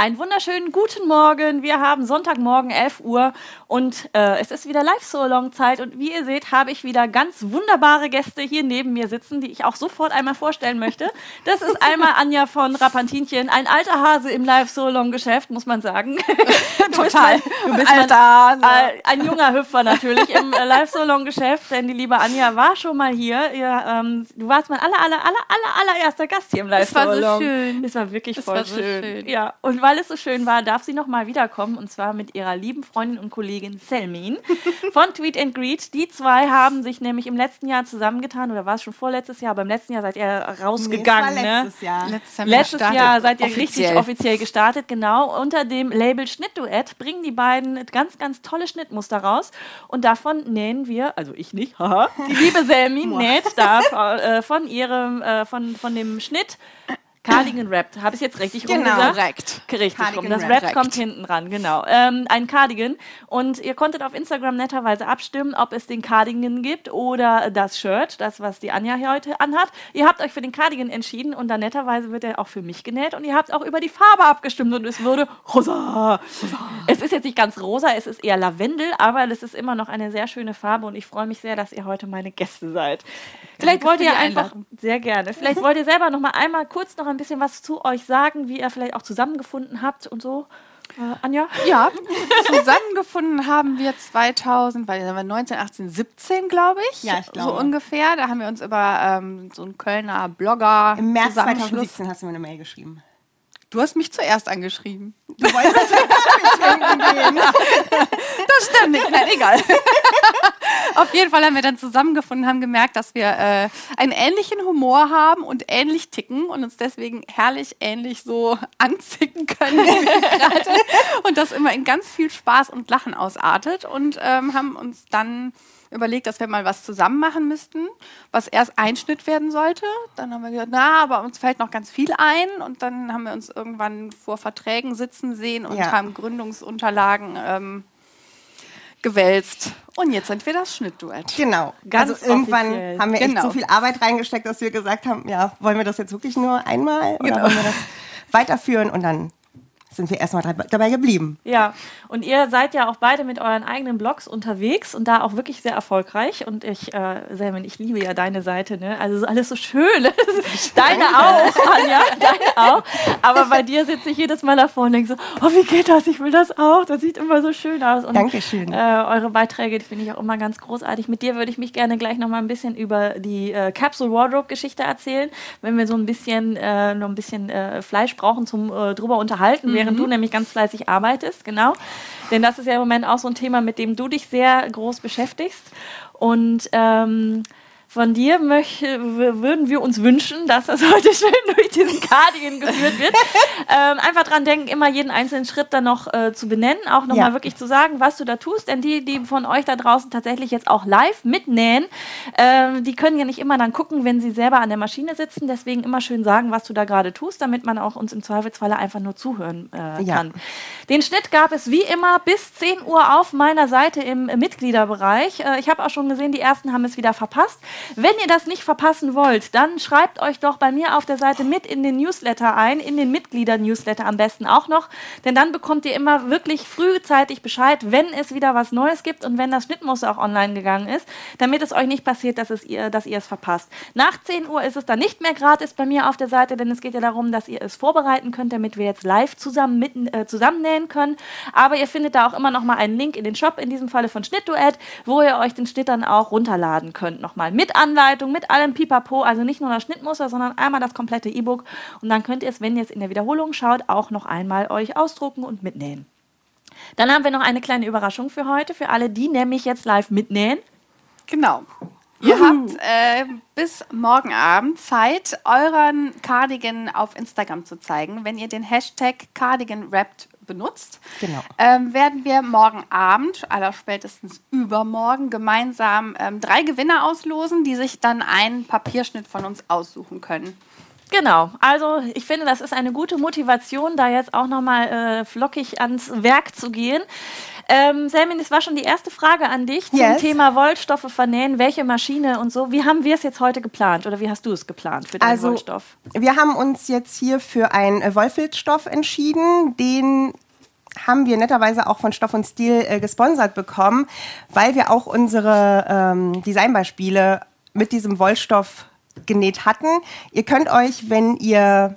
Einen wunderschönen guten Morgen. Wir haben Sonntagmorgen 11 Uhr und äh, es ist wieder Live-So-Long-Zeit. Und wie ihr seht, habe ich wieder ganz wunderbare Gäste hier neben mir sitzen, die ich auch sofort einmal vorstellen möchte. Das ist einmal Anja von Rapantinchen, ein alter Hase im Live-So-Long-Geschäft, muss man sagen. Total. Du bist alter Hase. Ein, ein junger Hüpfer natürlich im äh, Live-So-Long-Geschäft, denn die liebe Anja war schon mal hier. Ihr, ähm, du warst mein aller, aller, aller, aller, allererster Gast hier im Live-So-Long. Das war so schön. Das war wirklich Das voll war so schön. schön. Ja, und weil es so schön war, darf sie noch mal wiederkommen und zwar mit ihrer lieben Freundin und Kollegin Selmin von Tweet and Greet. Die zwei haben sich nämlich im letzten Jahr zusammengetan oder war es schon vorletztes Jahr, aber im letzten Jahr seid ihr rausgegangen, nee, es war ne? letztes Jahr. Letztes Jahr Letztes gestartet. Jahr seid ihr Offiziell. richtig offiziell gestartet, genau. Unter dem Label Schnittduett bringen die beiden ganz, ganz tolle Schnittmuster raus. Und davon nähen wir, also ich nicht, haha, die liebe Selmi näht da äh, von ihrem, äh, von, von dem Schnitt Cardigan Wrapped. Habe ich jetzt richtig Genau. gesagt? Korrekt. Richtig Cardigan rum. Das Wrap. Wrap kommt hinten ran, genau. Ähm, ein Cardigan. Und ihr konntet auf Instagram netterweise abstimmen, ob es den Cardigan gibt oder das Shirt, das, was die Anja hier heute anhat. Ihr habt euch für den Cardigan entschieden und dann netterweise wird er auch für mich genäht. Und ihr habt auch über die Farbe abgestimmt und es wurde rosa. Es ist jetzt nicht ganz rosa, es ist eher Lavendel, aber es ist immer noch eine sehr schöne Farbe und ich freue mich sehr, dass ihr heute meine Gäste seid. Vielleicht wollt für ihr einfach, sehr gerne, vielleicht wollt ihr selber noch mal einmal kurz noch ein bisschen was zu euch sagen, wie ihr vielleicht auch zusammengefunden habt und so. Äh, Anja? Ja, zusammengefunden haben wir 2000, weil da war 19, 18, 17, glaube ich. Ja, ich So glaube. ungefähr. Da haben wir uns über ähm, so einen Kölner Blogger. Im März Zusammenschluss- 2017 hast du mir eine Mail geschrieben. Du hast mich zuerst angeschrieben. Du wolltest mit gehen. Das stimmt nicht. Nein, egal. Auf jeden Fall haben wir dann zusammengefunden, haben gemerkt, dass wir äh, einen ähnlichen Humor haben und ähnlich ticken und uns deswegen herrlich ähnlich so anzicken können und das immer in ganz viel Spaß und Lachen ausartet und ähm, haben uns dann überlegt, dass wir mal was zusammen machen müssten, was erst Einschnitt werden sollte. Dann haben wir gesagt, na, aber uns fällt noch ganz viel ein. Und dann haben wir uns irgendwann vor Verträgen sitzen sehen und Ja. haben Gründungsunterlagen ähm, gewälzt. Und jetzt sind wir das Schnittduett. Genau. Ganz also irgendwann offiziell. haben wir echt Genau. so viel Arbeit reingesteckt, dass wir gesagt haben, ja, wollen wir das jetzt wirklich nur einmal oder Genau. wollen wir das weiterführen? Und dann sind wir erstmal dabei geblieben. Ja, und ihr seid ja auch beide mit euren eigenen Blogs unterwegs und da auch wirklich sehr erfolgreich. Und ich, äh, Selmin, ich liebe ja deine Seite, ne? Also so alles so schön. deine auch, Anja, deine auch. Aber bei dir sitze ich jedes Mal davor und denke so, oh, wie geht das? Ich will das auch. Das sieht immer so schön aus. Und, Dankeschön. Äh, eure Beiträge finde ich auch immer ganz großartig. Mit dir würde ich mich gerne gleich noch mal ein bisschen über die äh, Capsule Wardrobe Geschichte erzählen, wenn wir so ein bisschen äh, noch ein bisschen äh, Fleisch brauchen zum äh, drüber unterhalten, während du nämlich ganz fleißig arbeitest, genau. Denn das ist ja im Moment auch so ein Thema, mit dem du dich sehr groß beschäftigst. Und ähm, von dir möchte, w- würden wir uns wünschen, dass das heute schön durch diesen Cardigan geführt wird. ähm, einfach dran denken, immer jeden einzelnen Schritt dann noch äh, zu benennen, auch nochmal Ja. wirklich zu sagen, was du da tust. Denn die, die von euch da draußen tatsächlich jetzt auch live mitnähen, ähm, die können ja nicht immer dann gucken, wenn sie selber an der Maschine sitzen. Deswegen immer schön sagen, was du da gerade tust, damit man auch uns im Zweifelsfalle einfach nur zuhören äh, Ja. kann. Den Schnitt gab es wie immer bis 10 Uhr auf meiner Seite im Mitgliederbereich. Äh, ich habe auch schon gesehen, die ersten haben es wieder verpasst. Wenn ihr das nicht verpassen wollt, dann schreibt euch doch bei mir auf der Seite mit in den Newsletter ein, in den Mitglieder-Newsletter am besten auch noch, denn dann bekommt ihr immer wirklich frühzeitig Bescheid, wenn es wieder was Neues gibt und wenn das Schnittmuster auch online gegangen ist, damit es euch nicht passiert, dass, es ihr, dass ihr es verpasst. Nach 10 Uhr ist es dann nicht mehr gratis bei mir auf der Seite, denn es geht ja darum, dass ihr es vorbereiten könnt, damit wir jetzt live zusammen mitten, äh, zusammennähen können. Aber ihr findet da auch immer noch mal einen Link in den Shop, in diesem Falle von Schnittduett, wo ihr euch den Schnitt dann auch runterladen könnt. Nochmal mit Anleitung, mit allem Pipapo, also nicht nur das Schnittmuster, sondern einmal das komplette E-Book. Und dann könnt ihr es, wenn ihr es in der Wiederholung schaut, auch noch einmal euch ausdrucken und mitnähen. Dann haben wir noch eine kleine Überraschung für heute, für alle, die nämlich jetzt live mitnähen. Genau. Ihr habt äh, bis morgen Abend Zeit, euren Cardigan auf Instagram zu zeigen. Wenn ihr den Hashtag Cardigan Wrapped benutzt, Genau. ähm, werden wir morgen Abend, allerspätestens übermorgen, gemeinsam ähm, drei Gewinner auslosen, die sich dann einen Papierschnitt von uns aussuchen können. Genau, also ich finde, das ist eine gute Motivation, da jetzt auch nochmal äh, flockig ans Werk zu gehen. Ähm, Selmin, das war schon die erste Frage an dich zum Yes. Thema Wollstoffe vernähen. Welche Maschine und so. Wie haben wir es jetzt heute geplant oder wie hast du es geplant für den Also, Wollstoff? wir haben uns jetzt hier für einen äh, Wollfilzstoff entschieden. Den haben wir netterweise auch von Stoff und Stil äh, gesponsert bekommen, weil wir auch unsere ähm, Designbeispiele mit diesem Wollstoff genäht hatten. Ihr könnt euch, wenn ihr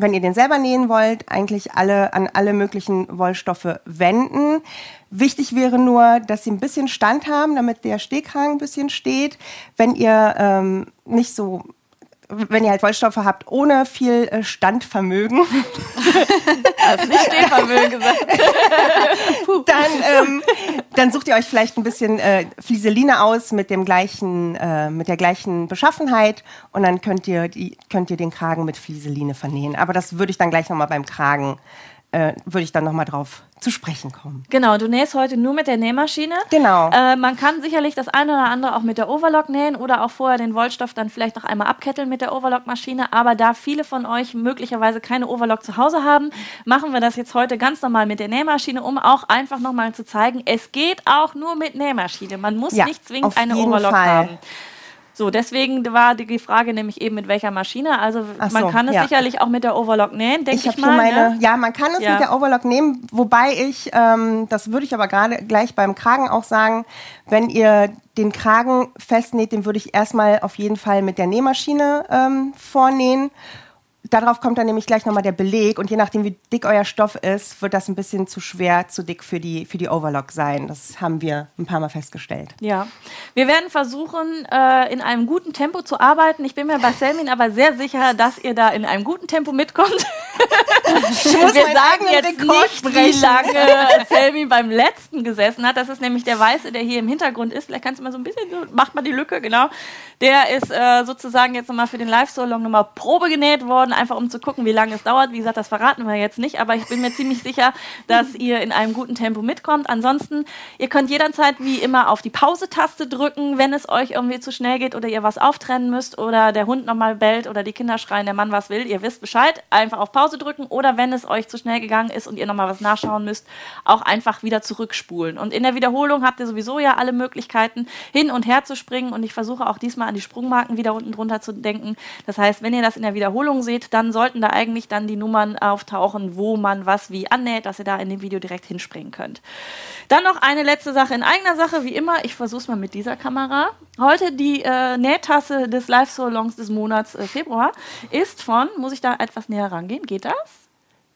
wenn ihr den selber nähen wollt, eigentlich alle an alle möglichen Wollstoffe wenden. Wichtig wäre nur, dass sie ein bisschen Stand haben, damit der Stehkragen ein bisschen steht. Wenn ihr ähm, nicht so, wenn ihr halt Wollstoffe habt ohne viel äh, Standvermögen, Hast nicht Stehvermögen gesagt. dann, ähm, dann sucht ihr euch vielleicht ein bisschen äh, Flieseline aus mit dem gleichen, äh, mit der gleichen Beschaffenheit und dann könnt ihr die, könnt ihr den Kragen mit Flieseline vernähen. Aber das würde ich dann gleich nochmal beim Kragen, äh, würde ich dann nochmal drauf zu sprechen kommen. Genau, du nähst heute nur mit der Nähmaschine. Genau. Äh, man kann sicherlich das eine oder andere auch mit der Overlock nähen oder auch vorher den Wollstoff dann vielleicht noch einmal abketteln mit der Overlock-Maschine. Aber da viele von euch möglicherweise keine Overlock zu Hause haben, machen wir das jetzt heute ganz normal mit der Nähmaschine, um auch einfach nochmal zu zeigen, es geht auch nur mit Nähmaschine. Man muss Ja, nicht zwingend eine Overlock Fall. haben. So, deswegen war die Frage nämlich eben mit welcher Maschine. Also Ach man so, kann es ja. sicherlich auch mit der Overlock nähen, denke ich, Ich habe mal. hier meine, ne? ja, man kann es Ja. mit der Overlock nehmen, wobei ich, ähm, das würde ich aber gerade gleich beim Kragen auch sagen, wenn ihr den Kragen festnäht, den würde ich erstmal auf jeden Fall mit der Nähmaschine ähm, vornähen. Darauf kommt dann nämlich gleich nochmal der Beleg und je nachdem, wie dick euer Stoff ist, wird das ein bisschen zu schwer, zu dick für die, für die Overlock sein. Das haben wir ein paar Mal festgestellt. Ja, wir werden versuchen, äh, in einem guten Tempo zu arbeiten. Ich bin mir bei Selmin aber sehr sicher, dass ihr da in einem guten Tempo mitkommt. Wir sagen jetzt Rekord nicht, wie brechen. lange Selmin beim letzten gesessen hat. Das ist nämlich der Weiße, der hier im Hintergrund ist. Vielleicht kannst du mal so ein bisschen, so, macht mal die Lücke, genau. Der ist äh, sozusagen jetzt nochmal für den Live-Solong nochmal Probe genäht worden, einfach um zu gucken, wie lange es dauert. Wie gesagt, das verraten wir jetzt nicht, aber ich bin mir ziemlich sicher, dass ihr in einem guten Tempo mitkommt. Ansonsten, ihr könnt jederzeit wie immer auf die Pause-Taste drücken, wenn es euch irgendwie zu schnell geht oder ihr was auftrennen müsst oder der Hund nochmal bellt oder die Kinder schreien, der Mann was will. Ihr wisst Bescheid, einfach auf Pause drücken oder wenn es euch zu schnell gegangen ist und ihr nochmal was nachschauen müsst, auch einfach wieder zurückspulen. Und in der Wiederholung habt ihr sowieso ja alle Möglichkeiten, hin und her zu springen und ich versuche auch diesmal an die Sprungmarken wieder unten drunter zu denken. Das heißt, wenn ihr das in der Wiederholung seht, dann sollten da eigentlich dann die Nummern auftauchen, wo man was wie annäht, dass ihr da in dem Video direkt hinspringen könnt. Dann noch eine letzte Sache in eigener Sache, wie immer. Ich versuche es mal mit dieser Kamera. Heute die äh, Nähtasse des Live-Solongs des Monats äh, Februar ist von, muss ich da etwas näher rangehen? Geht das?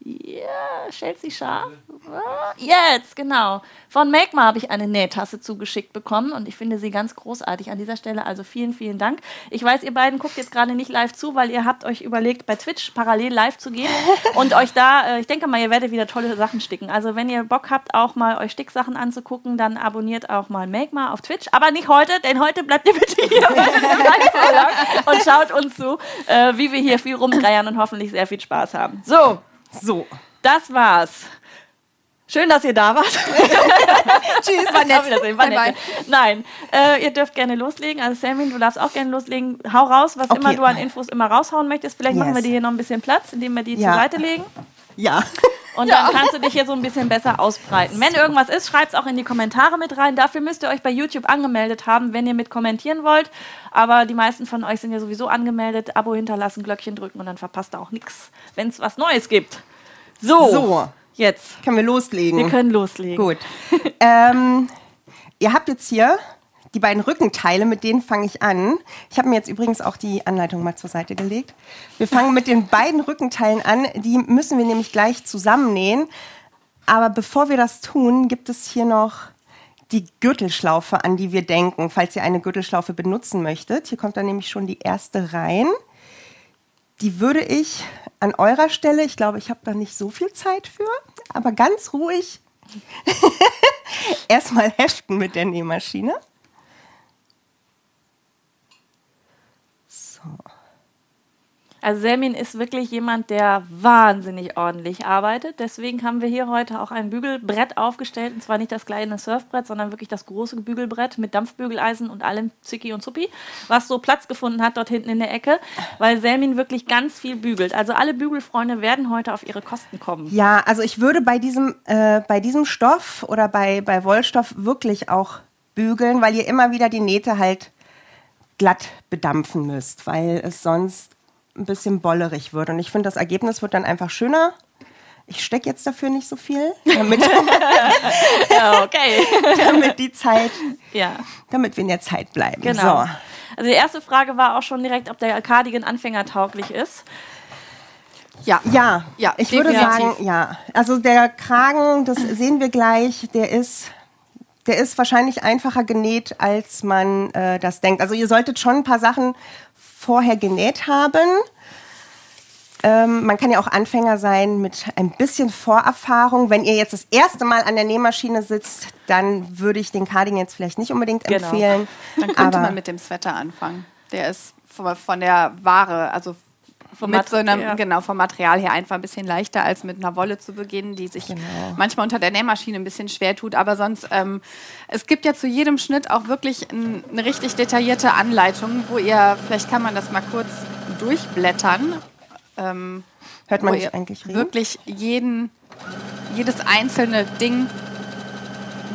Ja, Chelsea Scharf. Ah, Jetzt, genau. Von Magma habe ich eine Nähtasse zugeschickt bekommen und ich finde sie ganz großartig an dieser Stelle. Also vielen, vielen Dank. Ich weiß, ihr beiden guckt jetzt gerade nicht live zu, weil ihr habt euch überlegt, bei Twitch parallel live zu gehen und euch da, äh, ich denke mal, ihr werdet wieder tolle Sachen sticken. Also wenn ihr Bock habt, auch mal euch Sticksachen anzugucken, dann abonniert auch mal Magma auf Twitch. Aber nicht heute, denn heute bleibt ihr bitte hier und schaut uns zu, äh, wie wir hier viel rumdreiern und hoffentlich sehr viel Spaß haben. So, So. das war's. Schön, dass ihr da wart. Tschüss, war nett. Wiedersehen, war Bye, nett. Nein, äh, ihr dürft gerne loslegen. Also Samin, du darfst auch gerne loslegen. Hau raus, was Okay. immer du an Infos immer raushauen möchtest. Vielleicht machen wir Yes. dir hier noch ein bisschen Platz, indem wir die Ja. zur Seite legen. Ja. Und dann kannst du dich hier so ein bisschen besser ausbreiten. Wenn irgendwas ist, schreibt es auch in die Kommentare mit rein. Dafür müsst ihr euch bei YouTube angemeldet haben, wenn ihr mit kommentieren wollt. Aber die meisten von euch sind ja sowieso angemeldet. Abo hinterlassen, Glöckchen drücken und dann verpasst ihr auch nichts, wenn es was Neues gibt. So, So. jetzt. Können wir loslegen? Wir können loslegen. Gut. ähm, ihr habt jetzt hier die beiden Rückenteile, mit denen fange ich an. Ich habe mir jetzt übrigens auch die Anleitung mal zur Seite gelegt. Wir fangen mit den beiden Rückenteilen an. Die müssen wir nämlich gleich zusammennähen. Aber bevor wir das tun, gibt es hier noch die Gürtelschlaufe, an die wir denken, falls ihr eine Gürtelschlaufe benutzen möchtet. Hier kommt dann nämlich schon die erste rein. Die würde ich an eurer Stelle, ich glaube, ich habe da nicht so viel Zeit für, aber ganz ruhig erstmal heften mit der Nähmaschine. Also Selmin ist wirklich jemand, der wahnsinnig ordentlich arbeitet. Deswegen haben wir hier heute auch ein Bügelbrett aufgestellt. Und zwar nicht das kleine Surfbrett, sondern wirklich das große Bügelbrett mit Dampfbügeleisen und allem Zicki und Zuppi, was so Platz gefunden hat dort hinten in der Ecke, weil Selmin wirklich ganz viel bügelt. Also alle Bügelfreunde werden heute auf ihre Kosten kommen. Ja, also ich würde bei diesem, äh, bei diesem Stoff oder bei, bei Wollstoff wirklich auch bügeln, weil ihr immer wieder die Nähte halt glatt bedampfen müsst, weil es sonst ein bisschen bollerig wird. Und ich finde, das Ergebnis wird dann einfach schöner. Ich stecke jetzt dafür nicht so viel, damit, Ja, okay. damit die Zeit, ja. damit wir in der Zeit bleiben. Genau. So. Also die erste Frage war auch schon direkt, ob der Cardigan anfängertauglich ist. Ja. Ja, Ja, ich würde definitiv. sagen, ja. Also der Kragen, das sehen wir gleich, der ist, der ist wahrscheinlich einfacher genäht, als man äh, das denkt. Also ihr solltet schon ein paar Sachen vorher genäht haben. Ähm, man kann ja auch Anfänger sein mit ein bisschen Vorerfahrung. Wenn ihr jetzt das erste Mal an der Nähmaschine sitzt, dann würde ich den Cardigan jetzt vielleicht nicht unbedingt Genau. empfehlen. Dann könnte Aber- man mit dem Sweater anfangen. Der ist von, von der Ware, also Vom mit so einem, genau, vom Material her einfach ein bisschen leichter als mit einer Wolle zu beginnen, die sich manchmal unter der Nähmaschine ein bisschen schwer tut. Aber sonst, ähm, es gibt ja zu jedem Schnitt auch wirklich ein, eine richtig detaillierte Anleitung, wo ihr, vielleicht kann man das mal kurz durchblättern. Ähm, Hört man nicht eigentlich reden? wirklich jeden, jedes einzelne Ding,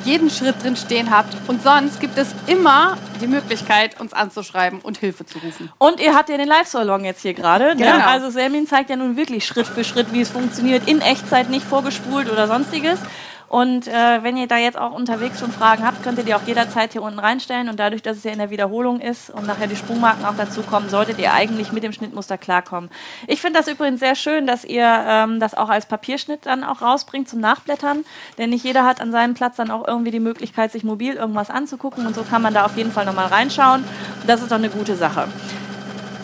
jeden Schritt drin stehen habt. Und sonst gibt es immer die Möglichkeit, uns anzuschreiben und Hilfe zu rufen. Und ihr habt ja den Live-Salon jetzt hier gerade. Ne? Genau. Also Selmin zeigt ja nun wirklich Schritt für Schritt, wie es funktioniert, in Echtzeit, nicht vorgespult oder sonstiges. Und äh, wenn ihr da jetzt auch unterwegs schon Fragen habt, könnt ihr die auch jederzeit hier unten reinstellen. Und dadurch, dass es ja in der Wiederholung ist und nachher die Sprungmarken auch dazu kommen, solltet ihr eigentlich mit dem Schnittmuster klarkommen. Ich finde das übrigens sehr schön, dass ihr ähm, das auch als Papierschnitt dann auch rausbringt zum Nachblättern. Denn nicht jeder hat an seinem Platz dann auch irgendwie die Möglichkeit, sich mobil irgendwas anzugucken. Und so kann man da auf jeden Fall nochmal reinschauen. Das ist doch eine gute Sache.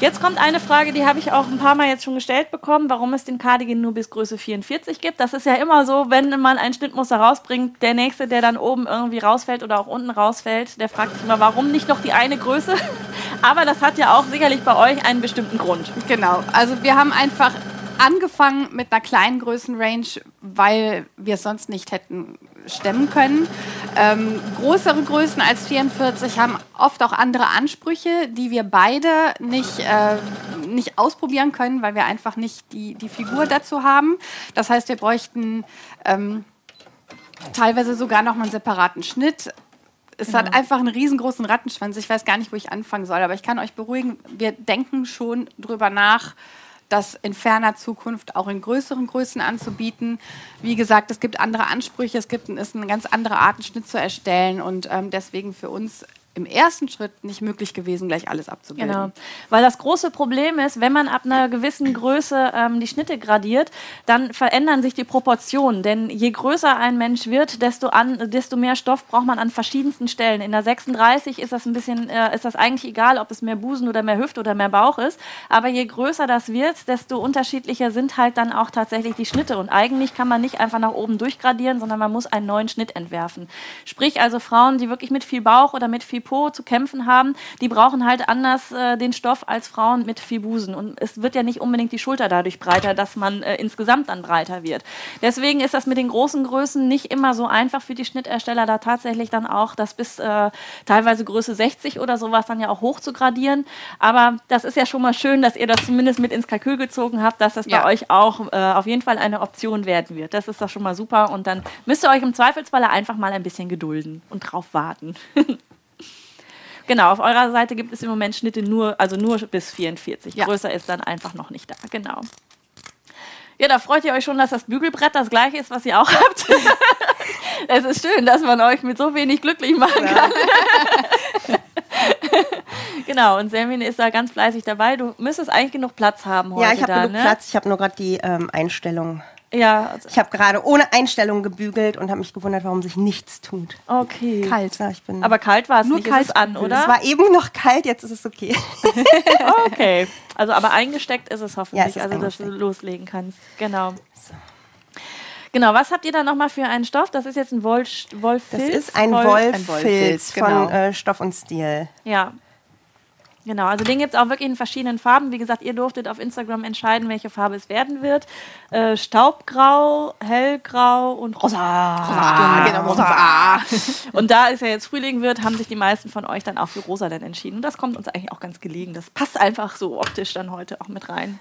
Jetzt kommt eine Frage, die habe ich auch ein paar Mal jetzt schon gestellt bekommen, warum es den Cardigan nur bis Größe 44 gibt. Das ist ja immer so, wenn man ein Schnittmuster rausbringt, der nächste, der dann oben irgendwie rausfällt oder auch unten rausfällt, der fragt sich immer, warum nicht noch die eine Größe? Aber das hat ja auch sicherlich bei euch einen bestimmten Grund. Genau. Also wir haben einfach angefangen mit einer kleinen Größenrange, weil wir es sonst nicht hätten stemmen können. Ähm, größere Größen als 44 haben oft auch andere Ansprüche, die wir beide nicht, äh, nicht ausprobieren können, weil wir einfach nicht die, die Figur dazu haben. Das heißt, wir bräuchten ähm, teilweise sogar noch mal einen separaten Schnitt. Es hat einfach einen riesengroßen Rattenschwanz. Ich weiß gar nicht, wo ich anfangen soll, aber ich kann euch beruhigen, wir denken schon drüber nach, das in ferner Zukunft auch in größeren Größen anzubieten. Wie gesagt, es gibt andere Ansprüche, es gibt es eine ganz andere Art, einen Schnitt zu erstellen und ähm, deswegen für uns im ersten Schritt nicht möglich gewesen, gleich alles abzubilden. Genau. Weil das große Problem ist, wenn man ab einer gewissen Größe ähm, die Schnitte gradiert, dann verändern sich die Proportionen. Denn je größer ein Mensch wird, desto, an, desto mehr Stoff braucht man an verschiedensten Stellen. In der 36 ist das ein bisschen, äh, ist das eigentlich egal, ob es mehr Busen oder mehr Hüfte oder mehr Bauch ist. Aber je größer das wird, desto unterschiedlicher sind halt dann auch tatsächlich die Schnitte. Und eigentlich kann man nicht einfach nach oben durchgradieren, sondern man muss einen neuen Schnitt entwerfen. Sprich also Frauen, die wirklich mit viel Bauch oder mit viel Po zu kämpfen haben, die brauchen halt anders äh, den Stoff als Frauen mit viel Busen. Und es wird ja nicht unbedingt die Schulter dadurch breiter, dass man äh, insgesamt dann breiter wird. Deswegen ist das mit den großen Größen nicht immer so einfach für die Schnittersteller, da tatsächlich dann auch das bis äh, teilweise Größe 60 oder sowas dann ja auch hoch zu gradieren. Aber das ist ja schon mal schön, dass ihr das zumindest mit ins Kalkül gezogen habt, dass das Ja. bei euch auch äh, auf jeden Fall eine Option werden wird. Das ist doch schon mal super. Und dann müsst ihr euch im Zweifelsfalle einfach mal ein bisschen gedulden und drauf warten. Genau, auf eurer Seite gibt es im Moment Schnitte nur, also nur bis 44. Ja. Größer ist dann einfach noch nicht da. Genau. Ja, da freut ihr euch schon, dass das Bügelbrett das gleiche ist, was ihr auch habt. es ist schön, dass man euch mit so wenig glücklich machen kann. genau, und Selmin ist da ganz fleißig dabei. Du müsstest eigentlich genug Platz haben heute Ja, ich habe da, genug ne? Platz. Ich habe nur gerade die ähm, Einstellung. Ja, also, Ich habe gerade ohne Einstellung gebügelt und habe mich gewundert, warum sich nichts tut. okay. Kalt. Ja, ich bin Aber kalt war es Nur nicht, kalt ist es an, oder? Es war eben noch kalt, jetzt ist es okay. Okay. Also aber eingesteckt ist es hoffentlich, Ja, es ist also dass du loslegen kannst. Genau. Genau, was habt ihr da nochmal für einen Stoff? Das ist jetzt ein Woll Wollfilz? Das ist ein Woll- Wollfilz Wollfilz, von genau. äh, Stoff und Stil. Ja. Genau, also den gibt es auch wirklich in verschiedenen Farben. Wie gesagt, ihr durftet auf Instagram entscheiden, welche Farbe es werden wird. Äh, Staubgrau, Hellgrau und Rosa. Rosa, genau, rosa. Und da es ja jetzt Frühling wird, haben sich die meisten von euch dann auch für Rosa dann entschieden. Und das kommt uns eigentlich auch ganz gelegen. Das passt einfach so optisch dann heute auch mit rein.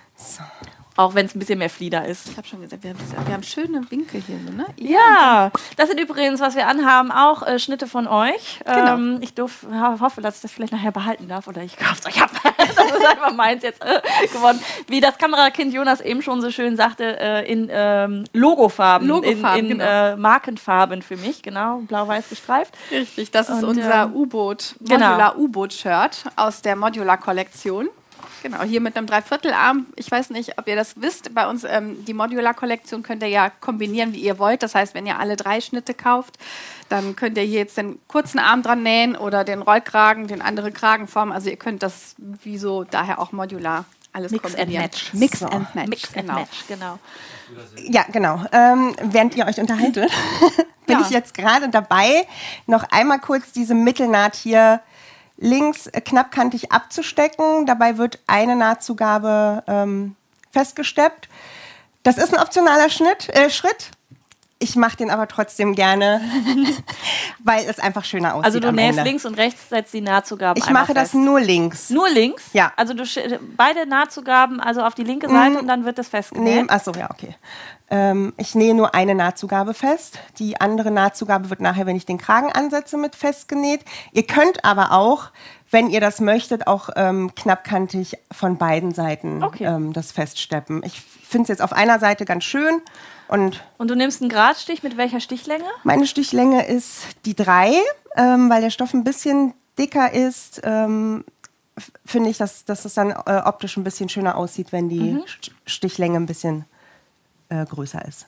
Auch wenn es ein bisschen mehr Flieder ist. Ich habe schon gesagt, wir haben, wir haben schöne Winkel hier, ne? Ja, das sind übrigens, was wir anhaben, auch äh, Schnitte von euch. Genau. Ähm, ich durf, ho- hoffe, dass ich das vielleicht nachher behalten darf oder ich kaufe es euch ab. das ist einfach meins jetzt äh, geworden. Wie das Kamerakind Jonas eben schon so schön sagte, äh, in ähm, Logofarben, Logofarben, in, in genau. äh, Markenfarben für mich, genau, blau-weiß gestreift. Richtig, das ist Und, unser ähm, U-Boot, genau. Modular U-Boot-Shirt aus der Modular-Kollektion. Genau, hier mit einem Dreiviertelarm. Ich weiß nicht, ob ihr das wisst. Bei uns, ähm, die Modular-Kollektion könnt ihr ja kombinieren, wie ihr wollt. Das heißt, wenn ihr alle drei Schnitte kauft, dann könnt ihr hier jetzt den kurzen Arm dran nähen oder den Rollkragen, den andere Kragenform. Also ihr könnt das wie so daher auch modular alles Mix and kombinieren. match. Mix So. and Match. Mix and genau. Match, genau. Ja, genau. Ähm, während ihr euch unterhaltet, bin Ja. ich jetzt gerade dabei, noch einmal kurz diese Mittelnaht hier links äh, knappkantig abzustecken. Dabei wird eine Nahtzugabe ähm, festgesteppt. Das ist ein optionaler Schnitt, äh, Schritt. Ich mache den aber trotzdem gerne, weil es einfach schöner aussieht. Also du nähst Ende. links und rechts, setzt die Nahtzugaben Ich mache das fest. nur links. Nur links? Ja. Also du beide Nahtzugaben, also auf die linke Seite und dann wird das festgenäht. Nehmen, achso, ja, okay. Ähm, ich nähe nur eine Nahtzugabe fest. Die andere Nahtzugabe wird nachher, wenn ich den Kragen ansetze, mit festgenäht. Ihr könnt aber auch, wenn ihr das möchtet, auch ähm, knappkantig von beiden Seiten Okay. ähm, das feststeppen. Ich finde es jetzt auf einer Seite ganz schön und Und du nimmst einen Gradstich mit welcher Stichlänge? meine Stichlänge ist die 3, ähm, weil der Stoff ein bisschen dicker ist. Ähm, Finde ich, dass, dass es dann äh, optisch ein bisschen schöner aussieht, wenn die St- Stichlänge ein bisschen äh, größer ist.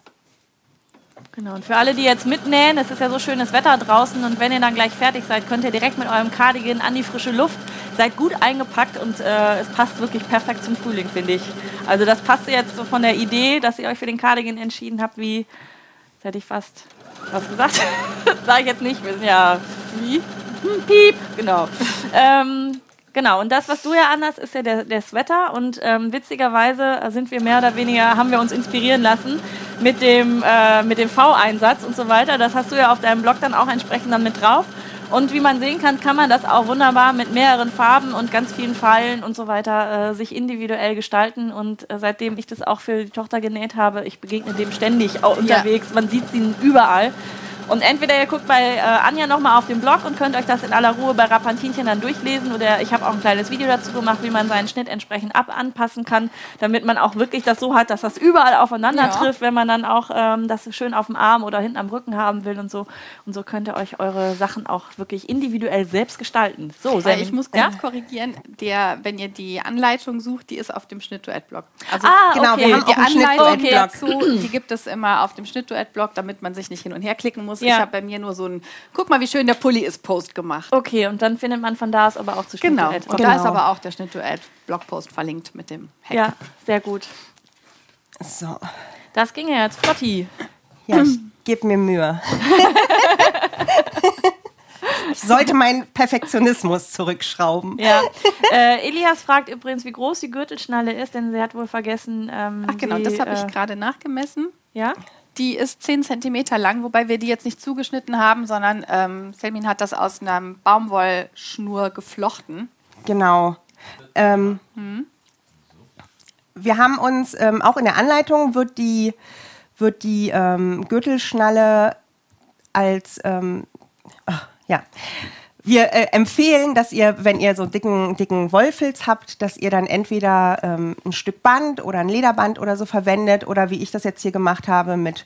Genau, und für alle, die jetzt mitnähen, es ist ja so schönes Wetter draußen und wenn ihr dann gleich fertig seid, könnt ihr direkt mit eurem Cardigan an die frische Luft. Seid gut eingepackt und äh, es passt wirklich perfekt zum Frühling, finde ich. Also das passt jetzt so von der Idee, dass ihr euch für den Cardigan entschieden habt, wie, jetzt hätte ich fast was gesagt, sage ich jetzt nicht, wir sind ja, wie? Hm, Piep, genau. ähm, Genau, und das, was du ja anhast, ist ja der, der Sweater. Und ähm, witzigerweise sind wir mehr oder weniger, haben wir uns inspirieren lassen mit dem, äh, mit dem V-Einsatz und so weiter. Das hast du ja auf deinem Blog dann auch entsprechend dann mit drauf. Und wie man sehen kann, kann man das auch wunderbar mit mehreren Farben und ganz vielen Pfeilen und so weiter äh, sich individuell gestalten. Und äh, seitdem ich das auch für die Tochter genäht habe, ich begegne dem ständig auch unterwegs. Man sieht sie überall. Und entweder ihr guckt bei äh, Anja nochmal auf dem Blog und könnt euch das in aller Ruhe bei Rapantinchen dann durchlesen oder ich habe auch ein kleines Video dazu gemacht, wie man seinen Schnitt entsprechend ab anpassen kann, damit man auch wirklich das so hat, dass das überall aufeinander Ja. trifft, wenn man dann auch ähm, das schön auf dem Arm oder hinten am Rücken haben will und so. Und so könnt ihr euch eure Sachen auch wirklich individuell selbst gestalten. So, Äh, Sammy. ich muss ja? kurz korrigieren, der, wenn ihr die Anleitung sucht, die ist auf dem Schnittduett-Blog. Also Ah, Genau, okay. wir haben die Anleitung Schnittduett-Blog. dazu, die gibt es immer auf dem Schnittduett-Blog, damit man sich nicht hin und her klicken muss. Ja. Ich habe bei mir nur so ein, guck mal, wie schön der Pulli ist, Post gemacht. Okay, und dann findet man von da aus aber auch zu Genau. Schnittduett. Und Okay. da ist aber auch der Schnittduett-Blogpost verlinkt mit dem Hack. Ja, sehr gut. So, Das ging ja jetzt flotti. ja, ich gebe mir Mühe. ich sollte meinen Perfektionismus zurückschrauben. Ja. äh, Elias fragt übrigens, wie groß die Gürtelschnalle ist, denn sie hat wohl vergessen. Ähm, Ach genau, die, das habe äh, ich gerade nachgemessen. Ja. Die ist 10 cm lang, wobei wir die jetzt nicht zugeschnitten haben, sondern ähm, Selmin hat das aus einer Baumwollschnur geflochten. Genau. Ähm, Wir haben uns ähm, auch in der Anleitung wird die, wird die ähm, Gürtelschnalle als ähm, ach, ja. Wir äh, empfehlen, dass ihr, wenn ihr so dicken, dicken Wollfilz habt, dass ihr dann entweder ähm, ein Stück Band oder ein Lederband oder so verwendet oder wie ich das jetzt hier gemacht habe mit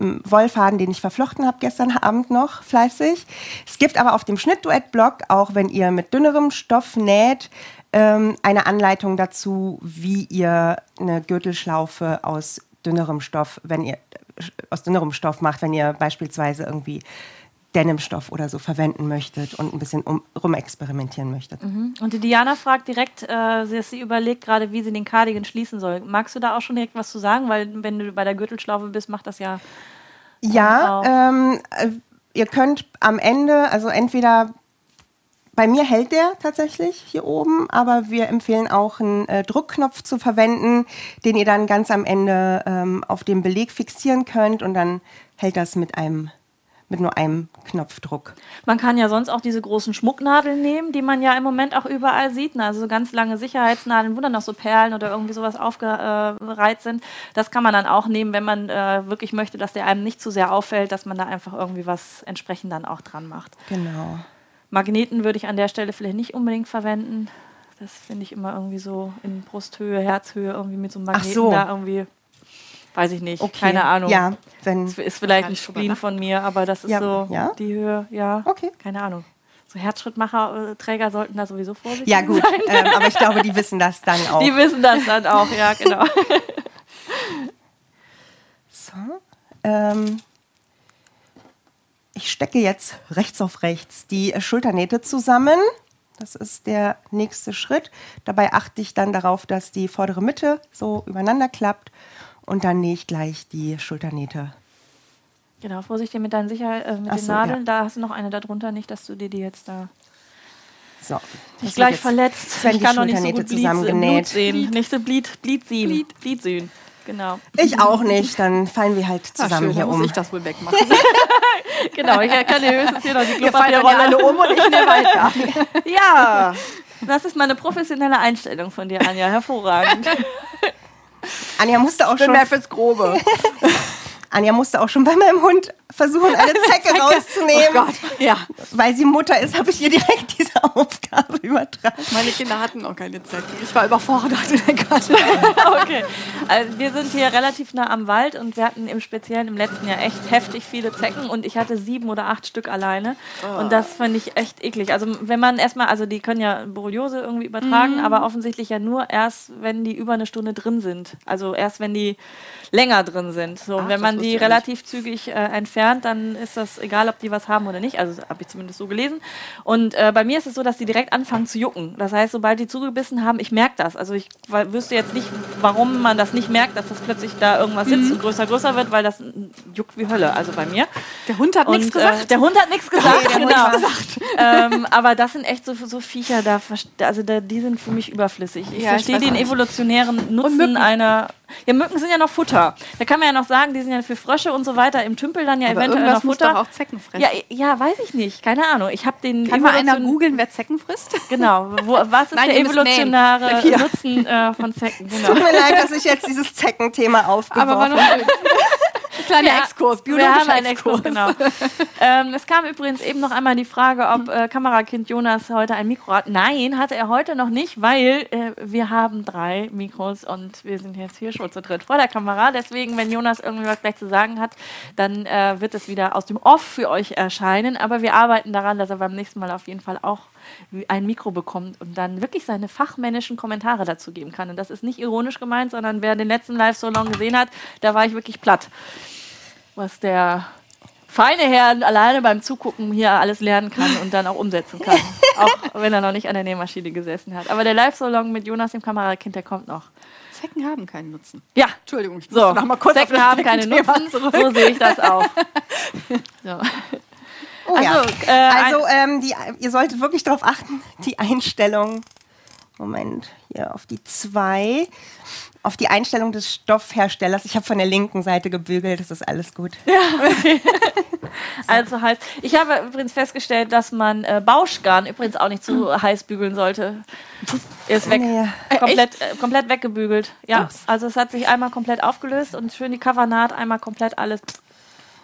ähm, Wollfaden, den ich verflochten habe gestern Abend noch fleißig. Es gibt aber auf dem Schnittduett-Blog, auch wenn ihr mit dünnerem Stoff näht, ähm, eine Anleitung dazu, wie ihr eine Gürtelschlaufe aus dünnerem Stoff, wenn ihr aus dünnerem Stoff macht, wenn ihr beispielsweise irgendwie Denimstoff oder so verwenden möchtet und ein bisschen um, rumexperimentieren möchtet. Und die Diana fragt direkt, äh, dass sie überlegt gerade, wie sie den Cardigan schließen soll. Magst du da auch schon direkt was zu sagen? Weil wenn du bei der Gürtelschlaufe bist, macht das ja. Ja, auch. ähm, äh, ihr könnt am Ende, also entweder bei mir hält der tatsächlich hier oben, aber wir empfehlen auch einen äh, Druckknopf zu verwenden, den ihr dann ganz am Ende ähm, auf dem Beleg fixieren könnt und dann hält das mit einem mit nur einem Knopfdruck. Man kann ja sonst auch diese großen Schmucknadeln nehmen, die man ja im Moment auch überall sieht. Ne? Also so ganz lange Sicherheitsnadeln, wo dann noch so Perlen oder irgendwie sowas aufgereiht sind. Das kann man dann auch nehmen, wenn man äh, wirklich möchte, dass der einem nicht zu sehr auffällt, dass man da einfach irgendwie was entsprechend dann auch dran macht. Genau. Magneten würde ich an der Stelle vielleicht nicht unbedingt verwenden. Das finde ich immer irgendwie so in Brusthöhe, Herzhöhe, irgendwie mit so einem Magneten so. da irgendwie. Weiß ich nicht, Okay. keine Ahnung. Ja, wenn. Das ist vielleicht ein Spleen von mir, aber das ist Ja, so ja? die Höhe, ja. Okay. Keine Ahnung. So Herzschrittmacher-Träger sollten da sowieso vorsichtig Ja, gut. sein. ähm, aber ich glaube, die wissen das dann auch. Die wissen das dann auch, ja, genau. So. Ähm, ich stecke jetzt rechts auf rechts die äh, Schulternähte zusammen. Das ist der nächste Schritt. Dabei achte ich dann darauf, dass die vordere Mitte so übereinander klappt und dann nähe ich gleich die Schulternähte. Genau, vorsichtig mit deinen Sicherheit, äh, mit Ach den so, Nadeln. ja. Da hast du noch eine darunter, nicht, dass du dir die jetzt da So. nicht Das gleich verletzt. werden Ich kann noch nicht so Schulternähte gut zusammengenäht. Sehen. Nicht so Blit, Blit sehen. Blit sehen. Genau. Ich auch nicht, dann fallen wir halt zusammen schön, hier dann muss um. ich das wohl wegmachen. Genau, ich kann dir höchstens hier noch die Klopapierrolle. alle um und ich nehme weiter. Ja, das ist meine professionelle Einstellung von dir, Anja. Hervorragend. Anja musste auch Ich bin schon mehr fürs Grobe. Anja musste auch schon bei meinem Hund versuchen, eine Zecke rauszunehmen. Oh Gott, ja. Weil sie Mutter ist, habe ich ihr direkt diese Aufgabe übertragen. Meine Kinder hatten auch keine Zecken. Ich war überfordert in der Karte. Okay. Also wir sind hier relativ nah am Wald und wir hatten im Speziellen im letzten Jahr echt heftig viele Zecken und ich hatte sieben oder acht Stück alleine. Und das fand ich echt eklig. Also wenn man erstmal, also die können ja Borreliose irgendwie übertragen, aber offensichtlich ja nur erst, wenn die über eine Stunde drin sind. Also erst, wenn die länger drin sind. So, und Ach, wenn das man die relativ zügig äh, entfernt, dann ist das egal, ob die was haben oder nicht. Also habe ich zumindest so gelesen. Und äh, bei mir ist es so, dass die direkt anfangen zu jucken. Das heißt, sobald die zugebissen haben, ich merke das. Also ich wüsste jetzt nicht, warum man das nicht merkt, dass das plötzlich da irgendwas Mhm. sitzt und größer, größer wird, weil das juckt wie Hölle. Also bei mir. Der Hund hat nichts Und, gesagt. Äh, der Hund hat nichts gesagt, Hund genau. hat ähm, aber das sind echt so, so Viecher, da, also da, die sind für mich überflüssig. Ich Ja, verstehe den nicht. evolutionären Nutzen einer. Ja, Mücken sind ja noch Futter. Da kann man ja noch sagen, die sind ja für Frösche und so weiter im Tümpel dann ja Aber eventuell noch muss Futter. doch auch Zecken fressen. ja, ja, weiß ich nicht. Keine Ahnung. Ich habe den. Kann mal einer googeln, wer Zecken frisst? Genau. Wo, was ist Nein, der evolutionäre. Nutzen äh, von Zecken? Genau. Tut mir leid, dass ich jetzt dieses Zeckenthema aufgeworfen habe. Kleiner Ja, Exkurs, Wir biologischer haben einen Exkurs, genau. ähm, es kam übrigens eben noch einmal die Frage, ob äh, Kamerakind Jonas heute ein Mikro hat. Nein, hatte er heute noch nicht, weil äh, wir haben drei Mikros und wir sind jetzt hier schon zu dritt vor der Kamera. Deswegen, wenn Jonas irgendwie was gleich zu sagen hat, dann äh, wird es wieder aus dem Off für euch erscheinen. Aber wir arbeiten daran, dass er beim nächsten Mal auf jeden Fall auch ein Mikro bekommt und dann wirklich seine fachmännischen Kommentare dazu geben kann. Und das ist nicht ironisch gemeint, sondern wer den letzten Live-Salon gesehen hat, da war ich wirklich platt was der feine Herr alleine beim Zugucken hier alles lernen kann und dann auch umsetzen kann. auch wenn er noch nicht an der Nähmaschine gesessen hat. Aber der Live-Salon mit Jonas, dem Kamerakind, der kommt noch. Zecken haben keinen Nutzen. Ja, Entschuldigung, ich so. muss noch mal kurz Zecken haben keine Nutzen. zurück. So sehe ich das auch. So. Oh, ja. Also, äh, ein- also ähm, die, ihr solltet wirklich darauf achten, die Einstellung, Moment, hier auf die zwei, auf die Einstellung des Stoffherstellers. Ich habe von der linken Seite gebügelt, das ist alles gut. Also heißt, ich habe übrigens festgestellt, dass man äh, Bauschgarn übrigens auch nicht zu heiß bügeln sollte. Ist weg. Nee. Komplett, äh, komplett weggebügelt. Ja, Ups. also es hat sich einmal komplett aufgelöst und schön die Covernaht einmal komplett alles.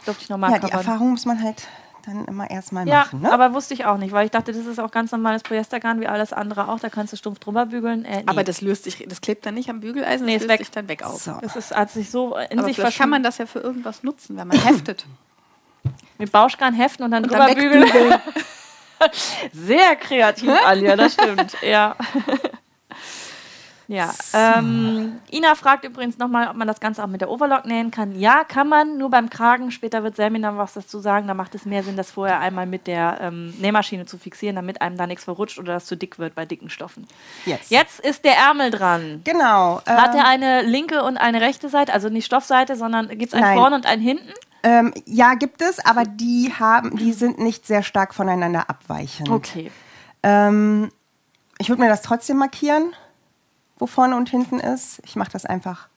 Durfte ich nochmal Ja, die covern. Erfahrung muss man halt dann immer erstmal Ja, machen. Ne? aber wusste ich auch nicht, weil ich dachte, das ist auch ganz normales Polyestergarn wie alles andere auch. Da kannst du stumpf drüber bügeln. Äh, nee. Aber das löst sich, das klebt dann nicht am Bügeleisen, Nee, das löst weg. sich dann weg auf. So. das ist, hat sich so in Aber sich vielleicht kann man das ja für irgendwas nutzen, wenn man heftet. Mit Bauschgarn heften und dann Und drüber dann bügeln. Sehr kreativ, Alia, das stimmt. Ja. Ja, ähm, Ina fragt übrigens nochmal, ob man das Ganze auch mit der Overlock nähen kann. Ja, kann man, nur beim Kragen. Später wird Selmin dann was dazu sagen. Da macht es mehr Sinn, das vorher einmal mit der ähm, Nähmaschine zu fixieren, damit einem da nichts verrutscht oder das zu dick wird bei dicken Stoffen. Jetzt. Jetzt ist der Ärmel dran. Genau. Hat ähm, er eine linke und eine rechte Seite, also nicht Stoffseite, sondern gibt es ein Nein. vorne und ein hinten? Ähm, ja, gibt es, aber die haben, die sind nicht sehr stark voneinander abweichend. Okay. Ähm, ich würde mir das trotzdem markieren, wo vorne und hinten ist. Ich mache das einfach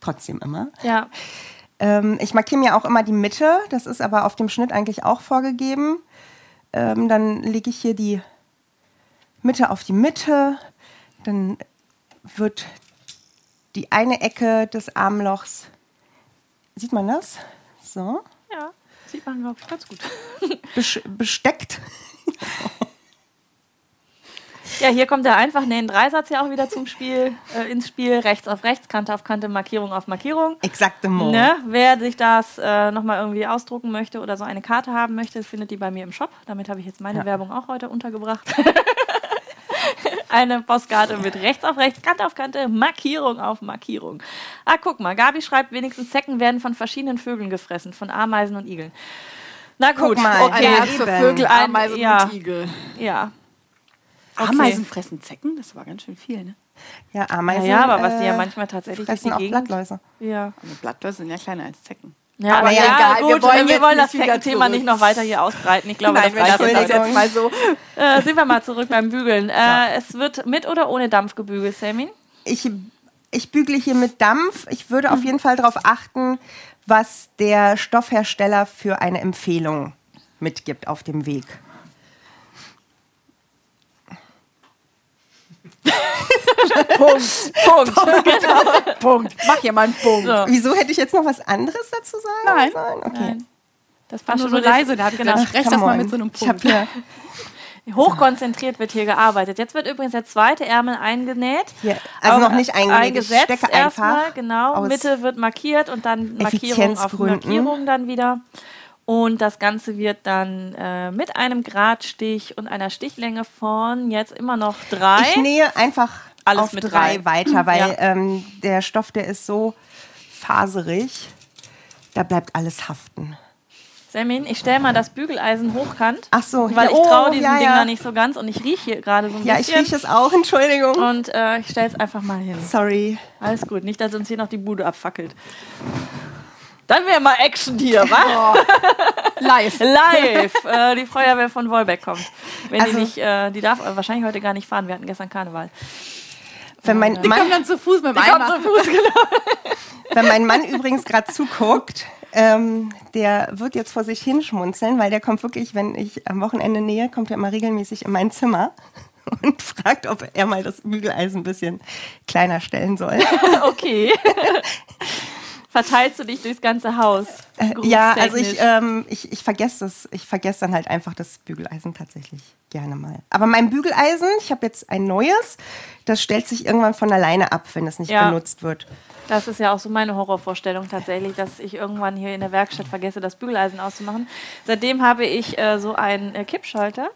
trotzdem immer. Ja. Ähm, ich markiere mir auch immer die Mitte. Das ist aber auf dem Schnitt eigentlich auch vorgegeben. Ähm, dann lege ich hier die Mitte auf die Mitte. Dann wird die eine Ecke des Armlochs, sieht man das? So, Ja, sieht man, glaube ich, ganz gut. bes- besteckt. Ja, hier kommt der einfach nähen Dreisatz ja auch wieder zum Spiel, äh, ins Spiel. Rechts auf rechts, Kante auf Kante, Markierung auf Markierung. Exaktement. Ne? Wer sich das äh, nochmal irgendwie ausdrucken möchte oder so eine Karte haben möchte, findet die bei mir im Shop. Damit habe ich jetzt meine Ja. Werbung auch heute untergebracht. eine Postkarte mit rechts auf rechts, Kante auf Kante, Markierung auf Markierung. Ah, guck mal, Gabi schreibt, wenigstens Zecken werden von verschiedenen Vögeln gefressen, von Ameisen und Igeln. Na gut, mal, okay. Ein für. Vögel, Ein- Ameisen ja. und Igel. Ja. Okay. Ameisen fressen Zecken? Das war ganz schön viel, ne? Ja, Ameisen. Ja, aber was die ja äh, manchmal tatsächlich fressen die auch Gegend. Blattläuse. Ja. Aber Blattläuse sind ja kleiner als Zecken. Ja, Aber aber ja, ja, egal, wir gut, wollen wir wollen das zurück. nicht noch weiter hier ausbreiten. Ich glaube, Nein, wir das lassen reicht das jetzt. jetzt mal so. Äh, sind wir mal zurück beim Bügeln. Äh, es wird mit oder ohne Dampf gebügelt, Samin? Ich, ich bügle hier mit Dampf. Ich würde auf jeden Fall darauf achten, was der Stoffhersteller für eine Empfehlung mitgibt auf dem Weg. Punkt. Punkt. genau. Punkt. Mach hier mal einen Punkt. So. Wieso hätte ich jetzt noch was anderes dazu sagen Nein. sollen? Okay. Nein. Das War nur schon so leise, da habe ich genau. gedacht, ich spreche das mal mit so einem Ich habe Punkt. hier, Hochkonzentriert wird hier gearbeitet. Jetzt wird übrigens der zweite Ärmel eingenäht. hier also noch nicht eingelegt. Ich Eingesetzt stecke erstmal, einfach. genau. Mitte wird markiert und dann Markierung auf. Markierung dann wieder. Und das Ganze wird dann äh, mit einem Gradstich und einer Stichlänge von jetzt immer noch drei. Ich nähe einfach Alles auf mit drei drei. weiter, weil Ja. ähm, der Stoff, der ist so faserig, da bleibt alles haften. Semin, ich stelle mal das Bügeleisen hochkant. Ach so, Weil ja, ich traue oh, diesem ja, Ding ja. da nicht so ganz und ich rieche hier gerade so ein Ja, ich bisschen. rieche es auch, Entschuldigung. und äh, ich stelle es einfach mal hin. Sorry. Alles gut, nicht, dass uns hier noch die Bude abfackelt. Dann wäre mal Action hier, wa? Live. Live! äh, die Feuerwehr von Wolbeck kommt. Wenn Also- die nicht, äh, die darf äh, wahrscheinlich heute gar nicht fahren. Wir hatten gestern Karneval. Wenn mein, Die kommen Mann, dann zu Fuß mit dem Kommt Eimer. zu Fuß, genau. wenn mein Mann übrigens gerade zuguckt, ähm, der wird jetzt vor sich hinschmunzeln, weil der kommt wirklich, wenn ich am Wochenende nähe, kommt er immer regelmäßig in mein Zimmer und fragt, ob er mal das Bügeleisen ein bisschen kleiner stellen soll. Okay. Verteilst du dich durchs ganze Haus? Äh, ja, also ich, ähm, ich, ich vergesse das. Ich vergesse dann halt einfach das Bügeleisen tatsächlich gerne mal. Aber mein Bügeleisen, ich habe jetzt ein neues, das stellt sich irgendwann von alleine ab, wenn es nicht Ja. benutzt wird. Das ist ja auch so meine Horrorvorstellung tatsächlich, dass ich irgendwann hier in der Werkstatt vergesse, das Bügeleisen auszumachen. Seitdem habe ich äh, so einen äh, Kippschalter.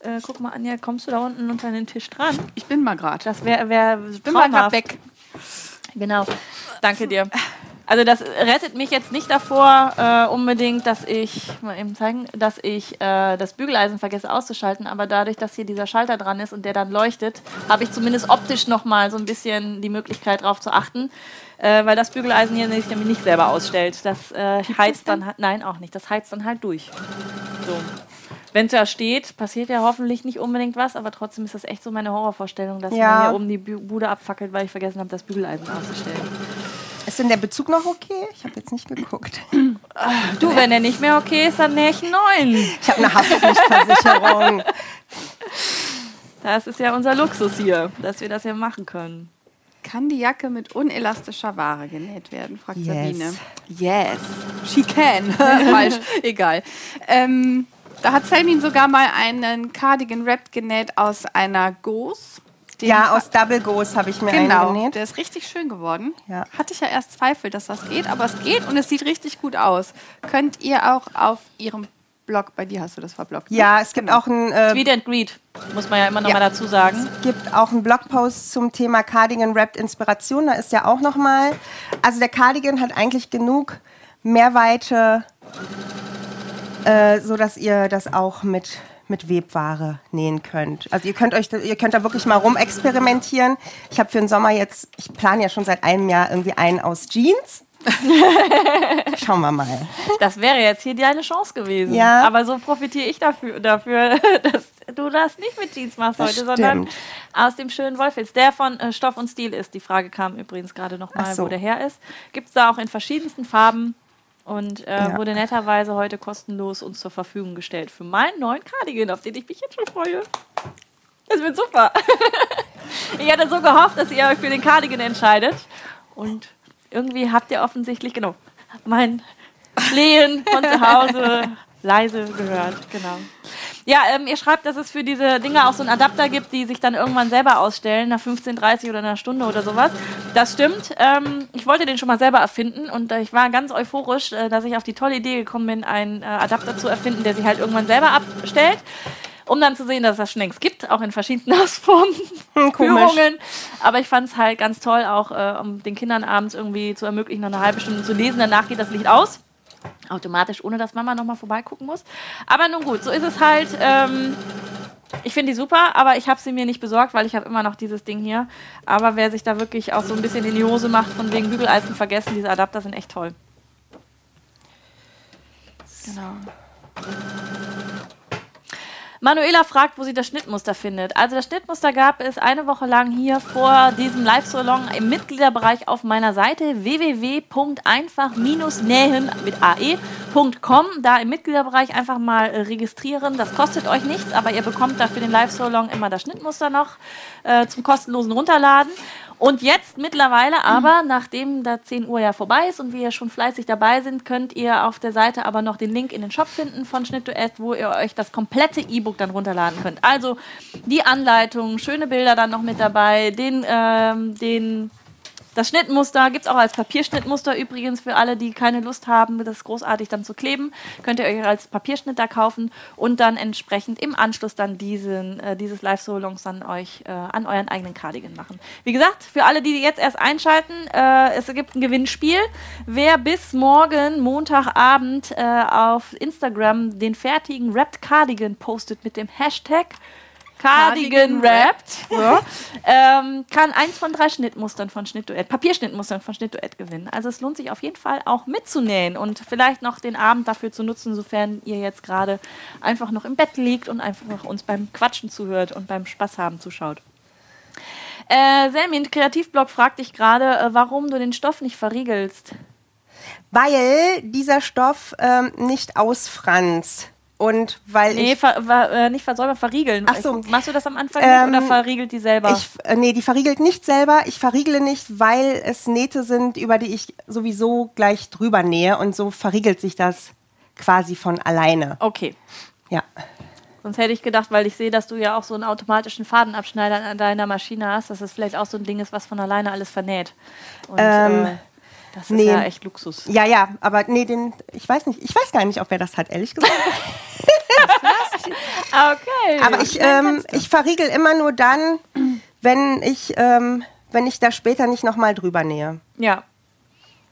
Äh, guck mal, Anja, kommst du da unten unter den Tisch dran? Ich bin mal gerade. Das wäre wär Bin mal traumhaft. weg. Genau. Danke dir. Also das rettet mich jetzt nicht davor äh, unbedingt, dass ich mal eben zeigen, dass ich äh, das Bügeleisen vergesse auszuschalten, aber dadurch, dass hier dieser Schalter dran ist und der dann leuchtet, habe ich zumindest optisch noch mal so ein bisschen die Möglichkeit darauf zu achten, äh, weil das Bügeleisen hier sich nämlich nicht selber ausstellt. Das äh, heizt dann halt, nein auch nicht, das heizt dann halt durch. So. Wenn es da steht, passiert ja hoffentlich nicht unbedingt was, aber trotzdem ist das echt so meine Horrorvorstellung, dass Ja. mir hier oben die Bude abfackelt, weil ich vergessen habe, das Bügeleisen auszustellen. Ist denn der Bezug noch okay? Ich habe jetzt nicht geguckt. Du, wenn der nicht mehr okay ist, dann nähe ich einen neuen. Ich habe eine Haftpflichtversicherung. Das ist ja unser Luxus hier, dass wir das ja machen können. Kann die Jacke mit unelastischer Ware genäht werden? fragt Yes. Sabine. Yes, she can. Falsch, egal. Ähm, da hat Selmin sogar mal einen Cardigan Wrapped genäht aus einer Gauze. Den Ja, aus Double Ghost habe ich mir Genau, eingenäht. der ist richtig schön geworden. Ja. Hatte ich ja erst Zweifel, dass das geht, aber es geht und es sieht richtig gut aus. Könnt ihr auch auf ihrem Blog, bei dir hast du das verblockt. ne? Ja, es gibt auch einen äh, Tweet and Greet, muss man ja immer noch Ja. mal dazu sagen. gibt auch einen Blogpost zum Thema Cardigan Wrapped Inspiration. Da ist ja auch noch mal. Also der Cardigan hat eigentlich genug Mehrweite, äh, so dass ihr das auch mit mit Webware nähen könnt. Also ihr könnt euch, da- ihr könnt da wirklich mal rumexperimentieren. Ich habe für den Sommer jetzt, ich plane ja schon seit einem Jahr irgendwie einen aus Jeans. Schauen wir mal. Das wäre jetzt hier deine Chance gewesen. Ja. Aber so profitiere ich dafür, dafür dass, du das nicht mit Jeans machst Das heute, sondern stimmt. aus dem schönen Wollfilz, der von äh, Stoff und Stil ist. Die Frage kam übrigens gerade nochmal, so. wo der her ist. Gibt es da auch in verschiedensten Farben und äh, Ja. wurde netterweise heute kostenlos uns zur Verfügung gestellt für meinen neuen Cardigan, auf den ich mich jetzt schon freue. Das wird super. ich hatte so gehofft, dass ihr euch für den Cardigan entscheidet. Und irgendwie habt ihr offensichtlich, genau, mein Flehen von zu Hause leise gehört. Genau. Ja, ähm, ihr schreibt, dass es für diese Dinge auch so einen Adapter gibt, die sich dann irgendwann selber ausstellen, nach 15.30 oder einer Stunde oder sowas. Das stimmt. Ähm, ich wollte den schon mal selber erfinden und äh, ich war ganz euphorisch, äh, dass ich auf die tolle Idee gekommen bin, einen äh, Adapter zu erfinden, der sich halt irgendwann selber abstellt. Um dann zu sehen, dass es das schon längst gibt, auch in verschiedenen Ausformen. Führungen. Aber ich fand es halt ganz toll, auch äh, um den Kindern abends irgendwie zu ermöglichen, noch eine halbe Stunde zu lesen. Danach geht das Licht aus. Automatisch, ohne dass Mama nochmal vorbeigucken muss. Aber nun gut, so ist es halt. Ähm, ich finde die super, aber ich habe sie mir nicht besorgt, weil ich habe immer noch dieses Ding hier. Aber wer sich da wirklich auch so ein bisschen in die Hose macht, von wegen Bügeleisen vergessen, diese Adapter sind echt toll. Genau. Manuela fragt, wo sie das Schnittmuster findet. Also das Schnittmuster gab es eine Woche lang hier vor diesem Live-Salon im Mitgliederbereich auf meiner Seite www.einfach-nähen mit ae.com. Da im Mitgliederbereich einfach mal registrieren. Das kostet euch nichts, aber ihr bekommt da für den Live-Salon immer das Schnittmuster noch äh, zum kostenlosen Runterladen. Und jetzt mittlerweile aber, nachdem da 10 Uhr ja vorbei ist und wir ja schon fleißig dabei sind, könnt ihr auf der Seite aber noch den Link in den Shop finden von Schnittduett, wo ihr euch das komplette E-Book dann runterladen könnt. Also die Anleitung, schöne Bilder dann noch mit dabei, den, ähm, den das Schnittmuster gibt es auch als Papierschnittmuster übrigens für alle, die keine Lust haben, das großartig dann zu kleben. Könnt ihr euch als Papierschnitter kaufen und dann entsprechend im Anschluss dann diesen, äh, dieses Live-Solongs dann euch äh, an euren eigenen Cardigan machen. Wie gesagt, für alle, die jetzt erst einschalten, äh, es gibt ein Gewinnspiel. Wer bis morgen, Montagabend, äh, auf Instagram den fertigen Wrapped Cardigan postet mit dem Hashtag Cardigan Wrapped, ja, ähm, kann eins von drei Schnittmustern von Schnittduett, Papierschnittmustern von Schnittduett gewinnen. Also es lohnt sich auf jeden Fall auch mitzunähen und vielleicht noch den Abend dafür zu nutzen, sofern ihr jetzt gerade einfach noch im Bett liegt und einfach noch uns beim Quatschen zuhört und beim Spaß haben zuschaut. Äh, Selmin, Kreativblog fragt dich gerade, äh, warum du den Stoff nicht verriegelst. Weil dieser Stoff ähm, nicht ausfranst. Und weil Nee, ich. ver, ver, äh, nicht versäubern, verriegeln. Ach so. Machst du das am Anfang Ähm, oder verriegelt die selber? Ich, äh, nee, die verriegelt nicht selber. Ich verriegle nicht, weil es Nähte sind, über die ich sowieso gleich drüber nähe. Und so verriegelt sich das quasi von alleine. okay. Ja. Sonst hätte ich gedacht, weil ich sehe, dass du ja auch so einen automatischen Fadenabschneider an deiner Maschine hast, dass es vielleicht auch so ein Ding ist, was von alleine alles vernäht. Und Ähm, äh, das ist nee. ja echt Luxus. Ja, ja, aber nee, den, ich weiß nicht, ich weiß gar nicht, ob er das hat, ehrlich gesagt. Okay. Aber ich, ähm, ich verriegel immer nur dann, wenn ich, ähm, wenn ich da später nicht nochmal drüber nähe. ja.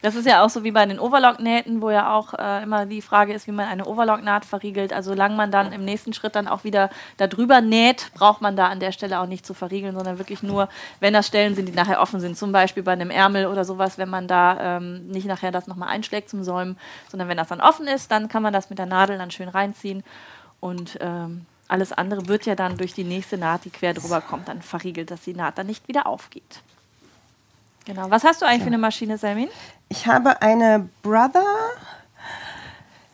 Das ist ja auch so wie bei den Overlock-Nähten, wo ja auch äh, immer die Frage ist, wie man eine Overlock-Naht verriegelt. Also solange man dann im nächsten Schritt dann auch wieder da drüber näht, braucht man da an der Stelle auch nicht zu verriegeln, sondern wirklich nur, wenn das Stellen sind, die nachher offen sind. Zum Beispiel bei einem Ärmel oder sowas, wenn man da ähm, nicht nachher das nochmal einschlägt zum Säumen, sondern wenn das dann offen ist, dann kann man das mit der Nadel dann schön reinziehen. Und ähm, alles andere wird ja dann durch die nächste Naht, die quer drüber kommt, dann verriegelt, dass die Naht dann nicht wieder aufgeht. Genau. Was hast du eigentlich für eine Maschine, Selmin? Ich habe eine Brother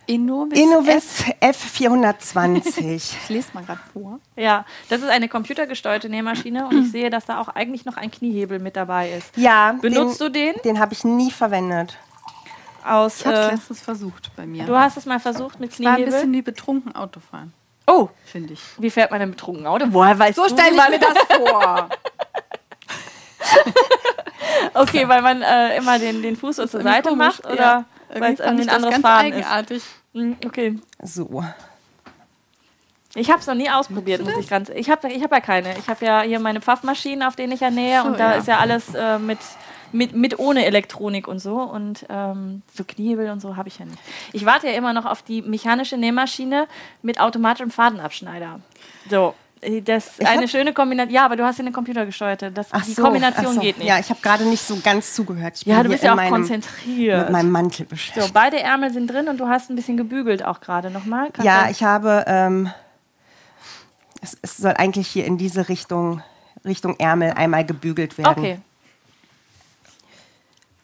Innovis. Innovis F420. Ich lese mal gerade vor. Ja, das ist eine computergesteuerte Nähmaschine und ich sehe, dass da auch eigentlich noch ein Kniehebel mit dabei ist. ja. Benutzt du den? Den habe ich nie verwendet. Aus, Ich habe es äh, letztens versucht bei mir. du hast es mal versucht mit war ein Kniehebel? bisschen wie betrunken Autofahren, oh, finde ich. wie fährt man denn betrunken Auto? Woher weißt So du, stelle wie ich man mir das vor. Okay, weil man äh, immer den, den Fuß zur Irgendwie Seite komisch, macht oder ja. weil es irgendwie ich ein das anderes ganz Fahren ist? eigenartig. Hm, Okay. So. Ich habe es noch nie ausprobiert, muss ich ganz. Ich habe ich hab ja keine. Ich habe ja hier meine Pfaffmaschinen, auf denen ich ja nähe So, und da ja. ist ja alles äh, mit, mit, mit ohne Elektronik und so und ähm, so Kniebel und so habe ich ja nicht. Ich warte ja immer noch auf die mechanische Nähmaschine mit automatischem Fadenabschneider. So. Äh, Das Ich eine schöne Kombination. Ja, aber du hast ja eine computergesteuerte. Das, Ach die so, Kombination so. geht nicht. Ja, ich habe gerade nicht so ganz zugehört. Ich Ja, bin du bist ja auch meinem, konzentriert. mit meinem Mantel beschäftigt. so, beide Ärmel sind drin und du hast ein bisschen gebügelt auch gerade nochmal. Kannst Ja, ich habe, ähm, es, es soll eigentlich hier in diese Richtung, Richtung Ärmel einmal gebügelt werden. Okay.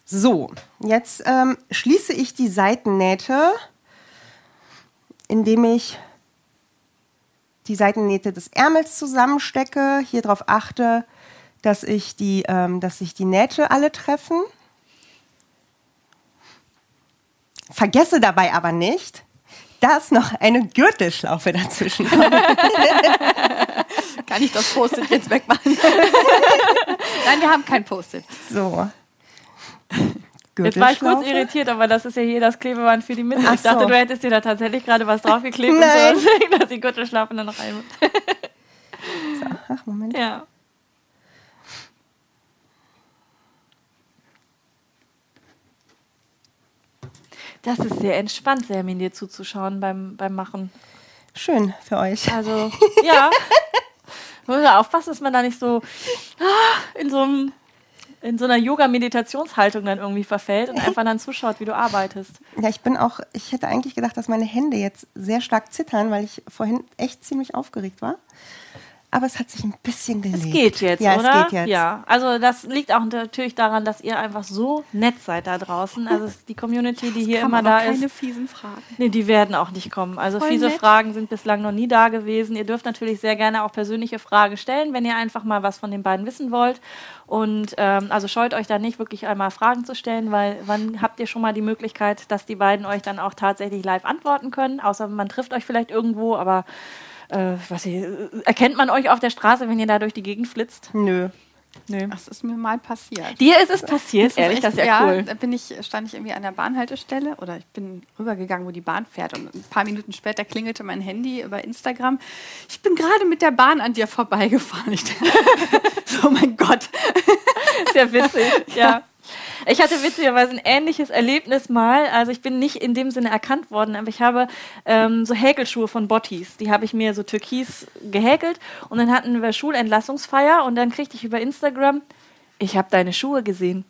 So, jetzt ähm, schließe ich die Seitennähte, indem ich die Seitennähte des Ärmels zusammenstecke. Hier darauf achte, dass ich die, ähm, dass sich die Nähte alle treffen. Vergesse dabei aber nicht, dass noch eine Gürtelschlaufe dazwischen kommt. Kann ich das Post-it jetzt wegmachen? Nein, wir haben kein Post-it. So. Jetzt war ich kurz irritiert, aber das ist ja hier das Klebeband für die Mitte. Ach Ich dachte, so. du hättest dir da tatsächlich gerade was draufgeklebt und so, deswegen, dass die Gürtelschlaufe dann noch rein muss. Ach, Moment. Ja. Das ist sehr entspannt, Sermin, dir zuzuschauen beim, beim Machen. Schön für euch. Also, ja. Man muss ja aufpassen, dass man da nicht so ah, in so einem in so einer Yoga-Meditationshaltung dann irgendwie verfällt und einfach dann zuschaut, wie du arbeitest. Ja, ich bin auch, ich hätte eigentlich gedacht, dass meine Hände jetzt sehr stark zittern, weil ich vorhin echt ziemlich aufgeregt war. Aber es hat sich ein bisschen gelegt. Es geht jetzt, ja, oder? es geht jetzt. Ja, also das liegt auch natürlich daran, dass ihr einfach so nett seid da draußen. Also es ist die Community, die hier immer da keine ist. fiesen Fragen. Nee, die werden auch nicht kommen. Also Voll fiese nett. Fragen sind bislang noch nie da gewesen. Ihr dürft natürlich sehr gerne auch persönliche Fragen stellen, wenn ihr einfach mal was von den beiden wissen wollt. Und ähm, also scheut euch da nicht wirklich einmal Fragen zu stellen, weil wann habt ihr schon mal die Möglichkeit, dass die beiden euch dann auch tatsächlich live antworten können? Außer man trifft euch vielleicht irgendwo, aber äh, was ich, erkennt man euch auf der Straße, wenn ihr da durch die Gegend flitzt? Nö. Nö. Das ist mir mal passiert. Dir ist es passiert, ehrlich, echt- das ist ja, cool. Da bin ich, stand ich irgendwie an der Bahnhaltestelle oder ich bin rübergegangen, wo die Bahn fährt. Und ein paar Minuten später klingelte mein Handy über Instagram. Ich bin gerade mit der Bahn an dir vorbeigefahren. Ich dachte, oh mein Gott. Sehr witzig, ja. Ich hatte witzigerweise ein ähnliches Erlebnis mal. Also ich bin nicht in dem Sinne erkannt worden, aber ich habe ähm, so Häkelschuhe von Bottis. Die habe ich mir so türkis gehäkelt und dann hatten wir Schulentlassungsfeier und dann kriegte ich über Instagram, ich habe deine Schuhe gesehen.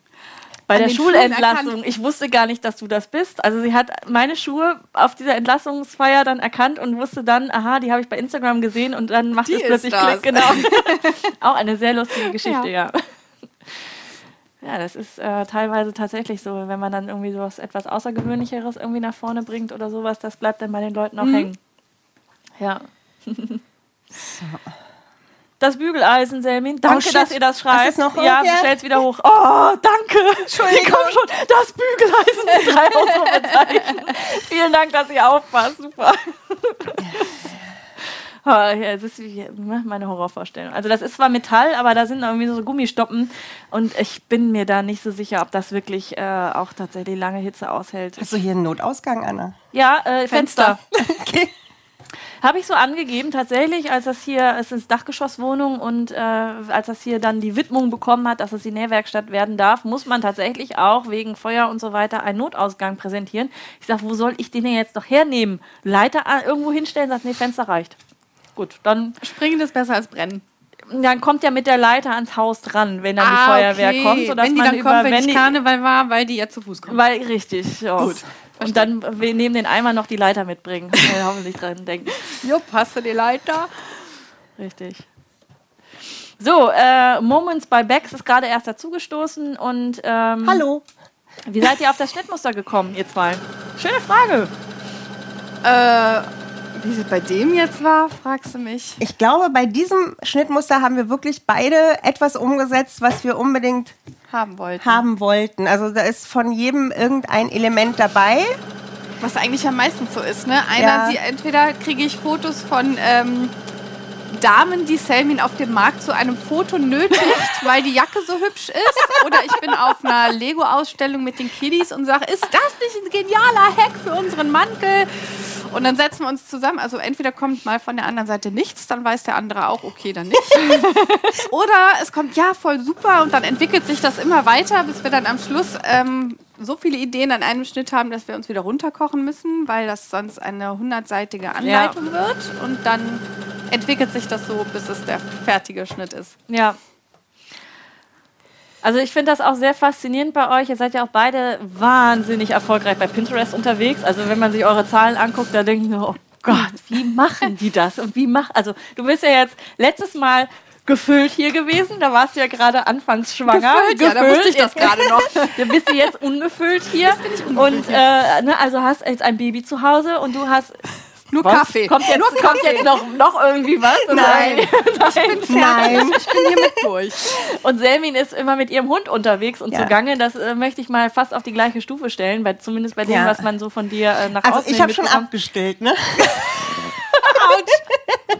Bei An der Schulentlassung. Ich wusste gar nicht, dass du das bist. Also sie hat meine Schuhe auf dieser Entlassungsfeier dann erkannt und wusste dann, aha, die habe ich bei Instagram gesehen und dann macht Die es plötzlich das. Klick. Genau. Auch eine sehr lustige Geschichte, ja. Ja. Ja, das ist äh, teilweise tatsächlich so, wenn man dann irgendwie sowas etwas Außergewöhnlicheres irgendwie nach vorne bringt oder sowas, das bleibt dann bei den Leuten auch Mhm. hängen. Ja. Das Bügeleisen, Selmin. Danke, shit. dass ihr das schreibt. Ja, Ja. stell's wieder hoch. Oh, danke. Entschuldigung. Komm schon. Das Bügeleisen mit drei Ausrufezeichen. Vielen Dank, dass ihr aufpasst. Super. Oh, ja, es ist wie meine Horrorvorstellung. Also das ist zwar Metall, aber da sind irgendwie so Gummistoppen und ich bin mir da nicht so sicher, ob das wirklich äh, auch tatsächlich lange Hitze aushält. Hast du hier einen Notausgang, Anna? Ja, äh, Fenster. Fenster. Okay. Habe ich so angegeben, tatsächlich, als das hier, es ist Dachgeschosswohnung und äh, als das hier dann die Widmung bekommen hat, dass es die Nähwerkstatt werden darf, muss man tatsächlich auch wegen Feuer und so weiter einen Notausgang präsentieren. Ich sage, wo soll ich den denn jetzt noch hernehmen? Leiter an- irgendwo hinstellen, sagt, nee, Fenster reicht. Gut, dann, Springen ist besser als brennen. dann kommt ja mit der Leiter ans Haus dran, wenn dann die Ah, Feuerwehr okay. kommt, sodass wenn die man dann über, kommt, wenn, wenn die die, Karneval war, weil die ja zu Fuß kommen. weil richtig, ja. Gut, Und dann wir neben den Eimer noch die Leiter mitbringen. Hoffentlich dran denken. Jupp, hast du die Leiter? Richtig. So, äh, Moments by Bex ist gerade erst dazugestoßen und ähm, Hallo. wie seid ihr auf das Schnittmuster gekommen, ihr zwei? Schöne Frage. Äh, wie es bei dem jetzt war, fragst du mich. Ich glaube, bei diesem Schnittmuster haben wir wirklich beide etwas umgesetzt, was wir unbedingt Haben wollten. haben wollten. Also da ist von jedem irgendein Element dabei. Was eigentlich am meisten so ist, ne? Einer, Ja. sie, entweder kriege ich Fotos von ähm, Damen, die Selmin auf dem Markt zu einem Foto nötigt, weil die Jacke so hübsch ist. Oder ich bin auf einer Lego-Ausstellung mit den Kiddies und sage, ist das nicht ein genialer Hack für unseren Mantel? Und dann setzen wir uns zusammen. Also entweder kommt mal von der anderen Seite nichts, dann weiß der andere auch, okay, dann nicht. Oder es kommt, ja, voll super und dann entwickelt sich das immer weiter, bis wir dann am Schluss ähm, so viele Ideen an einem Schnitt haben, dass wir uns wieder runterkochen müssen, weil das sonst eine hundertseitige Anleitung wird. Und dann entwickelt sich das so, bis es der fertige Schnitt ist. Ja. Also ich finde das auch sehr faszinierend bei euch. Ihr seid ja auch beide wahnsinnig erfolgreich bei Pinterest unterwegs. Also wenn man sich eure Zahlen anguckt, da denke ich mir, oh Gott, wie machen die das? Und wie mach, also du bist ja jetzt letztes Mal gefüllt hier gewesen. Da warst du ja gerade anfangs schwanger. Gefüllt, ja, da wusste ich das gerade noch. Da bist du jetzt ungefüllt hier. Und äh, ne, also hast jetzt ein Baby zu Hause und du hast Nur was? Kaffee. Kommt jetzt, Nur kommt jetzt noch, noch irgendwie was? Nein. Nein. Nein. Ich bin hier mit durch. Und Selmin ist immer mit ihrem Hund unterwegs und Ja. zugange. Das äh, möchte ich mal fast auf die gleiche Stufe stellen, bei, zumindest bei dem, Ja. was man so von dir äh, nach Also außen ich hin habe schon mitbekommt. abgestillt, ne?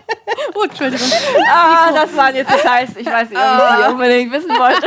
Oh, Entschuldigung. Ah, das waren jetzt Details. Ich weiß nicht, ob Ah. ich die unbedingt wissen wollte.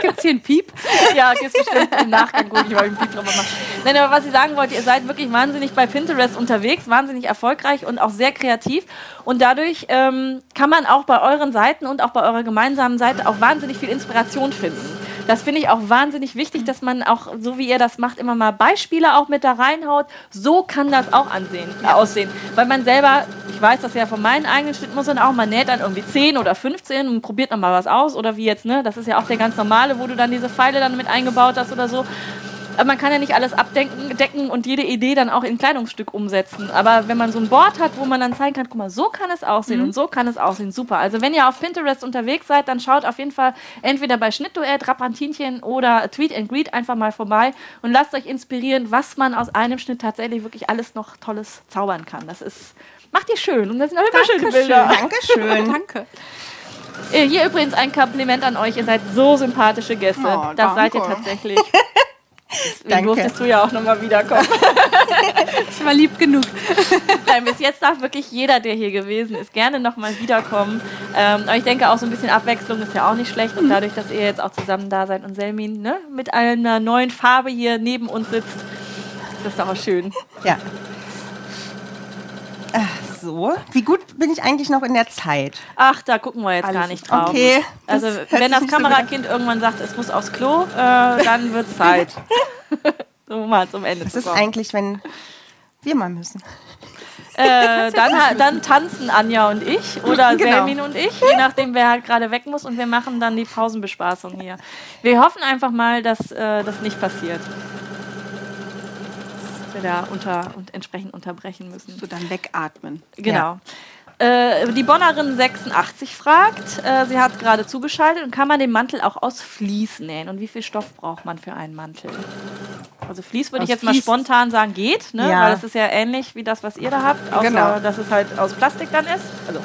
Gibt es hier einen Piep? ja, gibt's bestimmt im Nachgang gucke ich mal einen Beat drüber machen. Nein, aber was ich sagen wollte, ihr seid wirklich wahnsinnig bei Pinterest unterwegs, wahnsinnig erfolgreich und auch sehr kreativ. Und dadurch ähm, kann man auch bei euren Seiten und auch bei eurer gemeinsamen Seite auch wahnsinnig viel Inspiration finden. Das finde ich auch wahnsinnig wichtig, dass man auch, so wie ihr das macht, immer mal Beispiele auch mit da reinhaut. So kann das auch ansehen, äh, aussehen. Weil man selber, ich weiß das ja von meinen eigenen Schnittmustern auch, man näht dann irgendwie 10 oder 15 und probiert dann mal was aus. Oder wie jetzt, ne? Das ist ja auch der ganz normale, wo du dann diese Pfeile dann mit eingebaut hast oder so. Aber man kann ja nicht alles abdecken decken und jede Idee dann auch in ein Kleidungsstück umsetzen. Aber wenn man so ein Board hat, wo man dann zeigen kann, guck mal, so kann es aussehen und so kann es aussehen, super. Also wenn ihr auf Pinterest unterwegs seid, dann schaut auf jeden Fall entweder bei Schnittduett, Rappantinchen oder Tweet and Greet einfach mal vorbei und lasst euch inspirieren, was man aus einem Schnitt tatsächlich wirklich alles noch Tolles zaubern kann. Das ist, macht ihr schön und das sind auch immer schöne Bilder. Dankeschön. Danke. Äh, Hier übrigens ein Kompliment an euch. Ihr seid so sympathische Gäste. Oh, das seid ihr tatsächlich. Danke. durftest du ja auch nochmal wiederkommen. Ich war lieb genug. Nein, bis jetzt darf wirklich jeder, der hier gewesen ist, gerne nochmal wiederkommen. Ähm, aber ich denke auch so ein bisschen Abwechslung ist ja auch nicht schlecht. Und dadurch, dass ihr jetzt auch zusammen da seid und Selmin ne, mit einer neuen Farbe hier neben uns sitzt, ist das doch auch schön. Ja. Ach so. Wie gut bin ich eigentlich noch in der Zeit? Ach, da gucken wir jetzt Alles gar nicht drauf. Okay. Also, Das wenn das nicht so Kamerakind irgendwann sagt, es muss aufs Klo, äh, dann wird Zeit. so mal zum Ende Was zu ist kommen. eigentlich, wenn wir mal müssen? Äh, dann, dann tanzen Anja und ich oder Genau. Selmin und ich, je nachdem, wer halt gerade weg muss. Und wir machen dann die Pausenbespaßung hier. Wir hoffen einfach mal, dass äh, das nicht passiert. Wir da unter und entsprechend unterbrechen müssen. So dann wegatmen. Genau. Äh, die Bonnerin 86 fragt, äh, sie hat gerade zugeschaltet, und kann man den Mantel auch aus Vlies nähen? Und wie viel Stoff braucht man für einen Mantel? Also Vlies würde ich jetzt mal Vlies? spontan sagen, geht, ne? Ja. weil das ist ja ähnlich wie das, was ihr da habt, außer Genau. dass es halt aus Plastik dann ist. Also,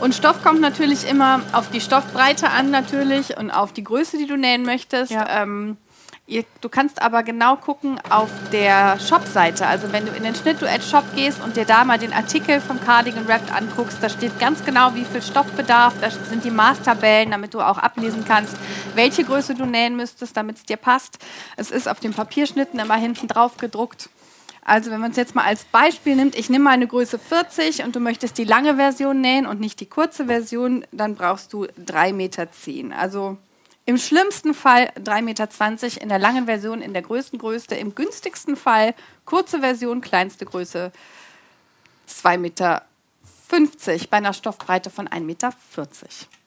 Und Stoff kommt natürlich immer auf die Stoffbreite an natürlich und auf die Größe, die du nähen möchtest. Ja. Ähm, ihr, du kannst aber genau gucken auf der Shop-Seite. Also wenn du in den Schnittduett-Shop gehst und dir da mal den Artikel vom Cardigan Wrapped anguckst, da steht ganz genau, wie viel Stoffbedarf, da sind die Maßtabellen, damit du auch ablesen kannst, welche Größe du nähen müsstest, damit es dir passt. Es ist auf den Papierschnitten immer hinten drauf gedruckt. Also wenn man es jetzt mal als Beispiel nimmt, ich nehme mal eine Größe 40 und du möchtest die lange Version nähen und nicht die kurze Version, dann brauchst du 3,10 Meter. Also im schlimmsten Fall 3,20 Meter in der langen Version, in der größten Größe, im günstigsten Fall kurze Version, kleinste Größe 2,50 Meter bei einer Stoffbreite von 1,40 Meter.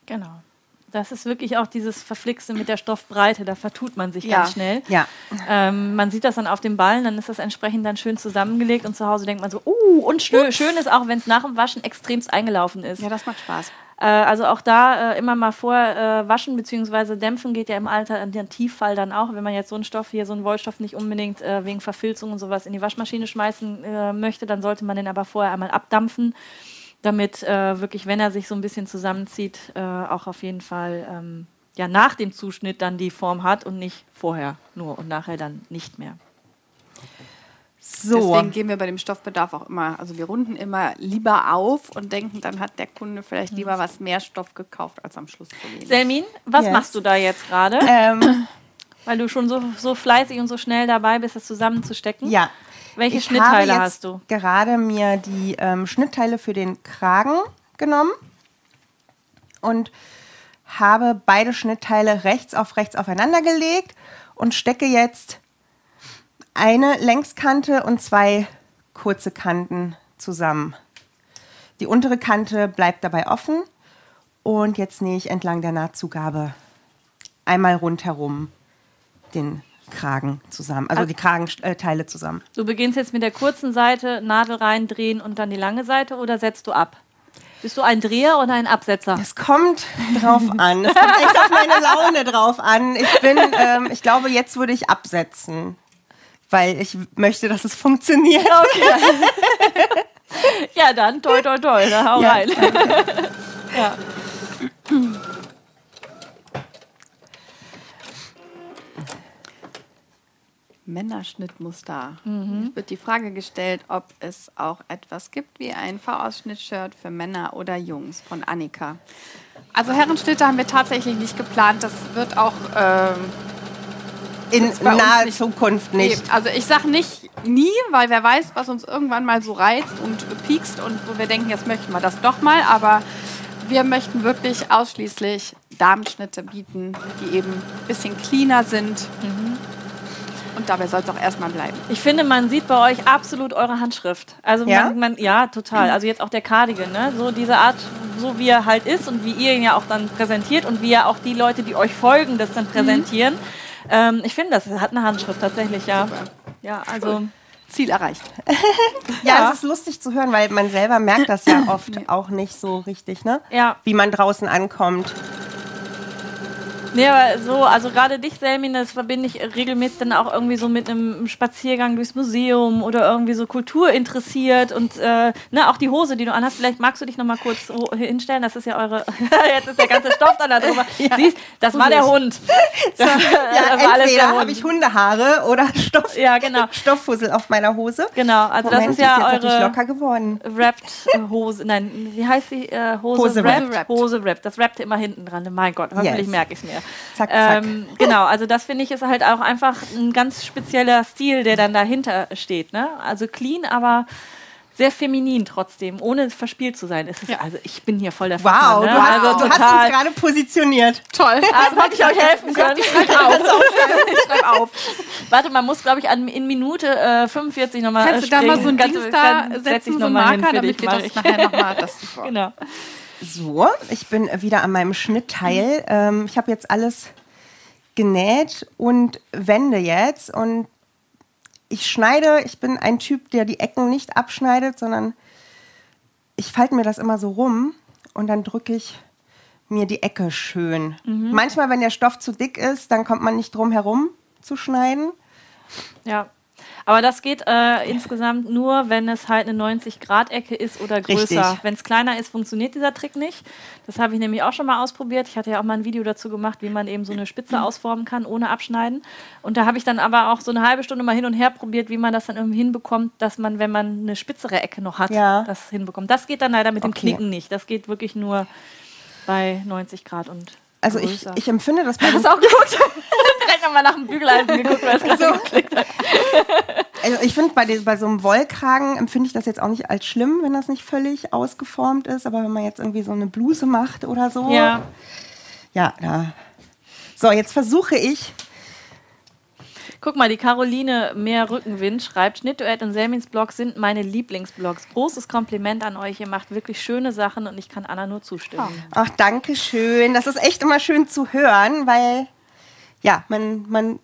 genau. Das ist wirklich auch dieses Verflixte mit der Stoffbreite, da vertut man sich Ja. ganz schnell. Ja. Ähm, man sieht das dann auf dem Ballen, dann ist das entsprechend dann schön zusammengelegt und zu Hause denkt man so, uh, und schön, schön ist auch, wenn es nach dem Waschen extremst eingelaufen ist. Ja, das macht Spaß. Äh, also auch da äh, immer mal vorher äh, waschen bzw. dämpfen geht ja im Alternativfall dann auch. Wenn man jetzt so einen Stoff hier, so einen Wollstoff nicht unbedingt wegen Verfilzung und sowas in die Waschmaschine schmeißen möchte, dann sollte man den aber vorher einmal abdampfen, damit wirklich, wenn er sich so ein bisschen zusammenzieht, auch auf jeden Fall ähm, ja, nach dem Zuschnitt dann die Form hat und nicht vorher nur und nachher dann nicht mehr. So. Deswegen gehen wir bei dem Stoffbedarf auch immer, also wir runden immer lieber auf und denken, dann hat der Kunde vielleicht lieber was mehr Stoff gekauft als am Schluss. Selmin, was Yes. machst du da jetzt gerade? Ähm, Weil du schon so, so fleißig und so schnell dabei bist, das zusammenzustecken. ja. Welche Ich Schnittteile habe hast du? gerade mir die ähm, Schnittteile für den Kragen genommen und habe beide Schnittteile rechts auf rechts aufeinander gelegt und stecke jetzt eine Längskante und zwei kurze Kanten zusammen. Die untere Kante bleibt dabei offen und jetzt nähe ich entlang der Nahtzugabe einmal rundherum den Kragen zusammen, also die Kragenteile zusammen. Du beginnst jetzt mit der kurzen Seite, Nadel reindrehen und dann die lange Seite oder setzt du ab? Bist du ein Dreher oder ein Absetzer? Es kommt drauf an. Es kommt echt auf meine Laune drauf an. Ich bin, ähm, ich glaube, jetzt würde ich absetzen, weil ich möchte, dass es funktioniert. Okay. ja, dann toi toi toi, da hau Ja. rein. ja. Männerschnittmuster. Mhm. Es wird die Frage gestellt, ob es auch etwas gibt wie ein V-Ausschnitt-Shirt für Männer oder Jungs von Annika. Also Herrenschnitte haben wir tatsächlich nicht geplant. Das wird auch ähm, In naher nicht Zukunft nicht. geben. Also ich sage nicht nie, weil wer weiß, was uns irgendwann mal so reizt und piekst und wo wir denken, jetzt möchten wir das doch mal. Aber wir möchten wirklich ausschließlich Damenschnitte bieten, die eben ein bisschen cleaner sind. Und dabei soll es auch erstmal bleiben. Ich finde, man sieht bei euch absolut eure Handschrift. Also Ja? man, man ja, total. Also jetzt auch der Cardigan, ne? So diese Art, so wie er halt ist und wie ihr ihn ja auch dann präsentiert und wie ja auch die Leute, die euch folgen, das dann präsentieren. Ähm, ich finde, das hat eine Handschrift tatsächlich, ja. Ja, also Ziel erreicht. Ja, Ja. es ist lustig zu hören, weil man selber merkt das ja oft auch nicht so richtig, ne? ja. Wie man draußen ankommt. Nee, aber so, also gerade dich, Selmin, das verbinde ich regelmäßig dann auch irgendwie so mit einem Spaziergang durchs Museum oder irgendwie so Kultur interessiert und äh, ne, auch die Hose, die du anhast, vielleicht magst du dich noch mal kurz hinstellen, das ist ja eure, jetzt ist der ganze Stoff dann da drüber. Siehst, das war der Hund. Das, Ja, war entweder der habe ich Hundehaare oder Stoff, Ja, genau. Stofffussel auf meiner Hose. Genau, also Moment, das ist ist ja jetzt natürlich eure locker geworden. Wrapped Hose, nein, wie heißt die äh, Hose? Hose wrapped? wrapped. Hose wrapped. Das wrappte immer hinten dran. Mein Gott, hoffentlich Yes. merke ich es mir. Zack, zack. Ähm, genau, also das finde ich ist halt auch einfach ein ganz spezieller Stil, der dann dahinter steht. Ne? Also clean, aber sehr feminin trotzdem, ohne verspielt zu sein. Es ist, Also ich bin hier voll der Wow, Fachmann, ne? du, hast, also du hast uns gerade positioniert. Toll. also, wollte ich euch helfen können. Ich schreib auf. Warte, man muss, glaube ich, an, in Minute äh, 45 nochmal Kannst du da mal so ein Dings da ich setzen, so einen Marker, damit wir das ich. nachher nochmal... Genau. So, ich bin wieder an meinem Schnittteil. Ähm, ich habe jetzt alles genäht und wende jetzt. Und ich schneide, ich bin ein Typ, der die Ecken nicht abschneidet, sondern ich falte mir das immer so rum und dann drücke ich mir die Ecke schön. Manchmal, wenn der Stoff zu dick ist, dann kommt man nicht drum herum zu schneiden. Ja. Aber das geht äh, insgesamt nur, wenn es halt eine 90-Grad-Ecke ist oder größer. Wenn es kleiner ist, funktioniert dieser Trick nicht. Das habe ich nämlich auch schon mal ausprobiert. Ich hatte ja auch mal ein Video dazu gemacht, wie man eben so eine Spitze ausformen kann, ohne abschneiden. Und da habe ich dann aber auch so eine halbe Stunde mal hin und her probiert, wie man das dann irgendwie hinbekommt, dass man, wenn man eine spitzere Ecke noch hat, Ja. das hinbekommt. Das geht dann leider mit dem Okay. Knicken nicht. Das geht wirklich nur bei 90 Grad und Also ich, größer. ich empfinde das bei Hast du auch geguckt? Direkt nochmal nach dem Bügeleisen geguckt, weil es gerade geklickt hat. Also ich finde, bei, bei so einem Wollkragen empfinde ich das jetzt auch nicht als schlimm, wenn das nicht völlig ausgeformt ist. Aber wenn man jetzt irgendwie so eine Bluse macht oder so. Ja. Ja, da. So, jetzt versuche ich. Guck mal, die Caroline Mehr Rückenwind schreibt, Schnittduett und Selmins Blog sind meine Lieblingsblogs. Großes Kompliment an euch. Ihr macht wirklich schöne Sachen und ich kann Anna nur zustimmen. Ach, danke schön. Das ist echt immer schön zu hören, weil ja, man, man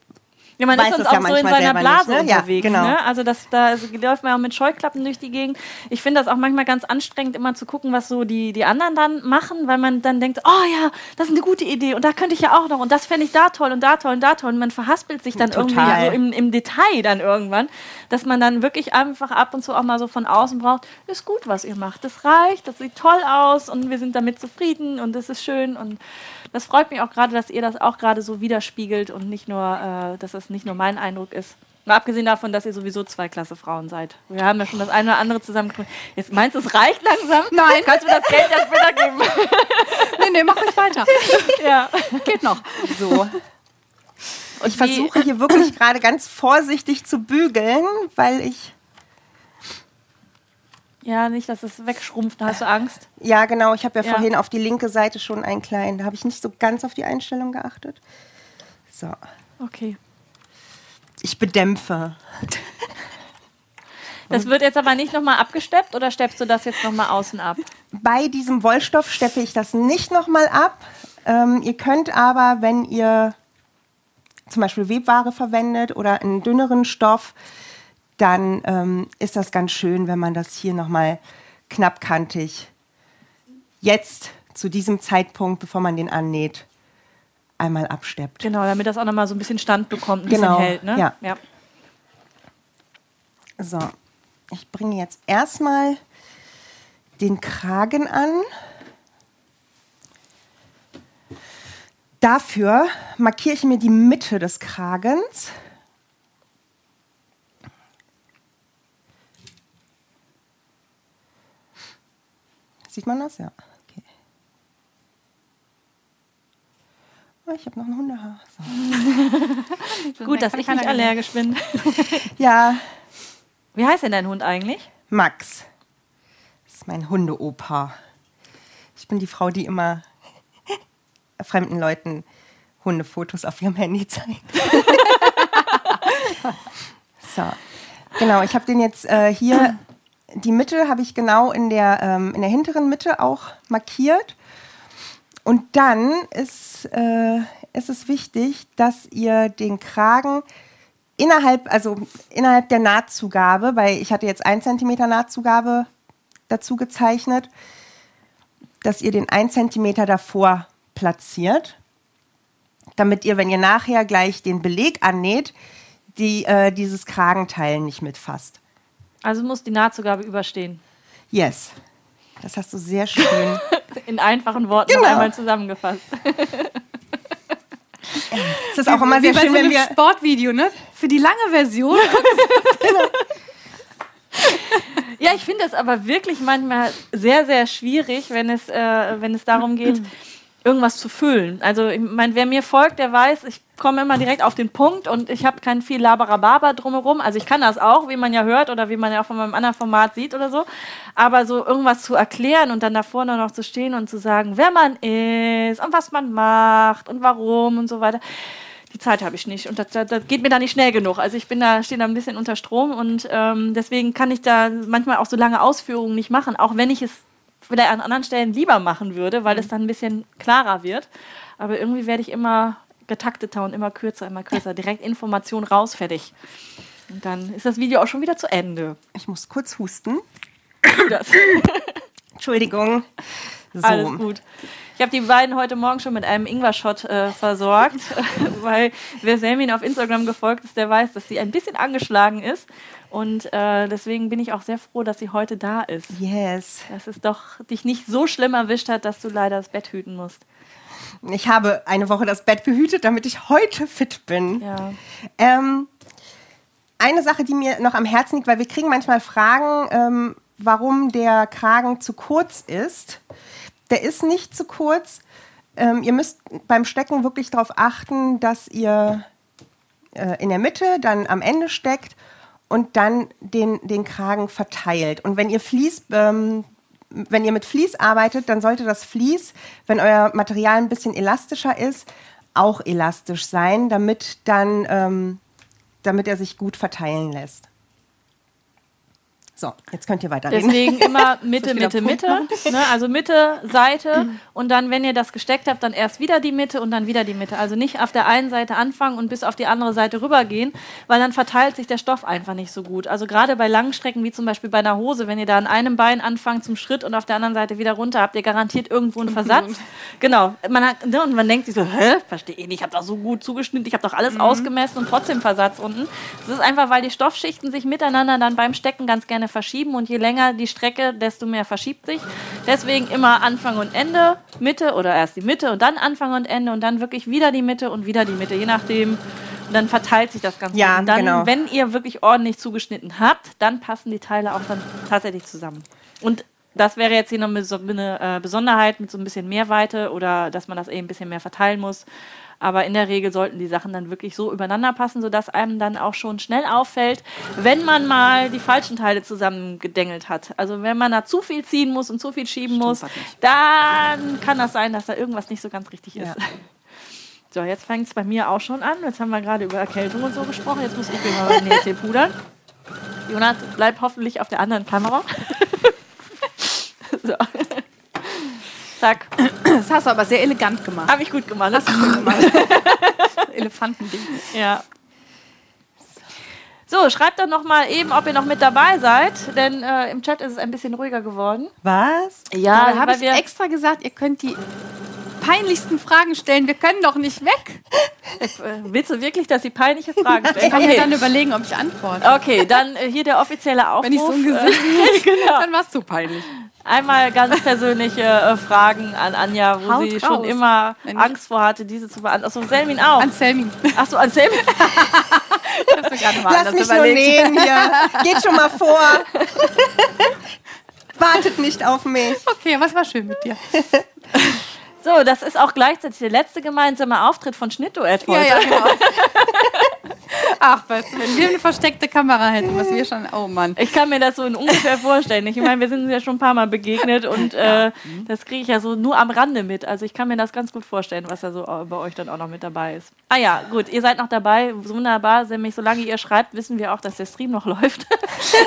Ja, man weiß ist uns es ja auch so in seiner Blase nicht, ne? Ja, unterwegs. genau. ne? Also das, da also läuft man auch mit Scheuklappen durch die Gegend. Ich finde das auch manchmal ganz anstrengend, immer zu gucken, was so die, die anderen dann machen, weil man dann denkt, oh ja, das ist eine gute Idee und da könnte ich ja auch noch und das fände ich da toll und da toll und da toll. Und man verhaspelt sich dann Total. irgendwie so im, im Detail dann irgendwann, dass man dann wirklich einfach ab und zu auch mal so von außen braucht, ist gut, was ihr macht. Das reicht, das sieht toll aus und wir sind damit zufrieden und das ist schön und das freut mich auch gerade, dass ihr das auch gerade so widerspiegelt und nicht nur, äh, dass das nicht nur mein Eindruck ist. Mal abgesehen davon, dass ihr sowieso zwei klasse Frauen seid. Wir haben ja schon das eine oder andere zusammen gefunden. Jetzt meinst du, es reicht langsam? Nein. Kannst du mir das Geld ja später geben? Nee, nee, mach ich weiter. ja. Geht noch. so. Und ich versuche hier wirklich gerade ganz vorsichtig zu bügeln, weil ich Ja, nicht, dass es wegschrumpft. Da hast du Angst. ja genau, ich habe ja, Ja. vorhin auf die linke Seite schon einen kleinen, da habe ich nicht so ganz auf die Einstellung geachtet. So, Okay. Ich bedämpfe. Das wird jetzt aber nicht nochmal abgesteppt oder steppst du das jetzt nochmal außen ab? Bei diesem Wollstoff steppe ich das nicht nochmal ab. Ähm, ihr könnt aber, wenn ihr zum Beispiel Webware verwendet oder einen dünneren Stoff, dann ähm, ist das ganz schön, wenn man das hier nochmal knappkantig jetzt zu diesem Zeitpunkt, bevor man den annäht, einmal absteppt. Genau, damit das auch nochmal so ein bisschen Stand bekommt, ein Genau, bisschen hält. Ne? ja. ja. So, ich bringe jetzt erstmal den Kragen an. Dafür markiere ich mir die Mitte des Kragens. Sieht man das? Ja. Okay. Oh, ich habe noch ein Hundehaar. So. Gut, dass ich nicht allergisch bin. Ja, Wie heißt denn dein Hund eigentlich? Max. Das ist mein Hundeopa. Ich bin die Frau, die immer fremden Leuten Hundefotos auf ihrem Handy zeigt. so, genau. Ich habe den jetzt äh, hier. Die Mitte habe ich genau in der, ähm, in der hinteren Mitte auch markiert. Und dann ist, äh, ist es wichtig, dass ihr den Kragen innerhalb, also innerhalb der Nahtzugabe, weil ich hatte jetzt 1 cm Nahtzugabe dazu gezeichnet, dass ihr den 1 cm davor platziert, damit ihr, wenn ihr nachher gleich den Beleg annäht, die, äh, dieses Kragenteil nicht mitfasst. Also muss die Nahtzugabe überstehen. Yes. Das hast du sehr schön. In einfachen Worten Genau. noch einmal zusammengefasst. Es ist auch immer Wie sehr bei schön, so wenn wir. Sportvideo, ne? Für die lange Version. Ja, ich finde es aber wirklich manchmal sehr, sehr schwierig, wenn es, äh, wenn es darum geht, irgendwas zu füllen. Also, ich meine, wer mir folgt, der weiß, ich komme immer direkt auf den Punkt und ich habe kein viel Labarababa drumherum. Also, ich kann das auch, wie man ja hört oder wie man ja auch von meinem anderen Format sieht oder so. Aber so irgendwas zu erklären und dann da vorne noch zu stehen und zu sagen, wer man ist und was man macht und warum und so weiter. Die Zeit habe ich nicht und das, das, das geht mir da nicht schnell genug. Also ich bin da, stehe da ein bisschen unter Strom und ähm, deswegen kann ich da manchmal auch so lange Ausführungen nicht machen, auch wenn ich es vielleicht an anderen Stellen lieber machen würde, weil es dann ein bisschen klarer wird. Aber irgendwie werde ich immer getakteter und immer kürzer, immer kürzer. Direkt Information raus, fertig. Und dann ist das Video auch schon wieder zu Ende. Ich muss kurz husten. Das, Entschuldigung. So. alles gut. Ich habe die beiden heute Morgen schon mit einem Ingwer-Shot äh, versorgt, weil wer Selmin auf Instagram gefolgt ist, der weiß, dass sie ein bisschen angeschlagen ist. Und äh, deswegen bin ich auch sehr froh, dass sie heute da ist. Yes. Dass es doch dich nicht so schlimm erwischt hat, dass du leider das Bett hüten musst. Ich habe eine Woche das Bett gehütet, damit ich heute fit bin. Ja. Ähm, eine Sache, die mir noch am Herzen liegt, weil wir kriegen manchmal Fragen, ähm, warum der Kragen zu kurz ist. Der ist nicht zu kurz. Ähm, ihr müsst beim Stecken wirklich darauf achten, dass ihr äh, in der Mitte, dann am Ende steckt und dann den, den Kragen verteilt. Und wenn ihr Vlies, ähm, wenn ihr mit Vlies arbeitet, dann sollte das Vlies, wenn euer Material ein bisschen elastischer ist, auch elastisch sein, damit dann, ähm, damit er sich gut verteilen lässt. So, jetzt könnt ihr weiterreden. Deswegen immer Mitte, Mitte, Mitte. Ne? Also Mitte, Seite und dann, wenn ihr das gesteckt habt, dann erst wieder die Mitte und dann wieder die Mitte. Also nicht auf der einen Seite anfangen und bis auf die andere Seite rübergehen, weil dann verteilt sich der Stoff einfach nicht so gut. Also gerade bei langen Strecken, wie zum Beispiel bei einer Hose, wenn ihr da an einem Bein anfangt zum Schritt und auf der anderen Seite wieder runter, habt ihr garantiert irgendwo einen Versatz. genau. Man hat, ne? Und man denkt sich so, hä, verstehe ich nicht, ich habe doch so gut zugeschnitten, ich habe doch alles ausgemessen und trotzdem Versatz unten. Das ist einfach, weil die Stoffschichten sich miteinander dann beim Stecken ganz gerne verschieben und je länger die Strecke, desto mehr verschiebt sich. Deswegen immer Anfang und Ende, Mitte oder erst die Mitte und dann Anfang und Ende und dann wirklich wieder die Mitte und wieder die Mitte, je nachdem. Und dann verteilt sich das Ganze. Ja, und dann, genau. wenn ihr wirklich ordentlich zugeschnitten habt, dann passen die Teile auch dann tatsächlich zusammen. Und das wäre jetzt hier noch eine, äh, Besonderheit mit so ein bisschen mehr Weite oder dass man das eben ein bisschen mehr verteilen muss. Aber in der Regel sollten die Sachen dann wirklich so übereinander passen, sodass einem dann auch schon schnell auffällt, wenn man mal die falschen Teile zusammengedengelt hat. Also wenn man da zu viel ziehen muss und zu viel schieben muss, das nicht. dann kann das sein, dass da irgendwas nicht so ganz richtig ist. Ja. So, jetzt fängt es bei mir auch schon an. Jetzt haben wir gerade über Erkältung und so gesprochen. Jetzt muss ich mal mein Näschen pudern. Jonas bleibt hoffentlich auf der anderen Kamera. so. Zack. Das hast du aber sehr elegant gemacht. Habe ich gut gemacht. Das Schön gemacht. Elefantending. Ja. So, schreibt doch noch mal eben, ob ihr noch mit dabei seid, denn äh, im Chat ist es ein bisschen ruhiger geworden. Was? Ja, da habe ich wir extra gesagt, ihr könnt die peinlichsten Fragen stellen. Wir können doch nicht weg. Äh, Willst du wirklich, dass sie peinliche Fragen stellen? Ich kann mir Okay, dann überlegen, ob ich antworte. okay dann äh, hier der offizielle Aufruf. Wenn ich so ein äh, Gesicht genau. dann war es zu peinlich. Einmal ganz persönliche äh, Fragen an Anja, wo Haut sie raus. schon immer Wenn Angst vor hatte, diese zu beantworten. Achso, Selmin auch. An Selmin. Achso, an Selmin. Ich Lass anders mich nur überlegt. nähen hier. Geht schon mal vor. Wartet nicht auf mich. Okay, was war schön mit dir? So, das ist auch gleichzeitig der letzte gemeinsame Auftritt von Schnittduett heute. Ja, ja, genau. Ach, du, wenn wir eine versteckte Kamera hätten, was wir schon. Oh Mann. Ich kann mir das so in ungefähr vorstellen. Ich meine, wir sind uns ja schon ein paar Mal begegnet und äh, das kriege ich ja so nur am Rande mit. Also ich kann mir das ganz gut vorstellen, was da so bei euch dann auch noch mit dabei ist. Ah ja, gut, ihr seid noch dabei. Wunderbar. Nämlich solange ihr schreibt, wissen wir auch, dass der Stream noch läuft.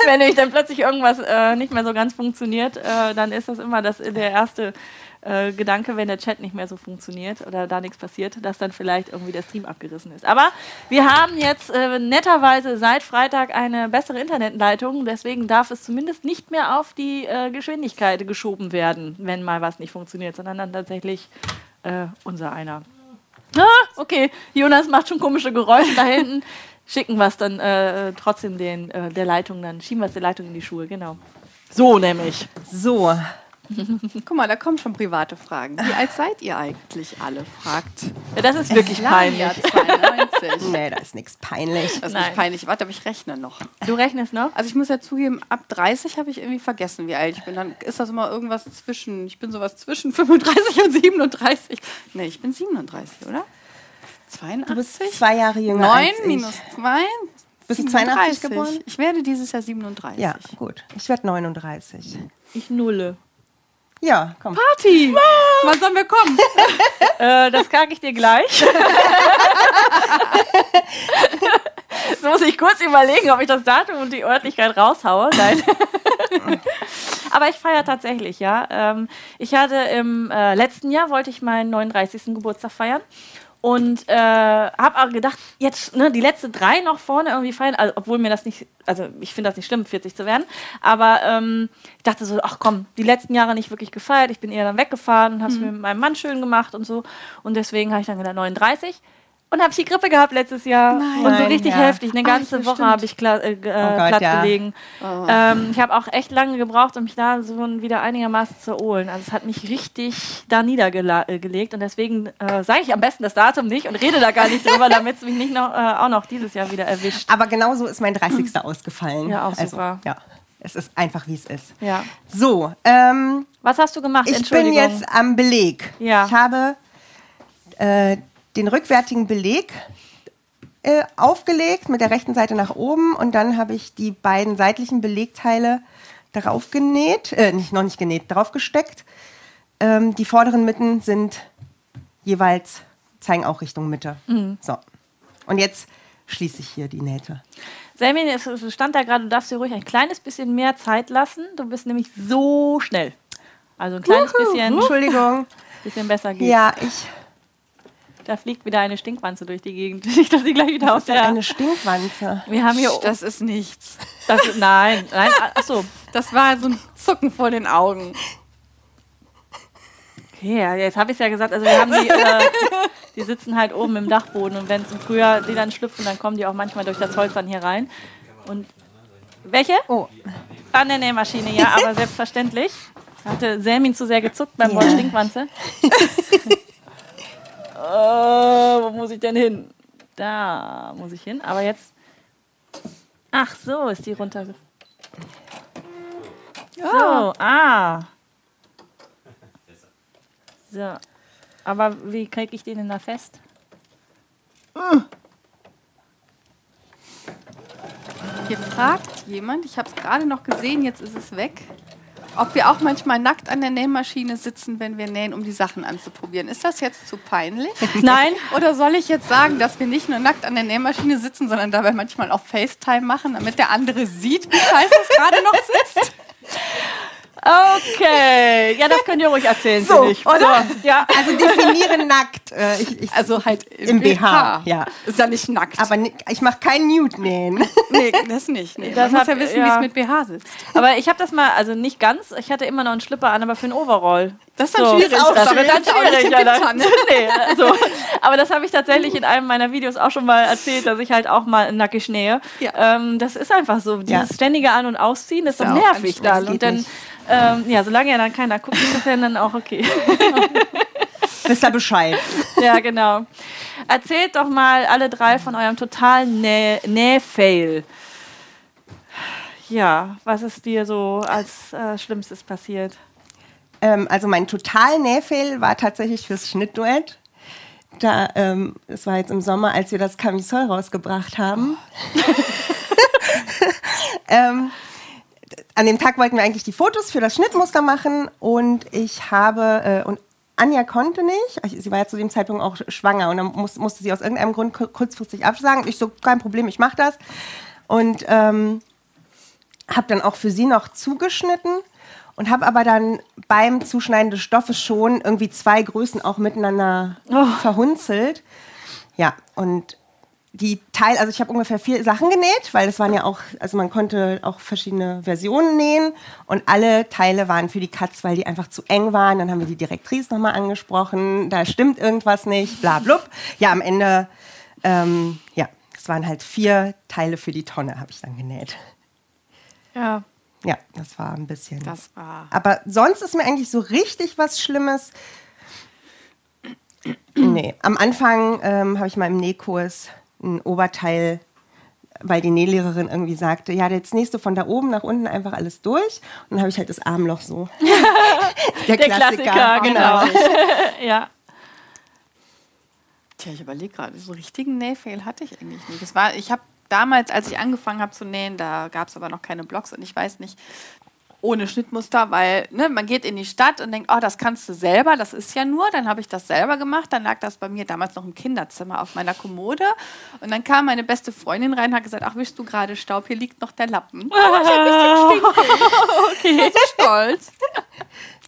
Wenn nämlich dann plötzlich irgendwas äh, nicht mehr so ganz funktioniert, äh, dann ist das immer das, der erste äh, Gedanke, wenn der Chat nicht mehr so funktioniert oder da nichts passiert, dass dann vielleicht irgendwie der Stream abgerissen ist. Aber wir haben jetzt äh, netterweise seit Freitag eine bessere Internetleitung, deswegen darf es zumindest nicht mehr auf die äh, Geschwindigkeit geschoben werden, wenn mal was nicht funktioniert, sondern dann tatsächlich äh, unser einer. Ah, okay, Jonas macht schon komische Geräusche da hinten. Schicken wir es dann äh, trotzdem den, der Leitung, dann schieben wir es der Leitung in die Schuhe, genau. So nämlich. So, Guck mal, da kommen schon private Fragen. Wie alt seid ihr eigentlich alle? Fragt. Ja, das ist wirklich peinlich. Jahr 92. nee, da ist nichts peinlich. Das ist Nein. nicht peinlich. Warte, aber ich rechne noch. Du rechnest noch? Also ich muss ja zugeben, ab 30 habe ich irgendwie vergessen, wie alt ich bin. Dann ist das immer irgendwas zwischen, ich bin sowas zwischen 35 und 37. Nee, ich bin 37, oder? 82? Du bist zwei Jahre jünger 9 als ich. minus 2? Bist du 82 geboren? Ich werde dieses Jahr 37. Ja, gut. Ich werde 39. Ich nulle. Ja, komm. Party! Wann sollen wir kommen? Äh, das kacke ich dir gleich. Jetzt muss ich kurz überlegen, ob ich das Datum und die Örtlichkeit raushaue. Nein. Aber ich feiere tatsächlich, ja. Ähm, ich hatte im äh, letzten Jahr, wollte ich meinen 39. Geburtstag feiern. Und äh, habe auch gedacht, jetzt ne, die letzten drei noch vorne irgendwie feiern, also, obwohl mir das nicht, also ich finde das nicht schlimm, 40 zu werden. Aber ähm, ich dachte so, ach komm, die letzten Jahre nicht wirklich gefeiert. Ich bin eher dann weggefahren und habe es mir mit meinem Mann schön gemacht und so. Und deswegen habe ich dann gedacht, 39. Und habe ich die Grippe gehabt letztes Jahr. Nein. und so richtig Ja. heftig. Eine Ach, ganze ja, Woche habe ich kla äh, g- äh, Oh Gott, platt ja. gelegen. Ähm, ich habe auch echt lange gebraucht, um mich da so wieder einigermaßen zu erholen. Also es hat mich richtig da niedergelegt. Und deswegen äh, sage ich am besten das Datum nicht und rede da gar nicht drüber, damit es mich nicht noch, äh, auch noch dieses Jahr wieder erwischt. Aber genauso ist mein 30. ausgefallen. Ja, auch super. Also, ja, es ist einfach, wie es ist. Ja. So, ähm, Was hast du gemacht? ich bin jetzt am Beleg. Ja. Ich habe äh, den rückwärtigen Beleg äh, aufgelegt, mit der rechten Seite nach oben und dann habe ich die beiden seitlichen Belegteile darauf genäht, äh, nicht, noch nicht genäht, drauf gesteckt. Ähm, die vorderen Mitten sind jeweils, zeigen auch Richtung Mitte. Mhm. So. Und jetzt schließe ich hier die Nähte. Selmin, es stand da gerade, du darfst dir ruhig ein kleines bisschen mehr Zeit lassen. Du bist nämlich so schnell. Also ein kleines bisschen, Entschuldigung. bisschen besser geht. Ja, ich. Da fliegt wieder eine Stinkwanze durch die Gegend. Nicht, dass sie gleich wieder aus Das ist der... eine Stinkwanze. Wir haben hier... Das ist nichts. Das, nein, nein, achso. Das war so ein Zucken vor den Augen. Okay, ja, jetzt habe ich es ja gesagt. Also wir haben die, äh, die sitzen halt oben im Dachboden und wenn es im Frühjahr die dann schlüpfen, dann kommen die auch manchmal durch das Holz dann hier rein. Und welche? Oh, An der Nähmaschine, ja, aber selbstverständlich. Hatte Selmin zu sehr gezuckt beim Ja. Wort Stinkwanze. äh, wo muss ich denn hin? Da muss ich hin. Aber jetzt. Ach, so ist die runtergefallen. So, ah. So. Aber wie kriege ich den denn da fest? Hier fragt jemand, ich habe es gerade noch gesehen, jetzt ist es weg, ob wir auch manchmal nackt an der Nähmaschine sitzen, wenn wir nähen, um die Sachen anzuprobieren. Ist das jetzt zu peinlich? Nein. Oder soll ich jetzt sagen, dass wir nicht nur nackt an der Nähmaschine sitzen, sondern dabei manchmal auch FaceTime machen, damit der andere sieht, wie scheiße es gerade noch sitzt? Okay, ja, das könnt ihr ruhig erzählen, So, finde ich. oder? So, ja. Also definiere nackt. Äh, ich, ich, Also halt Im BH, ja. Ist ja nicht nackt. aber ich mache kein Nude-Nähen. nee, das nicht. Nee. Das Man muss hat- ja wissen, wie ja. es mit BH sitzt. Aber ich habe das mal, also nicht ganz, ich hatte immer noch einen Schlipper an, aber für einen Overall. Das ist dann So, schwierig. Das, Das wird dann ist schwierig. ne? nee, also, aber das habe ich tatsächlich in einem meiner Videos auch schon mal erzählt, dass ich halt auch mal nackig nähe. Ja. Ähm, das ist einfach so. Dieses ständige An- und Ausziehen ist doch auch nervig dann. Und dann, nicht. Ähm, ja, solange ja dann keiner guckt, ist das ja dann auch okay. Wisst ihr Bescheid? ja, genau. Erzählt doch mal alle drei von eurem totalen Näh- Näh-Fail. Ja, was ist dir so als äh, Schlimmstes passiert? Ähm, also mein total Nähfehl war tatsächlich fürs Schnittduett. Da, ähm, es war jetzt im Sommer, als wir das Camisol rausgebracht haben. ähm, an dem Tag wollten wir eigentlich die Fotos für das Schnittmuster machen und ich habe äh, und Anja konnte nicht. Ich- Sie war ja zu dem Zeitpunkt auch schwanger und dann muss, musste sie aus irgendeinem Grund ku- kurzfristig absagen. Ich so kein Problem, ich mache das und ähm, habe dann auch für sie noch zugeschnitten und habe aber dann beim Zuschneiden des Stoffes schon irgendwie zwei Größen auch miteinander verhunzelt. Ja, und die Teil, also ich habe ungefähr vier Sachen genäht, weil das waren ja auch, also man konnte auch verschiedene Versionen nähen und alle Teile waren für die Cuts, weil die einfach zu eng waren. Dann haben wir die Direktrice nochmal angesprochen, da stimmt irgendwas nicht, bla blub. Ja, am Ende, ähm, ja, es waren halt vier Teile für die Tonne, habe ich dann genäht. Ja. Ja, das war ein bisschen. Das war. Aber sonst ist mir eigentlich so richtig was Schlimmes. Nee, am Anfang ähm, habe ich mal im Nähkurs ein Oberteil, weil die Nählehrerin irgendwie sagte, ja, jetzt nähst du von da oben nach unten einfach alles durch. Und dann habe ich halt das Armloch so. Der, Der Klassiker, genau. ja. Tja, ich überlege gerade, so richtigen Nähfail hatte ich eigentlich nicht. Das war, ich habe damals, als ich angefangen habe zu nähen, da gab es aber noch keine Blogs und ich weiß nicht, ohne Schnittmuster, weil ne, man geht in die Stadt und denkt, oh, das kannst du selber, das ist ja nur. Dann habe ich das selber gemacht. Dann lag das bei mir damals noch im Kinderzimmer auf meiner Kommode. Und dann kam meine beste Freundin rein und hat gesagt, ach, wischst du gerade Staub? Hier liegt noch der Lappen. Oh, ich okay. so stolz.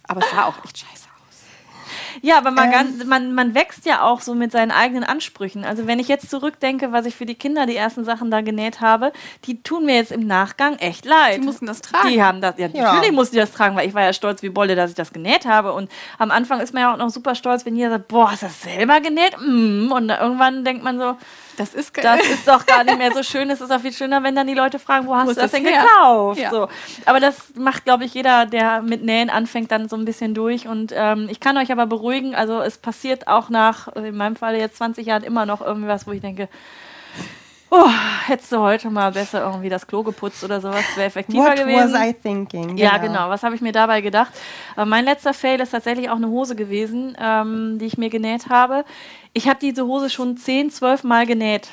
Aber es sah auch echt scheiße. Ja, aber man, Ähm. ganz, man, man wächst ja auch so mit seinen eigenen Ansprüchen. Also wenn ich jetzt zurückdenke, was ich für die Kinder die ersten Sachen da genäht habe, die tun mir jetzt im Nachgang echt leid. Die mussten das tragen. Die haben das, ja, Ja. natürlich mussten die das tragen, weil ich war ja stolz wie Bolle, dass ich das genäht habe. Und am Anfang ist man ja auch noch super stolz, wenn jeder sagt, boah, hast du das selber genäht? Mm. Und irgendwann denkt man so, Das ist das ist doch gar nicht mehr so schön. Es ist auch viel schöner, wenn dann die Leute fragen, wo hast du das das denn her? gekauft? Ja. So. Aber das macht, glaube ich, jeder, der mit Nähen anfängt, dann so ein bisschen durch. Und ähm, ich kann euch aber beruhigen, also es passiert auch nach, in meinem Fall jetzt 20 Jahren, immer noch irgendwas, wo ich denke, oh, hättest du heute mal besser irgendwie das Klo geputzt oder sowas, wäre effektiver What gewesen. was I thinking? Ja, genau. Was habe ich mir dabei gedacht? Aber mein letzter Fail ist tatsächlich auch eine Hose gewesen, ähm, die ich mir genäht habe. Ich habe diese Hose schon 10, 12 Mal genäht.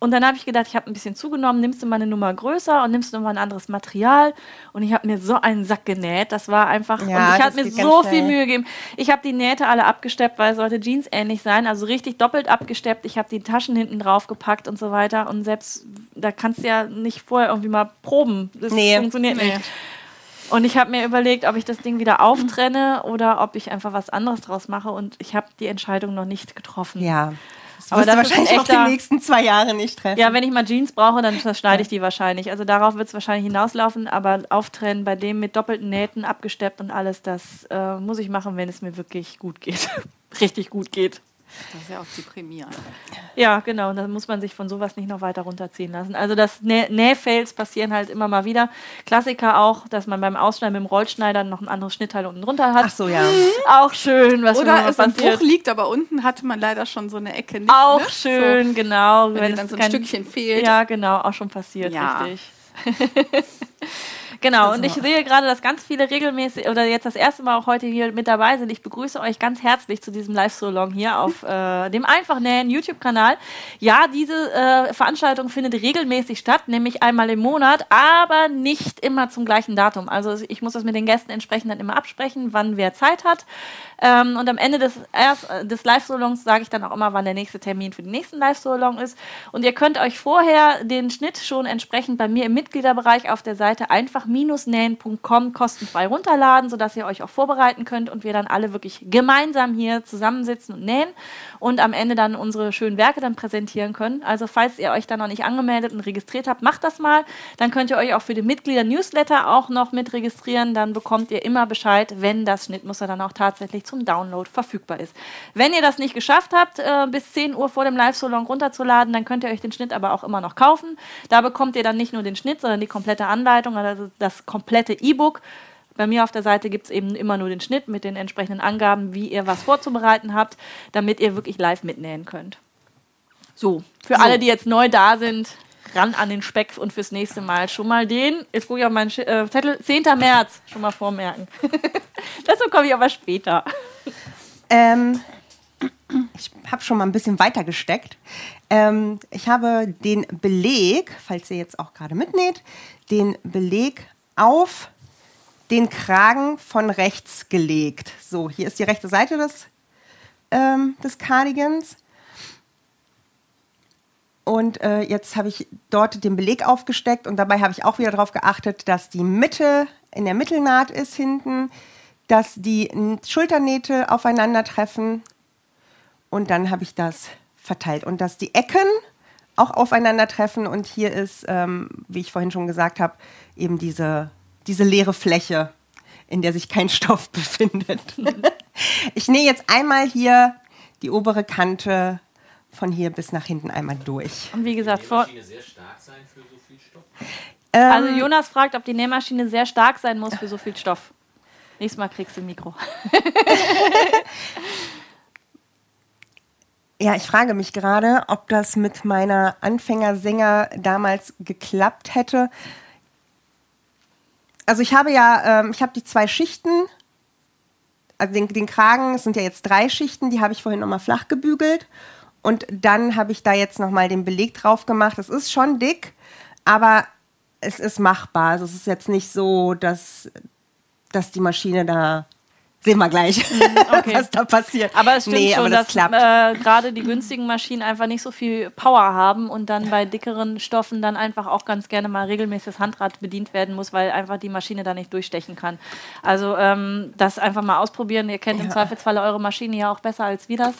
Und dann habe ich gedacht, ich habe ein bisschen zugenommen, nimmst du mal eine Nummer größer und nimmst du mal ein anderes Material. Und ich habe mir so einen Sack genäht. Das war einfach. Ja, und ich habe mir so schnell. viel Mühe gegeben. Ich habe die Nähte alle abgesteppt, weil es sollte jeansähnlich sein. Also richtig doppelt abgesteppt. Ich habe die Taschen hinten drauf gepackt und so weiter. Und selbst, da kannst du ja nicht vorher irgendwie mal proben. Das Nee. funktioniert Nee. nicht. Und ich habe mir überlegt, ob ich das Ding wieder auftrenne oder ob ich einfach was anderes draus mache. Und ich habe die Entscheidung noch nicht getroffen. Ja. Das Aber ist wahrscheinlich auch echter- die nächsten zwei Jahre nicht treffen. Ja, wenn ich mal Jeans brauche, dann schneide ich die wahrscheinlich. Also darauf wird es wahrscheinlich hinauslaufen, aber auftrennen bei dem mit doppelten Nähten, abgesteppt und alles, das äh, muss ich machen, wenn es mir wirklich gut geht. Richtig gut geht. Das ist ja auch deprimierend. Ja, genau. Und dann muss man sich von sowas nicht noch weiter runterziehen lassen. Also das Nä Nähfails passieren halt immer mal wieder. Klassiker auch, dass man beim Ausschneiden mit dem Rollschneider noch ein anderes Schnittteil unten drunter hat. Ach so, ja. Auch schön, was Oder es mal im Bruch passiert. liegt, aber unten hatte man leider schon so eine Ecke nicht. Auch ne? schön, genau. So, wenn, dir es dann so ein kein- Stückchen fehlt. Ja, genau, auch schon passiert, Ja. richtig. genau, und ich Also- sehe gerade, dass ganz viele regelmäßig oder jetzt das erste Mal auch heute hier mit dabei sind. Ich begrüße euch ganz herzlich zu diesem Live-Solong hier auf äh, dem Einfachnähen YouTube-Kanal. Ja, diese äh, Veranstaltung findet regelmäßig statt, nämlich einmal im Monat, aber nicht immer zum gleichen Datum. Also ich muss das mit den Gästen entsprechend dann immer absprechen, wann wer Zeit hat. Ähm, und am Ende des, äh, des Live-Solongs sage ich dann auch immer, wann der nächste Termin für den nächsten Live-Solong ist. Und ihr könnt euch vorher den Schnitt schon entsprechend bei mir im Mitgliederbereich auf der Seite einfach-nähen.com kostenfrei runterladen, sodass ihr euch auch vorbereiten könnt und wir dann alle wirklich gemeinsam hier zusammensitzen und nähen und am Ende dann unsere schönen Werke dann präsentieren können. Also falls ihr euch da noch nicht angemeldet und registriert habt, macht das mal. Dann könnt ihr euch auch für den Mitglieder-Newsletter auch noch mit registrieren. Dann bekommt ihr immer Bescheid, wenn das Schnittmuster dann auch tatsächlich zum Download verfügbar ist. Wenn ihr das nicht geschafft habt, äh, bis 10 Uhr vor dem Live-Salon runterzuladen, dann könnt ihr euch den Schnitt aber auch immer noch kaufen. Da bekommt ihr dann nicht nur den Schnitt, sondern die komplette Anleitung, also das komplette E-Book. Bei mir auf der Seite gibt es eben immer nur den Schnitt mit den entsprechenden Angaben, wie ihr was vorzubereiten habt, damit ihr wirklich live mitnähen könnt. So, für so. alle, die jetzt neu da sind, ran an den Speck und fürs nächste Mal schon mal den, jetzt gucke ich auf meinen äh, Zettel, 10. März, schon mal vormerken. Dazu komme ich aber später. Ähm, ich habe schon mal ein bisschen weiter gesteckt. Ähm, ich habe den Beleg, falls ihr jetzt auch gerade mitnäht, den Beleg auf den Kragen von rechts gelegt. So, hier ist die rechte Seite des, ähm, des Cardigans. Und äh, jetzt habe ich dort den Beleg aufgesteckt und dabei habe ich auch wieder darauf geachtet, dass die Mitte in der Mittelnaht ist hinten, dass die Schulternähte aufeinandertreffen. Und dann habe ich das verteilt. Und dass die Ecken auch aufeinandertreffen. Und hier ist, ähm, wie ich vorhin schon gesagt habe, eben diese, diese leere Fläche, in der sich kein Stoff befindet. ich nähe jetzt einmal hier die obere Kante von hier bis nach hinten einmal durch. Und wie gesagt, vor sehr stark sein für so viel Stoff? Ähm, also Jonas fragt, ob die Nähmaschine sehr stark sein muss für so viel Stoff. Nächstes Mal kriegst du ein Mikro. Ja, ich frage mich gerade, ob das mit meiner Anfängersänger damals geklappt hätte. Also ich habe ja, ähm, ich habe die zwei Schichten, also den, den Kragen, es sind ja jetzt drei Schichten, die habe ich vorhin nochmal flach gebügelt. Und dann habe ich da jetzt nochmal den Beleg drauf gemacht. Es ist schon dick, aber es ist machbar. Also es ist jetzt nicht so, dass, dass die Maschine da Sehen wir gleich, mhm, okay. was da passiert. Aber es stimmt nee, schon, das dass äh, gerade die günstigen Maschinen einfach nicht so viel Power haben und dann bei dickeren Stoffen dann einfach auch ganz gerne mal regelmäßig das Handrad bedient werden muss, weil einfach die Maschine da nicht durchstechen kann. Also ähm, das einfach mal ausprobieren. Ihr kennt ja. im Zweifelsfalle eure Maschine ja auch besser, als wir das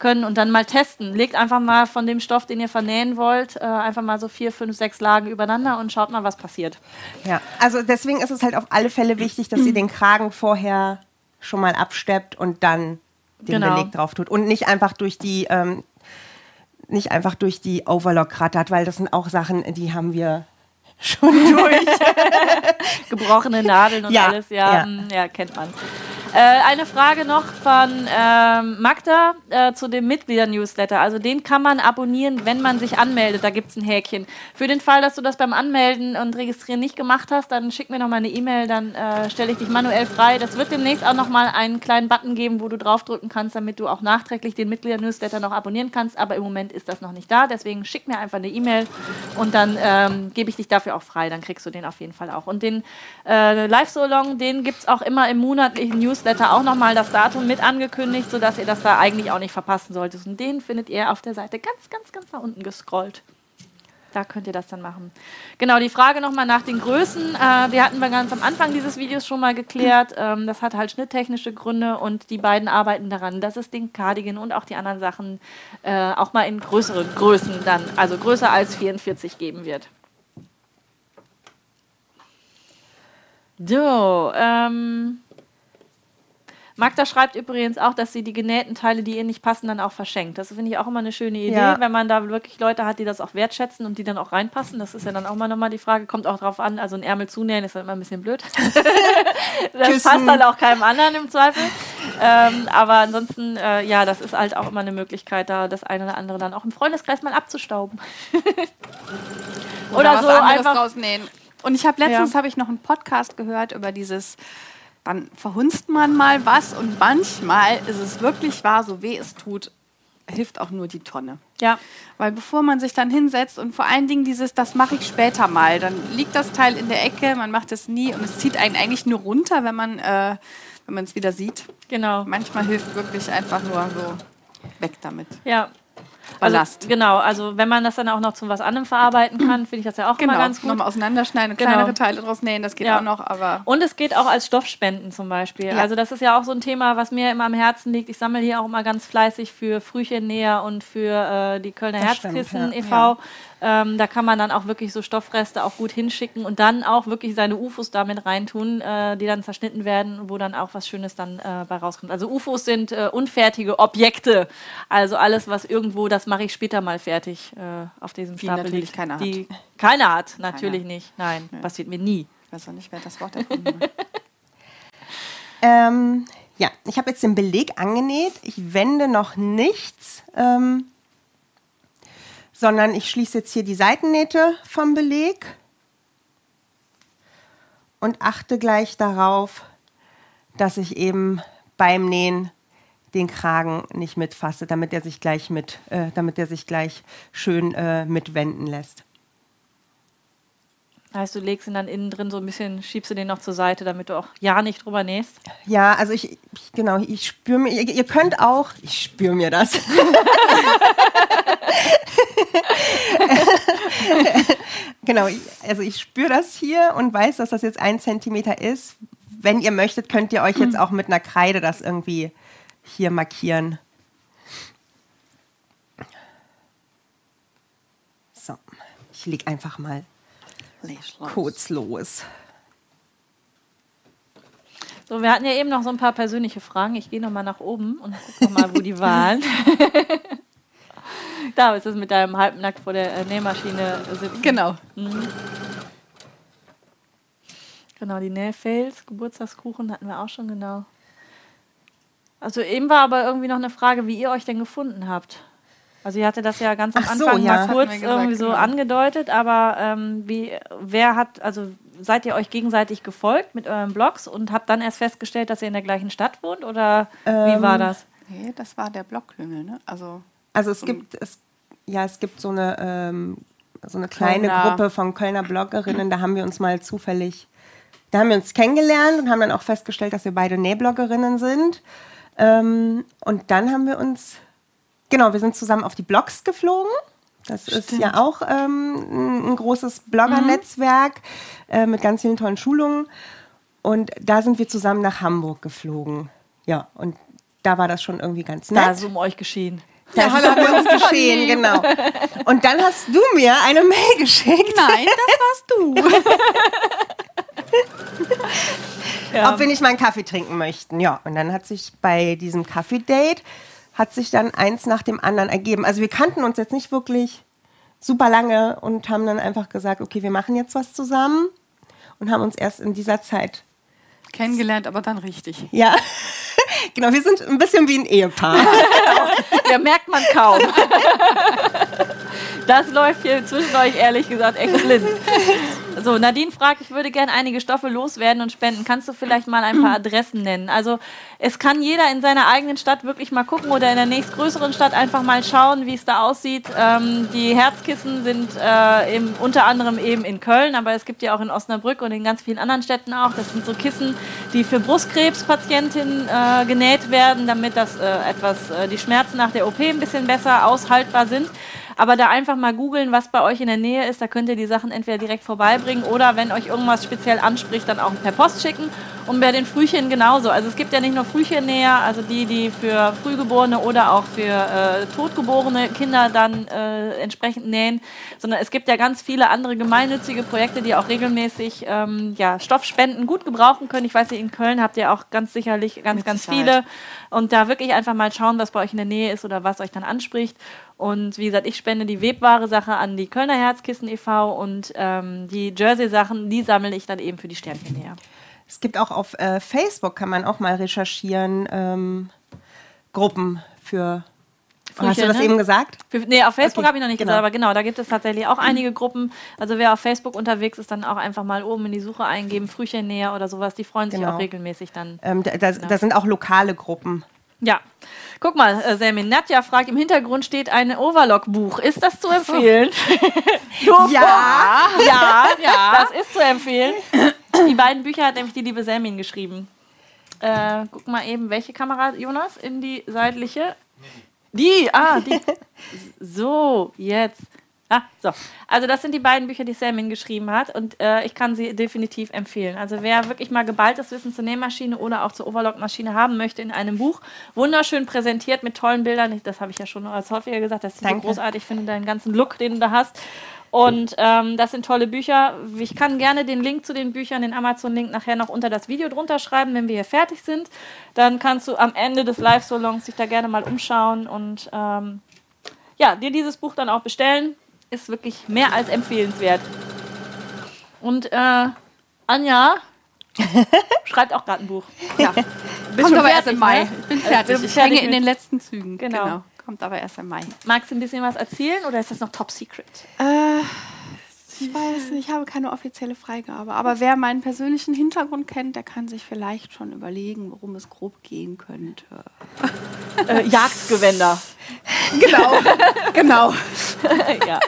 können. Und dann mal testen. Legt einfach mal von dem Stoff, den ihr vernähen wollt, äh, einfach mal so vier, fünf, sechs Lagen übereinander und schaut mal, was passiert. Ja, also deswegen ist es halt auf alle Fälle wichtig, dass ihr den Kragen vorher schon mal absteppt und dann den genau. Beleg drauf tut. Und nicht einfach durch die, ähm, nicht einfach durch die Overlock rattert, weil das sind auch Sachen, die haben wir schon durch. Gebrochene Nadeln und ja, alles, ja, ja. Mm, ja kennt man. Äh, eine Frage noch von ähm, Magda äh, zu dem Mitglieder-Newsletter. Also den kann man abonnieren, wenn man sich anmeldet. Da gibt es ein Häkchen. Für den Fall, dass du das beim Anmelden und Registrieren nicht gemacht hast, dann schick mir noch mal eine E-Mail, dann äh, stelle ich dich manuell frei. Das wird demnächst auch noch mal einen kleinen Button geben, wo du draufdrücken kannst, damit du auch nachträglich den Mitglieder-Newsletter noch abonnieren kannst. Aber im Moment ist das noch nicht da. Deswegen schick mir einfach eine E-Mail und dann ähm, gebe ich dich dafür auch frei. Dann kriegst du den auf jeden Fall auch. Und den äh, Live-So-Long, den gibt es auch immer im monatlichen Newsletter Newsletter auch nochmal das Datum mit angekündigt, sodass ihr das da eigentlich auch nicht verpassen solltet. Und den findet ihr auf der Seite ganz, ganz, ganz nach unten gescrollt. Da könnt ihr das dann machen. Genau, die Frage nochmal nach den Größen. Äh, die hatten wir ganz am Anfang dieses Videos schon mal geklärt. Ähm, das hat halt schnitttechnische Gründe und die beiden arbeiten daran, dass es den Cardigan und auch die anderen Sachen äh, auch mal in größeren Größen dann, also größer als 44 geben wird. So, ähm, Magda schreibt übrigens auch, dass sie die genähten Teile, die ihr nicht passen, dann auch verschenkt. Das finde ich auch immer eine schöne Idee, ja. wenn man da wirklich Leute hat, die das auch wertschätzen und die dann auch reinpassen. Das ist ja dann auch mal nochmal die Frage. Kommt auch drauf an, also ein Ärmel zunähen ist dann immer ein bisschen blöd. das Küssen. passt dann auch keinem anderen im Zweifel. Ähm, aber ansonsten, äh, ja, das ist halt auch immer eine Möglichkeit, da das eine oder andere dann auch im Freundeskreis mal abzustauben. oder, oder so einfach rausnähen. Und ich habe letztens ja. habe ich noch einen Podcast gehört über dieses dann verhunzt man mal was und manchmal ist es wirklich wahr, so weh es tut, hilft auch nur die Tonne. Ja. Weil bevor man sich dann hinsetzt und vor allen Dingen dieses, das mache ich später mal, dann liegt das Teil in der Ecke, man macht es nie und es zieht einen eigentlich nur runter, wenn man äh, wenn man es wieder sieht. Genau. Manchmal hilft wirklich einfach nur so weg damit. Ja, Ballast. Also, genau, also wenn man das dann auch noch zu was anderem verarbeiten kann, finde ich das ja auch genau, immer ganz gut. nochmal auseinanderschneiden und Genau. kleinere Teile draus nähen, das geht Ja. auch noch, aber Und es geht auch als Stoffspenden zum Beispiel. Ja. Also das ist ja auch so ein Thema, was mir immer am Herzen liegt. Ich sammle hier auch immer ganz fleißig für Frühchennäher und für äh, die Kölner Das stimmt, Herzkissen ja. e.V. Ähm, da kann man dann auch wirklich so Stoffreste auch gut hinschicken und dann auch wirklich seine UFOs damit reintun, äh, die dann zerschnitten werden, wo dann auch was Schönes dann äh, bei rauskommt. Also UFOs sind äh, unfertige Objekte. Also alles, was irgendwo, das mache ich später mal fertig äh, auf diesem Die Stapel natürlich liegt. keiner hat. Die keiner hat, natürlich Keiner. nicht. Nein, passiert mir nie. ich weiß auch nicht, wer das Wort erfunden hat. Ähm, ja, ich habe jetzt den Beleg angenäht. Ich wende noch nichts, ähm, sondern ich schließe jetzt hier die Seitennähte vom Beleg und achte gleich darauf, dass ich eben beim Nähen den Kragen nicht mitfasse, damit er sich gleich mit, äh, damit er sich gleich schön äh, mitwenden lässt. Heißt, du legst ihn dann innen drin so ein bisschen, schiebst du den noch zur Seite, damit du auch ja nicht drüber nähst. Ja, also ich, ich genau, ich spüre mir, ihr, ihr könnt auch, ich spüre mir das. genau, also ich spüre das hier und weiß, dass das jetzt ein Zentimeter ist. Wenn ihr möchtet, könnt ihr euch jetzt auch mit einer Kreide das irgendwie hier markieren. So, ich leg einfach mal kurz los. So, wir hatten ja eben noch so ein paar persönliche Fragen. Ich gehe noch mal nach oben und gucke mal, wo die waren. da ist es mit deinem halbnackt vor der äh, Nähmaschine sitzen. Genau. Genau, die Nähfails, Geburtstagskuchen hatten wir auch schon, genau. Also eben war aber irgendwie noch eine Frage, wie ihr euch denn gefunden habt. Also ihr hatte das ja ganz am Ach so, Anfang ja. mal kurz gesagt, irgendwie so genau. angedeutet, aber ähm, wie, wer hat, also seid ihr euch gegenseitig gefolgt mit euren Blogs und habt dann erst festgestellt, dass ihr in der gleichen Stadt wohnt oder wie Ähm, war das? Nee, das war der Blockklüngel, ne? Also Also es gibt es ja es gibt so eine ähm, so eine kleine Kölner. Gruppe von Kölner Bloggerinnen. Da haben wir uns mal zufällig, da haben wir uns kennengelernt und haben dann auch festgestellt, dass wir beide Nähbloggerinnen sind. Ähm, und dann haben wir uns genau, wir sind zusammen auf die Blogs geflogen. Das ist ja auch ähm, ein, großes Blogger-Netzwerk äh, mit ganz vielen tollen Schulungen. Und da sind wir zusammen nach Hamburg geflogen. Ja, und da war das schon irgendwie ganz nett. Da ist um euch geschehen. Das ist um uns geschehen, genau. Und dann hast du mir eine Mail geschickt, Nein, das warst du. ob wir nicht mal einen Kaffee trinken möchten. Ja, und dann hat sich bei diesem Kaffee-Date hat sich dann eins nach dem anderen ergeben. Also wir kannten uns jetzt nicht wirklich super lange und haben dann einfach gesagt, okay, wir machen jetzt was zusammen und haben uns erst in dieser Zeit, Kennengelernt, aber dann richtig. ja, genau, wir sind ein bisschen wie ein Ehepaar. Ja, merkt man kaum. Das läuft hier zwischen euch ehrlich gesagt echt blind. So, Nadine fragt, ich würde gerne einige Stoffe loswerden und spenden. Kannst du vielleicht mal ein paar Adressen nennen? Also es kann jeder in seiner eigenen Stadt wirklich mal gucken oder in der nächstgrößeren Stadt einfach mal schauen, wie es da aussieht. Ähm, die Herzkissen sind äh, im, unter anderem eben in Köln, aber es gibt ja auch in Osnabrück und in ganz vielen anderen Städten auch. Das sind so Kissen, die für Brustkrebspatientinnen äh, genäht werden, damit das äh, etwas äh, die Schmerzen nach der OP ein bisschen besser aushaltbar sind. Aber da einfach mal googeln, was bei euch in der Nähe ist. Da könnt ihr die Sachen entweder direkt vorbeibringen oder wenn euch irgendwas speziell anspricht, dann auch per Post schicken. Und bei den Frühchen genauso. Also es gibt ja nicht nur Frühchennäher, also die, die für Frühgeborene oder auch für äh, totgeborene Kinder dann äh, entsprechend nähen, sondern es gibt ja ganz viele andere gemeinnützige Projekte, die auch regelmäßig ähm, ja, Stoffspenden gut gebrauchen können. Ich weiß nicht, in Köln habt ihr auch ganz sicherlich ganz, Mit ganz Sicherheit. viele. Und da wirklich einfach mal schauen, was bei euch in der Nähe ist oder was euch dann anspricht. Und wie gesagt, ich spende die Webware-Sache an die Kölner Herzkissen e.V. und ähm, die Jersey-Sachen, die sammle ich dann eben für die Sternchennäher. Es gibt auch auf äh, Facebook, kann man auch mal recherchieren, ähm, Gruppen für. Frühchen, hast du das ne? eben gesagt? Für, nee, auf Facebook Okay, habe ich noch nicht genau. gesagt, aber genau, da gibt es tatsächlich auch einige Gruppen. Also wer auf Facebook unterwegs ist, dann auch einfach mal oben in die Suche eingeben, Frühchennäher oder sowas. Die freuen sich Genau. auch regelmäßig dann. Ähm, da, da, da sind auch lokale Gruppen. Ja. Guck mal, äh, Selmin, Nadja fragt, im Hintergrund steht ein Overlock-Buch. Ist das zu empfehlen? ja, ja, ja, das ist zu empfehlen. Die beiden Bücher hat nämlich die liebe Selmin geschrieben. Äh, guck mal eben, welche Kamera, Jonas? In die seitliche? Die, ah, die. So, jetzt. Ah, so. Also das sind die beiden Bücher, die Selmin geschrieben hat und äh, ich kann sie definitiv empfehlen. Also wer wirklich mal geballtes Wissen zur Nähmaschine oder auch zur Overlockmaschine haben möchte in einem Buch, wunderschön präsentiert mit tollen Bildern. Das habe ich ja schon als häufiger gesagt, dass ich so großartig finde, deinen ganzen Look, den du da hast. Und ähm, das sind tolle Bücher. Ich kann gerne den Link zu den Büchern, den Amazon-Link, nachher noch unter das Video drunter schreiben, wenn wir hier fertig sind. Dann kannst du am Ende des Live-Salons dich da gerne mal umschauen und ähm, ja, dir dieses Buch dann auch bestellen. Ist wirklich mehr als empfehlenswert. Und äh, Anja schreibt auch gerade ein Buch. Ja. Bist Kommt aber fertig, erst im Mai. ne? Ich bin fertig. Äh, Ich hänge in den letzten Zügen. Genau. Kommt aber erst im Mai. Magst du ein bisschen was erzählen oder ist das noch top secret? Äh, ich weiß nicht, ich habe keine offizielle Freigabe. Aber wer meinen persönlichen Hintergrund kennt, der kann sich vielleicht schon überlegen, worum es grob gehen könnte. Äh, Jagdgewänder. Genau, genau. ja.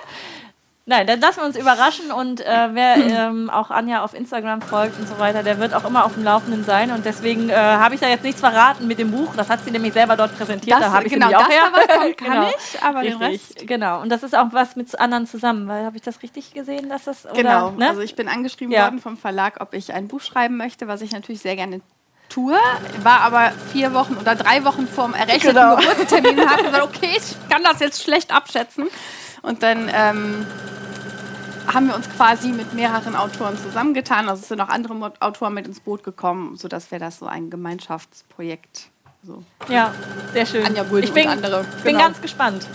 Nein, dann lassen wir uns überraschen und äh, wer ähm, auch Anja auf Instagram folgt und so weiter, der wird auch immer auf dem Laufenden sein und deswegen äh, habe ich da jetzt nichts verraten mit dem Buch. Das hat sie nämlich selber dort präsentiert. Das- da habe ich genau, auch das her. da was kommt, kann Genau. ich, aber den Richtig, Rest- Genau. Und das ist auch was mit anderen zusammen, weil habe ich das richtig gesehen, dass das oder, Genau. ne? Also ich bin angeschrieben Ja. worden vom Verlag, ob ich ein Buch schreiben möchte, was ich natürlich sehr gerne tue. War aber vier Wochen oder drei Wochen vor dem errechneten Genau. Geburtstermin und habe gesagt, okay, ich kann das jetzt schlecht abschätzen. Und dann ähm, haben wir uns quasi mit mehreren Autoren zusammengetan. Also es sind auch andere Autoren mit ins Boot gekommen, sodass wir das so ein Gemeinschaftsprojekt so ja, sehr schön. Anja ich bin, und andere. bin Genau. ganz gespannt.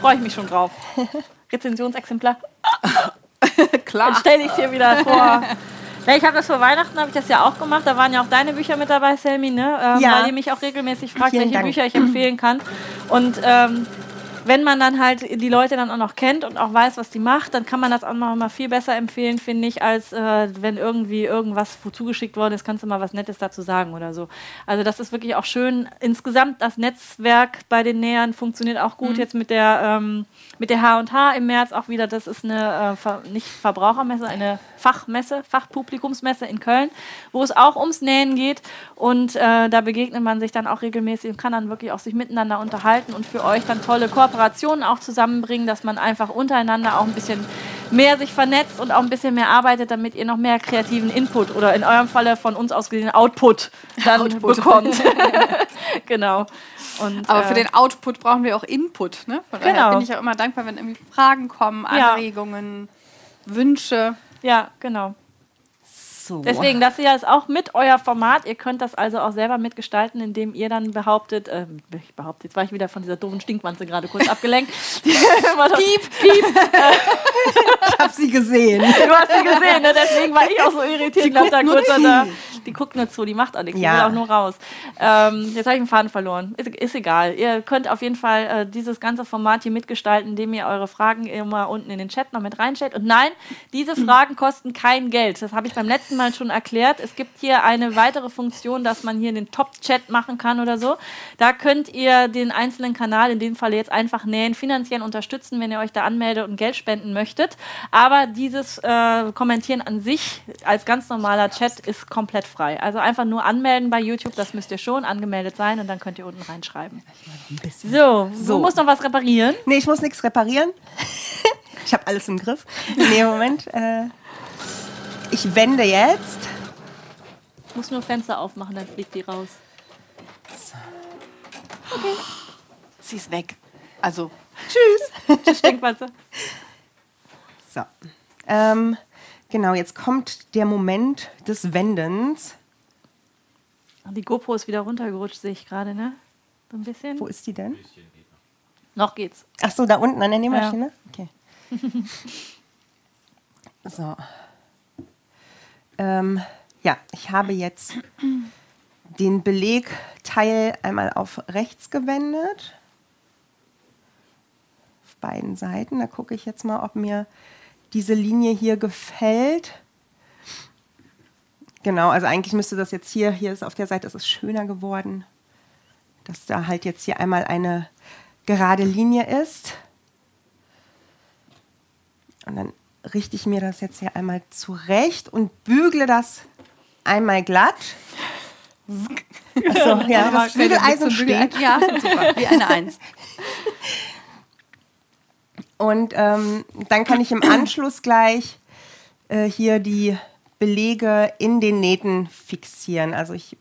Freue ich mich schon drauf. Rezensionsexemplar. klar. Dann stelle ich es hier wieder vor. Ja, ich habe das vor Weihnachten, habe ich das ja auch gemacht. Da waren ja auch deine Bücher mit dabei, Selmi, ne? Ähm, Ja. Weil ihr mich auch regelmäßig fragt, Vielen welche Dank. Bücher ich empfehlen kann. Und ähm, wenn man dann halt die Leute dann auch noch kennt und auch weiß, was die macht, dann kann man das auch noch mal viel besser empfehlen, finde ich, als äh, wenn irgendwie irgendwas zugeschickt worden ist, kannst du mal was Nettes dazu sagen oder so. Also das ist wirklich auch schön. Insgesamt das Netzwerk bei den Nähern funktioniert auch gut. Jetzt mit der ähm, mit der H&H im März auch wieder. Das ist eine äh, Ver nicht Verbrauchermesse, eine Fachmesse, Fachpublikumsmesse in Köln, wo es auch ums Nähen geht. Und äh, da begegnet man sich dann auch regelmäßig und kann dann wirklich auch sich miteinander unterhalten und für euch dann tolle Kooperationen auch zusammenbringen, dass man einfach untereinander auch ein bisschen mehr sich vernetzt und auch ein bisschen mehr arbeitet, damit ihr noch mehr kreativen Input oder in eurem Falle von uns aus gesehen Output dann Output. bekommt. genau. Und, Aber für äh, den Output brauchen wir auch Input. Ne? Von Genau. bin ich auch immer dankbar, wenn irgendwie Fragen kommen, Ja. Anregungen, Wünsche. Ja, genau. So. Deswegen, das hier ist auch mit euer Format. Ihr könnt das also auch selber mitgestalten, indem ihr dann behauptet, äh, ich behaupte, jetzt war ich wieder von dieser doofen Stinkwanze gerade kurz abgelenkt. piep, piep. ich habe sie gesehen. Du hast sie gesehen, ne? deswegen war ich auch so irritiert. Die guckt nur zu. da. Die guckt nur zu, die macht auch nichts, die Ja. will auch nur raus. Ähm, jetzt habe ich den Faden verloren. Ist, ist egal. Ihr könnt auf jeden Fall äh, dieses ganze Format hier mitgestalten, indem ihr eure Fragen immer unten in den Chat noch mit reinstellt. Und nein, diese Fragen kosten kein Geld. Das habe ich beim letzten Mal schon erklärt. Es gibt hier eine weitere Funktion, dass man hier den Top-Chat machen kann oder so. Da könnt ihr den einzelnen Kanal, in dem Fall jetzt einfach nähen, finanziell unterstützen, wenn ihr euch da anmeldet und Geld spenden möchtet. Aber dieses äh, Kommentieren an sich als ganz normaler Chat ist komplett frei. Also einfach nur anmelden bei YouTube, das müsst ihr schon angemeldet sein und dann könnt ihr unten reinschreiben. So, So. du musst noch was reparieren. Nee, ich muss nichts reparieren. ich habe alles im Griff. Nee, Moment. Äh, ich wende jetzt. Ich muss nur Fenster aufmachen, dann fliegt die raus. Sie ist weg. Also, Tschüss. Stinkwatze. So. Ähm, genau, jetzt kommt der Moment des Wendens. Die GoPro ist wieder runtergerutscht, sehe ich gerade, ne? So ein bisschen. Wo ist die denn? Noch geht's. Ach so, da unten an der Nähmaschine? Okay. so. Ähm, ja, ich habe jetzt den Belegteil einmal auf rechts gewendet. Auf beiden Seiten. Da gucke ich jetzt mal, ob mir diese Linie hier gefällt. Genau, also eigentlich müsste das jetzt hier, hier ist auf der Seite, ist es schöner geworden, dass da halt jetzt hier einmal eine gerade Linie ist. Und dann richte ich mir das jetzt hier einmal zurecht und bügle das einmal glatt. Achso, ja, das Bügeleisen steht. Ja, super. Wie eine Eins. Und ähm, dann kann ich im Anschluss gleich äh, hier die Belege in den Nähten fixieren. Also ich,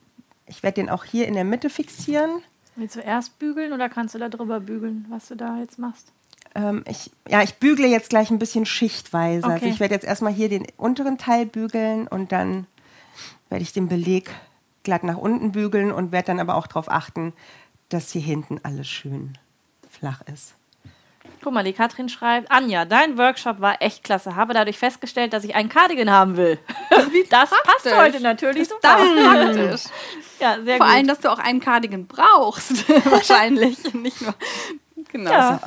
ich werde den auch hier in der Mitte fixieren. Willst du erst bügeln oder kannst du da drüber bügeln, was du da jetzt machst? Ähm, ich, ja, ich bügle jetzt gleich ein bisschen schichtweise. Also Okay. ich werde jetzt erstmal hier den unteren Teil bügeln und dann werde ich den Beleg glatt nach unten bügeln und werde dann aber auch darauf achten, dass hier hinten alles schön flach ist. Guck mal, die Katrin schreibt, Anja, dein Workshop war echt klasse. Habe dadurch festgestellt, dass ich einen Cardigan haben will. das passt heute natürlich Das super. ist praktisch. Ja, sehr Vor gut. allem, dass du auch einen Cardigan brauchst. Wahrscheinlich. Nicht nur. Genau. Ja.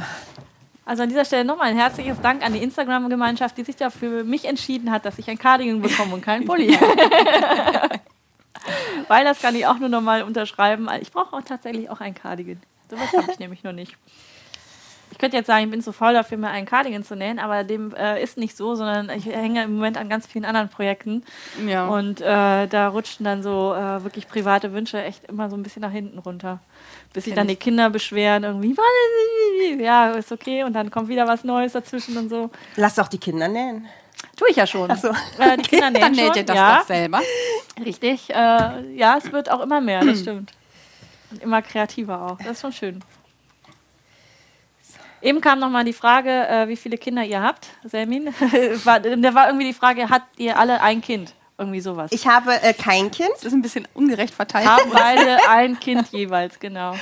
Also an dieser Stelle nochmal ein herzliches Dank an die Instagram-Gemeinschaft, die sich dafür mich entschieden hat, dass ich ein Cardigan bekomme und keinen Pulli. Weil das kann ich auch nur nochmal unterschreiben. Ich brauche auch tatsächlich auch ein Cardigan. Sowas habe ich nämlich noch nicht. Ich könnte jetzt sagen, ich bin zu faul dafür, mir einen Cardigan zu nähen, aber dem äh, ist nicht so, sondern ich hänge im Moment an ganz vielen anderen Projekten. Ja. Und äh, da rutschen dann so äh, wirklich private Wünsche echt immer so ein bisschen nach hinten runter. Bis sich dann die Kinder beschweren, irgendwie, ja, ist okay, und dann kommt wieder was Neues dazwischen und so. Lass doch die Kinder nähen. Tue ich ja schon. Ach so. Äh, die Kinder nähen Dann näht schon. ihr das ja, doch selber. richtig. Äh, ja, es wird auch immer mehr, das stimmt. Und immer kreativer auch. Das ist schon schön. Eben kam noch mal die Frage, äh, wie viele Kinder ihr habt, Selmin. war, da war irgendwie die Frage, habt ihr alle ein Kind? Irgendwie sowas. Ich habe äh, kein Kind. Das ist ein bisschen ungerecht verteilt. haben beide ein Kind jeweils, genau.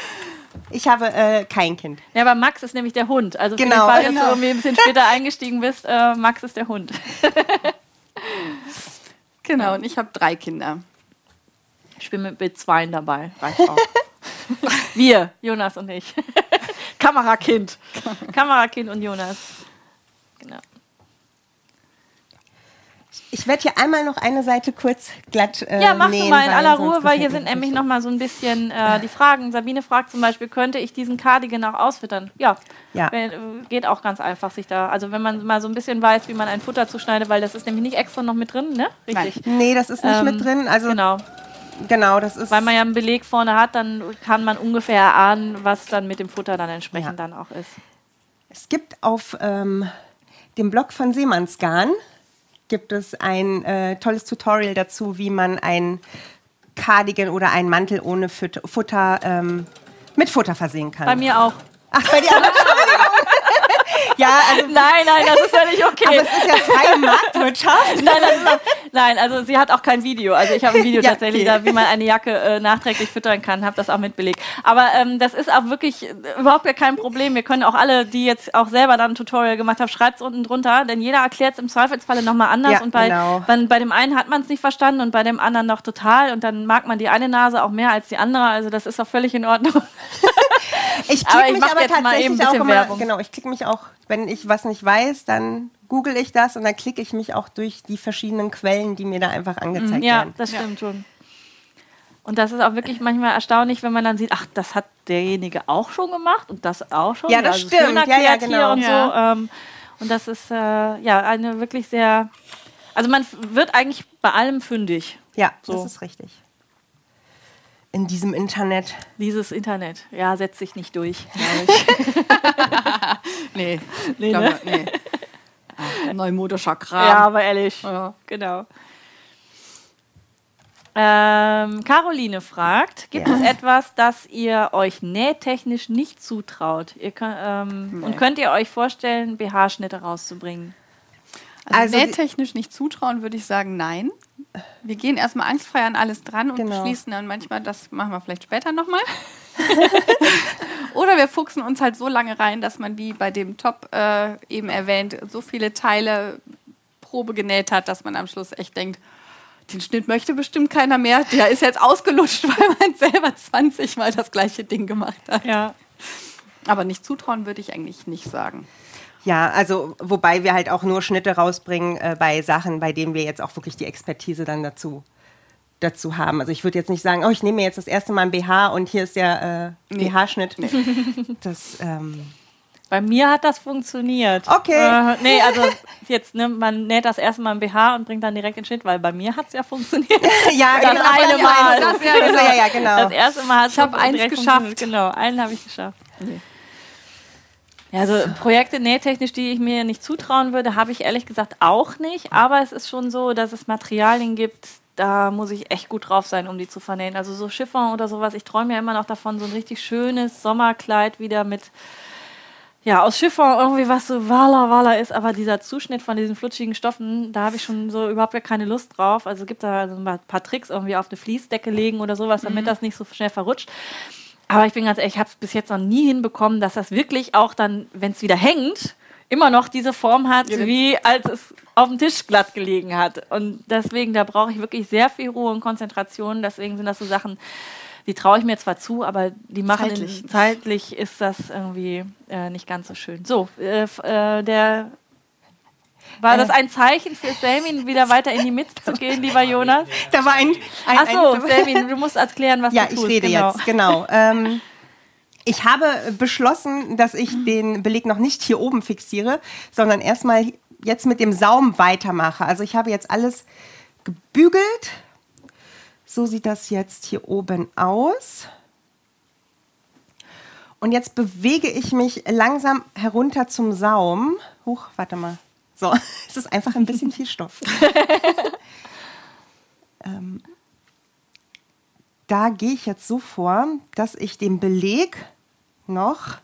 Ich habe äh, kein Kind. Ja, aber Max ist nämlich der Hund. Also für Genau, den Fall, dass genau. du irgendwie ein bisschen später eingestiegen bist, äh, Max ist der Hund. Genau, und ich habe drei Kinder. Ich bin mit, mit zweien dabei. Reicht auch. Wir, Jonas und ich. Kamerakind. Kamerakind und Jonas. Genau. Ich werde hier einmal noch eine Seite kurz glatt äh, Ja, mach du nähen, mal in aller Ruhe, weil hier sind nämlich noch mal so ein bisschen äh, die Fragen. Sabine fragt zum Beispiel, könnte ich diesen Cardigan auch ausfüttern? Ja, Ja. Wenn, äh, geht auch ganz einfach sich da. Also wenn man mal so ein bisschen weiß, wie man ein Futter zuschneidet, weil das ist nämlich nicht extra noch mit drin, ne? Richtig. Nee, das ist nicht Ähm, mit drin. Also genau, Genau. das ist. Weil man ja einen Beleg vorne hat, dann kann man ungefähr erahnen, was dann mit dem Futter dann entsprechend Ja. dann auch ist. Es gibt auf ähm, dem Blog von Seemannsgarn gibt es ein äh, tolles Tutorial dazu, wie man ein Cardigan oder einen Mantel ohne Füt Futter ähm, mit Futter versehen kann. Bei mir auch. Ach, bei dir auch. Ja, also Nein, nein, das ist völlig okay. aber es ist ja freie Marktwirtschaft. Nein, ist auch, nein, also sie hat auch kein Video. Also ich habe ein Video Ja, tatsächlich, okay. da, wie man eine Jacke äh, nachträglich füttern kann, habe das auch mit belegt. Aber ähm, das ist auch wirklich äh, überhaupt gar kein Problem. Wir können auch alle, die jetzt auch selber dann ein Tutorial gemacht haben, schreibt es unten drunter, denn jeder erklärt es im Zweifelsfalle nochmal anders. Ja, und bei, genau. bei, bei dem einen hat man es nicht verstanden und bei dem anderen noch total. Und dann mag man die eine Nase auch mehr als die andere. Also das ist auch völlig in Ordnung. Ich klicke ich mich aber jetzt mal tatsächlich eben ein auch immer, Werbung. genau, ich klicke mich auch, wenn ich was nicht weiß, dann google ich das und dann klicke ich mich auch durch die verschiedenen Quellen, die mir da einfach angezeigt Ja, werden. das stimmt schon. Und das ist auch wirklich manchmal erstaunlich, wenn man dann sieht, ach, das hat derjenige auch schon gemacht und das auch schon. Ja, das also stimmt. Ja, ja, erklärt hier genau. Und, Ja. so, ähm, und das ist äh, ja eine wirklich sehr. Also man wird eigentlich bei allem fündig. Ja, So. das ist richtig. In diesem Internet. Dieses Internet, ja, setzt sich nicht durch. Nee, Nee, ich glaube, ne? nee. Neumodischer Kram. ja, aber ehrlich. Ja. Genau. Ähm, Caroline fragt, gibt Ja. es etwas, das ihr euch nähtechnisch nicht zutraut? Ihr könnt, ähm, Und könnt ihr euch vorstellen, BH-Schnitte rauszubringen? Also, Also nähtechnisch nicht zutrauen, würde ich sagen, nein. Wir gehen erstmal angstfrei an alles dran und Genau. beschließen dann manchmal, das machen wir vielleicht später nochmal. Oder wir fuchsen uns halt so lange rein, dass man wie bei dem Top äh, eben erwähnt, so viele Teile Probe genäht hat, dass man am Schluss echt denkt, den Schnitt möchte bestimmt keiner mehr. Der ist jetzt ausgelutscht, weil man selber 20 Mal das gleiche Ding gemacht hat. Ja. Aber nicht zutrauen würde ich eigentlich nicht sagen. Ja, also wobei wir halt auch nur Schnitte rausbringen äh, bei Sachen, bei denen wir jetzt auch wirklich die Expertise dann dazu, dazu haben. Also ich würde jetzt nicht sagen, oh, ich nehme mir jetzt das erste Mal ein BH und hier ist der äh, Nee. BH-Schnitt. Das, ähm, Bei mir hat das funktioniert. Okay. Äh, nee, also jetzt, ne, man näht das erste Mal ein BH und bringt dann direkt den Schnitt, weil bei mir hat es ja funktioniert. ja, Das genau, eine das Mal. Das, Das- ja, genau. ja, ja, genau. Das erste Mal hat Ich hab eins geschafft. Genau, einen habe ich geschafft. Ja, also Projekte nähtechnisch, die ich mir nicht zutrauen würde, habe ich ehrlich gesagt auch nicht. Aber es ist schon so, dass es Materialien gibt, da muss ich echt gut drauf sein, um die zu vernähen. Also so Chiffon oder sowas, ich träume ja immer noch davon, so ein richtig schönes Sommerkleid wieder mit, ja, aus Chiffon irgendwie was so wala wala ist, aber dieser Zuschnitt von diesen flutschigen Stoffen, da habe ich schon so überhaupt gar keine Lust drauf. Also gibt da so ein paar Tricks, irgendwie auf eine Fließdecke legen oder sowas, damit das nicht so schnell verrutscht. Aber ich bin ganz ehrlich, ich habe es bis jetzt noch nie hinbekommen, dass das wirklich auch dann, wenn es wieder hängt, immer noch diese Form hat, wie als es auf dem Tisch glatt gelegen hat. Und deswegen, da brauche ich wirklich sehr viel Ruhe und Konzentration. Deswegen sind das so Sachen, die traue ich mir zwar zu, aber die machen Zeitlich. In, zeitlich ist das irgendwie äh, nicht ganz so schön. So, äh, äh, der war das ein Zeichen für Selmin, wieder weiter in die Mitte zu gehen, lieber Jonas? Da war ein. ein Ach so, ein, Selmin, du musst erklären, was Ja, du ich tust. rede genau. jetzt, genau. Ähm, ich habe beschlossen, dass ich den Beleg noch nicht hier oben fixiere, sondern erstmal jetzt mit dem Saum weitermache. Also ich habe jetzt alles gebügelt. So sieht das jetzt hier oben aus. Und jetzt bewege ich mich langsam herunter zum Saum. Huch, warte mal. So, es ist einfach ein bisschen viel Stoff. ähm, da gehe ich jetzt so vor, dass ich den Beleg noch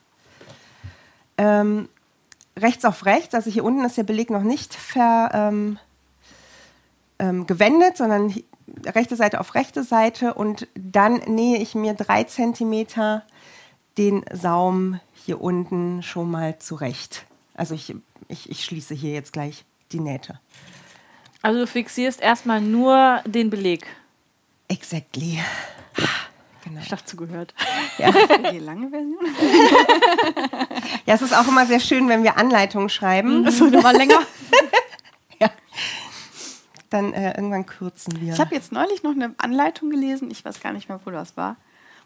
ähm, rechts auf rechts, also hier unten ist der Beleg noch nicht ver, ähm, ähm, gewendet, sondern rechte Seite auf rechte Seite und dann nähe ich mir drei Zentimeter den Saum hier unten schon mal zurecht. Also ich, ich, ich schließe hier jetzt gleich die Nähte. Also du fixierst erstmal nur den Beleg. Exactly. Genau. Ich dachte zugehört. Die lange Version? Ja, es ist auch immer sehr schön, wenn wir Anleitungen schreiben. Das wurde mal länger. Dann äh, irgendwann kürzen wir. Ich habe jetzt neulich noch eine Anleitung gelesen, ich weiß gar nicht mehr, wo das war,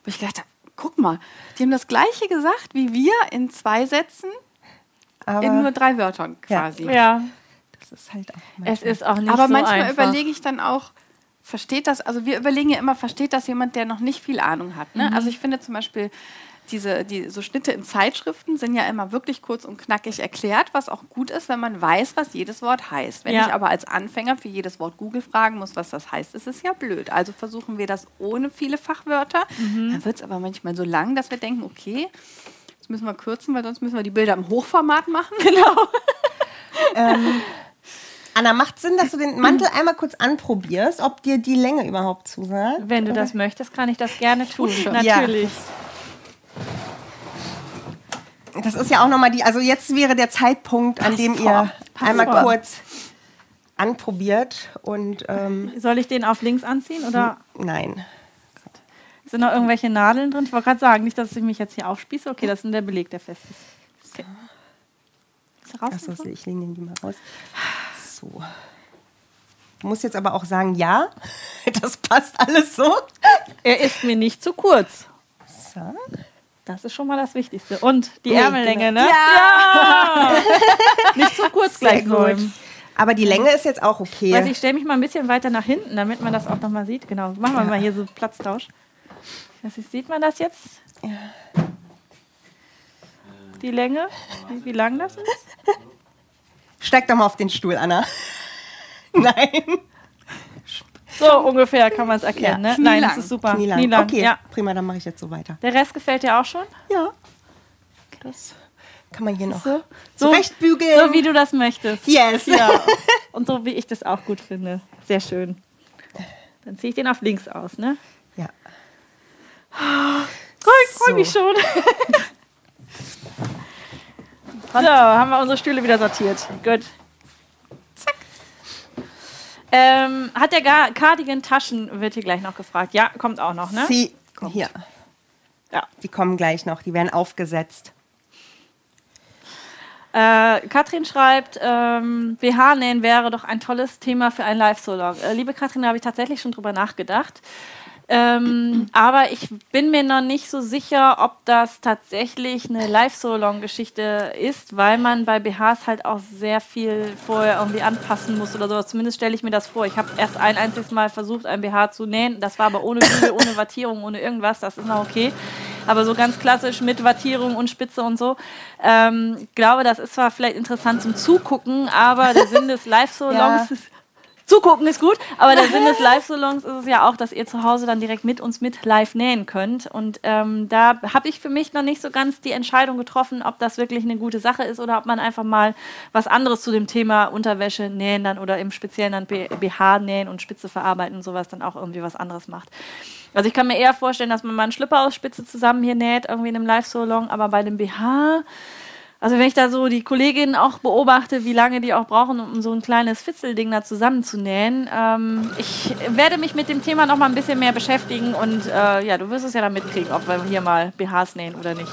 wo ich gedacht habe, guck mal, die haben das gleiche gesagt wie wir in zwei Sätzen, aber in nur drei Wörtern Ja. quasi. Ja, das ist halt auch es ist auch nicht Aber so manchmal einfach. überlege ich dann auch, versteht das, also wir überlegen ja immer, versteht das jemand, der noch nicht viel Ahnung hat. Ne? Also ich finde zum Beispiel, diese, die, so Schnitte in Zeitschriften sind ja immer wirklich kurz und knackig erklärt, was auch gut ist, wenn man weiß, was jedes Wort heißt. Wenn Ja. ich aber als Anfänger für jedes Wort Google fragen muss, was das heißt, ist es ja blöd. Also versuchen wir das ohne viele Fachwörter. Dann wird es aber manchmal so lang, dass wir denken, okay, das müssen wir kürzen, weil sonst müssen wir die Bilder im Hochformat machen. Anna, macht Sinn, dass du den Mantel einmal kurz anprobierst, ob dir die Länge überhaupt zusagt? Wenn du das möchtest, kann ich das gerne tun. Ja. Natürlich. Das ist ja auch nochmal die, also jetzt wäre der Zeitpunkt, an dem ihr einmal vor. kurz anprobiert und ähm, Soll ich den auf links anziehen oder nein. sind noch irgendwelche Nadeln drin? Ich wollte gerade sagen, nicht, dass ich mich jetzt hier aufspieße. Okay, das ist der Beleg, der fest ist. Okay. Ist er raus? Achso, ich lege den die mal raus. So. Du musst jetzt aber auch sagen, ja, das passt alles so. Er ist mir nicht zu kurz. so. Das ist schon mal das Wichtigste. Und die Nee, Ärmellänge, genau. ne? Ja! nicht zu kurz gleich gut. säumen. Aber die Länge ist jetzt auch okay. Weiß ich stelle mich mal ein bisschen weiter nach hinten, damit man das auch nochmal sieht. Genau, machen wir mal hier so Platztausch. Das ist, sieht man das jetzt? Die Länge? Wie, wie lang das ist? Steig doch mal auf den Stuhl, Anna. Nein. So ungefähr kann man es erkennen. Ja, ne? Nein, das ist super. Knielang. Knielang, Okay, Ja. prima, dann mache ich jetzt so weiter. Der Rest gefällt dir auch schon? Ja. Das kann man hier noch So, zurechtbügeln. so wie du das möchtest. Yes. Ja. Und so wie ich das auch gut finde. Sehr schön. Dann ziehe ich den auf links aus, ne? Ja. Cool, ich freue mich schon. so, haben wir unsere Stühle wieder sortiert. Gut. Zack. Ähm, hat der Ga- Cardigan Taschen, wird hier gleich noch gefragt. Ja, kommt auch noch, ne? Sie, hier. Ja. Die kommen gleich noch, die werden aufgesetzt. Äh, Katrin schreibt, ähm, BH-Nähen wäre doch ein tolles Thema für ein Live-Solog. Äh, liebe Katrin, da habe ich tatsächlich schon drüber nachgedacht. Ähm, aber ich bin mir noch nicht so sicher, ob das tatsächlich eine Live-Solong-Geschichte ist, weil man bei BHs halt auch sehr viel vorher irgendwie anpassen muss oder sowas. Zumindest stelle ich mir das vor. Ich habe erst ein einziges Mal versucht, ein BH zu nähen. Das war aber ohne Bügel, ohne Wattierung, ohne irgendwas. Das ist noch okay. aber so ganz klassisch mit Wattierung und Spitze und so. Ähm, ich glaube, das ist zwar vielleicht interessant zum Zugucken, aber der Sinn des Live-Salons Ja. ist Zugucken ist gut, aber der Sinn des Live-Salons ist es ja auch, dass ihr zu Hause dann direkt mit uns mit live nähen könnt. Und ähm, da habe ich für mich noch nicht so ganz die Entscheidung getroffen, ob das wirklich eine gute Sache ist oder ob man einfach mal was anderes zu dem Thema Unterwäsche nähen dann oder im Speziellen dann BH nähen und Spitze verarbeiten und sowas dann auch irgendwie was anderes macht. Also ich kann mir eher vorstellen, dass man mal einen Schlüpper aus Spitze zusammen hier näht, irgendwie in einem Live-Salon, aber bei dem BH also wenn ich da so die Kolleginnen auch beobachte, wie lange die auch brauchen, um so ein kleines Fitzelding da zusammenzunähen, ähm, ich werde mich mit dem Thema noch mal ein bisschen mehr beschäftigen und äh, ja, du wirst es ja dann mitkriegen, ob wir hier mal BHs nähen oder nicht.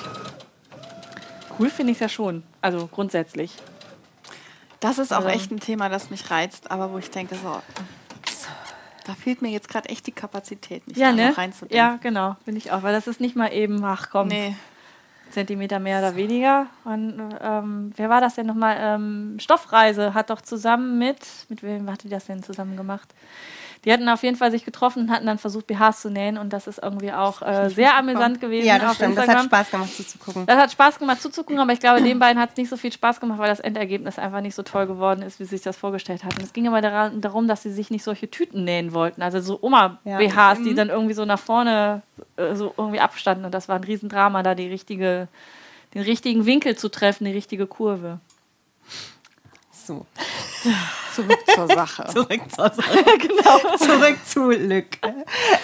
Cool finde ich es ja schon, also grundsätzlich. Das ist auch Also- echt ein Thema, das mich reizt, aber wo ich denke, so, da fehlt mir jetzt gerade echt die Kapazität, mich Ja, da ne? noch reinzudenken. Ja, genau, finde ich auch, weil das ist nicht mal eben, ach komm, Nee. Zentimeter mehr oder weniger. Und, ähm, wer war das denn nochmal? Ähm, Stoffreise hat doch zusammen mit, mit wem hat die das denn zusammen gemacht? Die hatten auf jeden Fall sich getroffen und hatten dann versucht, BHs zu nähen und das ist irgendwie auch äh, sehr amüsant gewesen Ja, das auf stimmt. Das Instagram. hat Spaß gemacht zuzugucken. Das hat Spaß gemacht zuzugucken, aber ich glaube, den beiden hat es nicht so viel Spaß gemacht, weil das Endergebnis einfach nicht so toll geworden ist, wie sie sich das vorgestellt hatten. Es ging aber darum, dass sie sich nicht solche Tüten nähen wollten. Also so Oma-BHs, die dann irgendwie so nach vorne äh, so irgendwie abstanden. Und das war ein Riesendrama, da die richtige, den richtigen Winkel zu treffen, die richtige Kurve. So, Zurück zur Sache. zurück zur Sache. genau. Zurück zu Lück.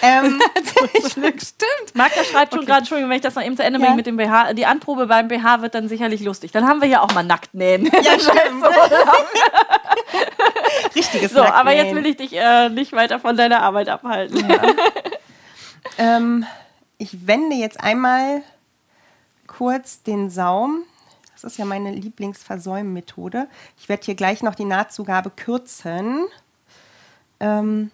Ähm, Stimmt. Magda schreibt schon gerade, Entschuldigung, wenn ich das noch eben zu Ende Ja. bringe mit dem BH. Die Anprobe beim BH wird dann sicherlich lustig. Dann haben wir ja auch mal nackt nähen. ja, stimmt. Richtiges So, aber jetzt Nacktnähen. will ich dich äh, nicht weiter von deiner Arbeit abhalten. Ähm, ich wende jetzt einmal kurz den Saum. Das ist ja meine Lieblingsversäummethode. Ich werde hier gleich noch die Nahtzugabe kürzen. Ähm,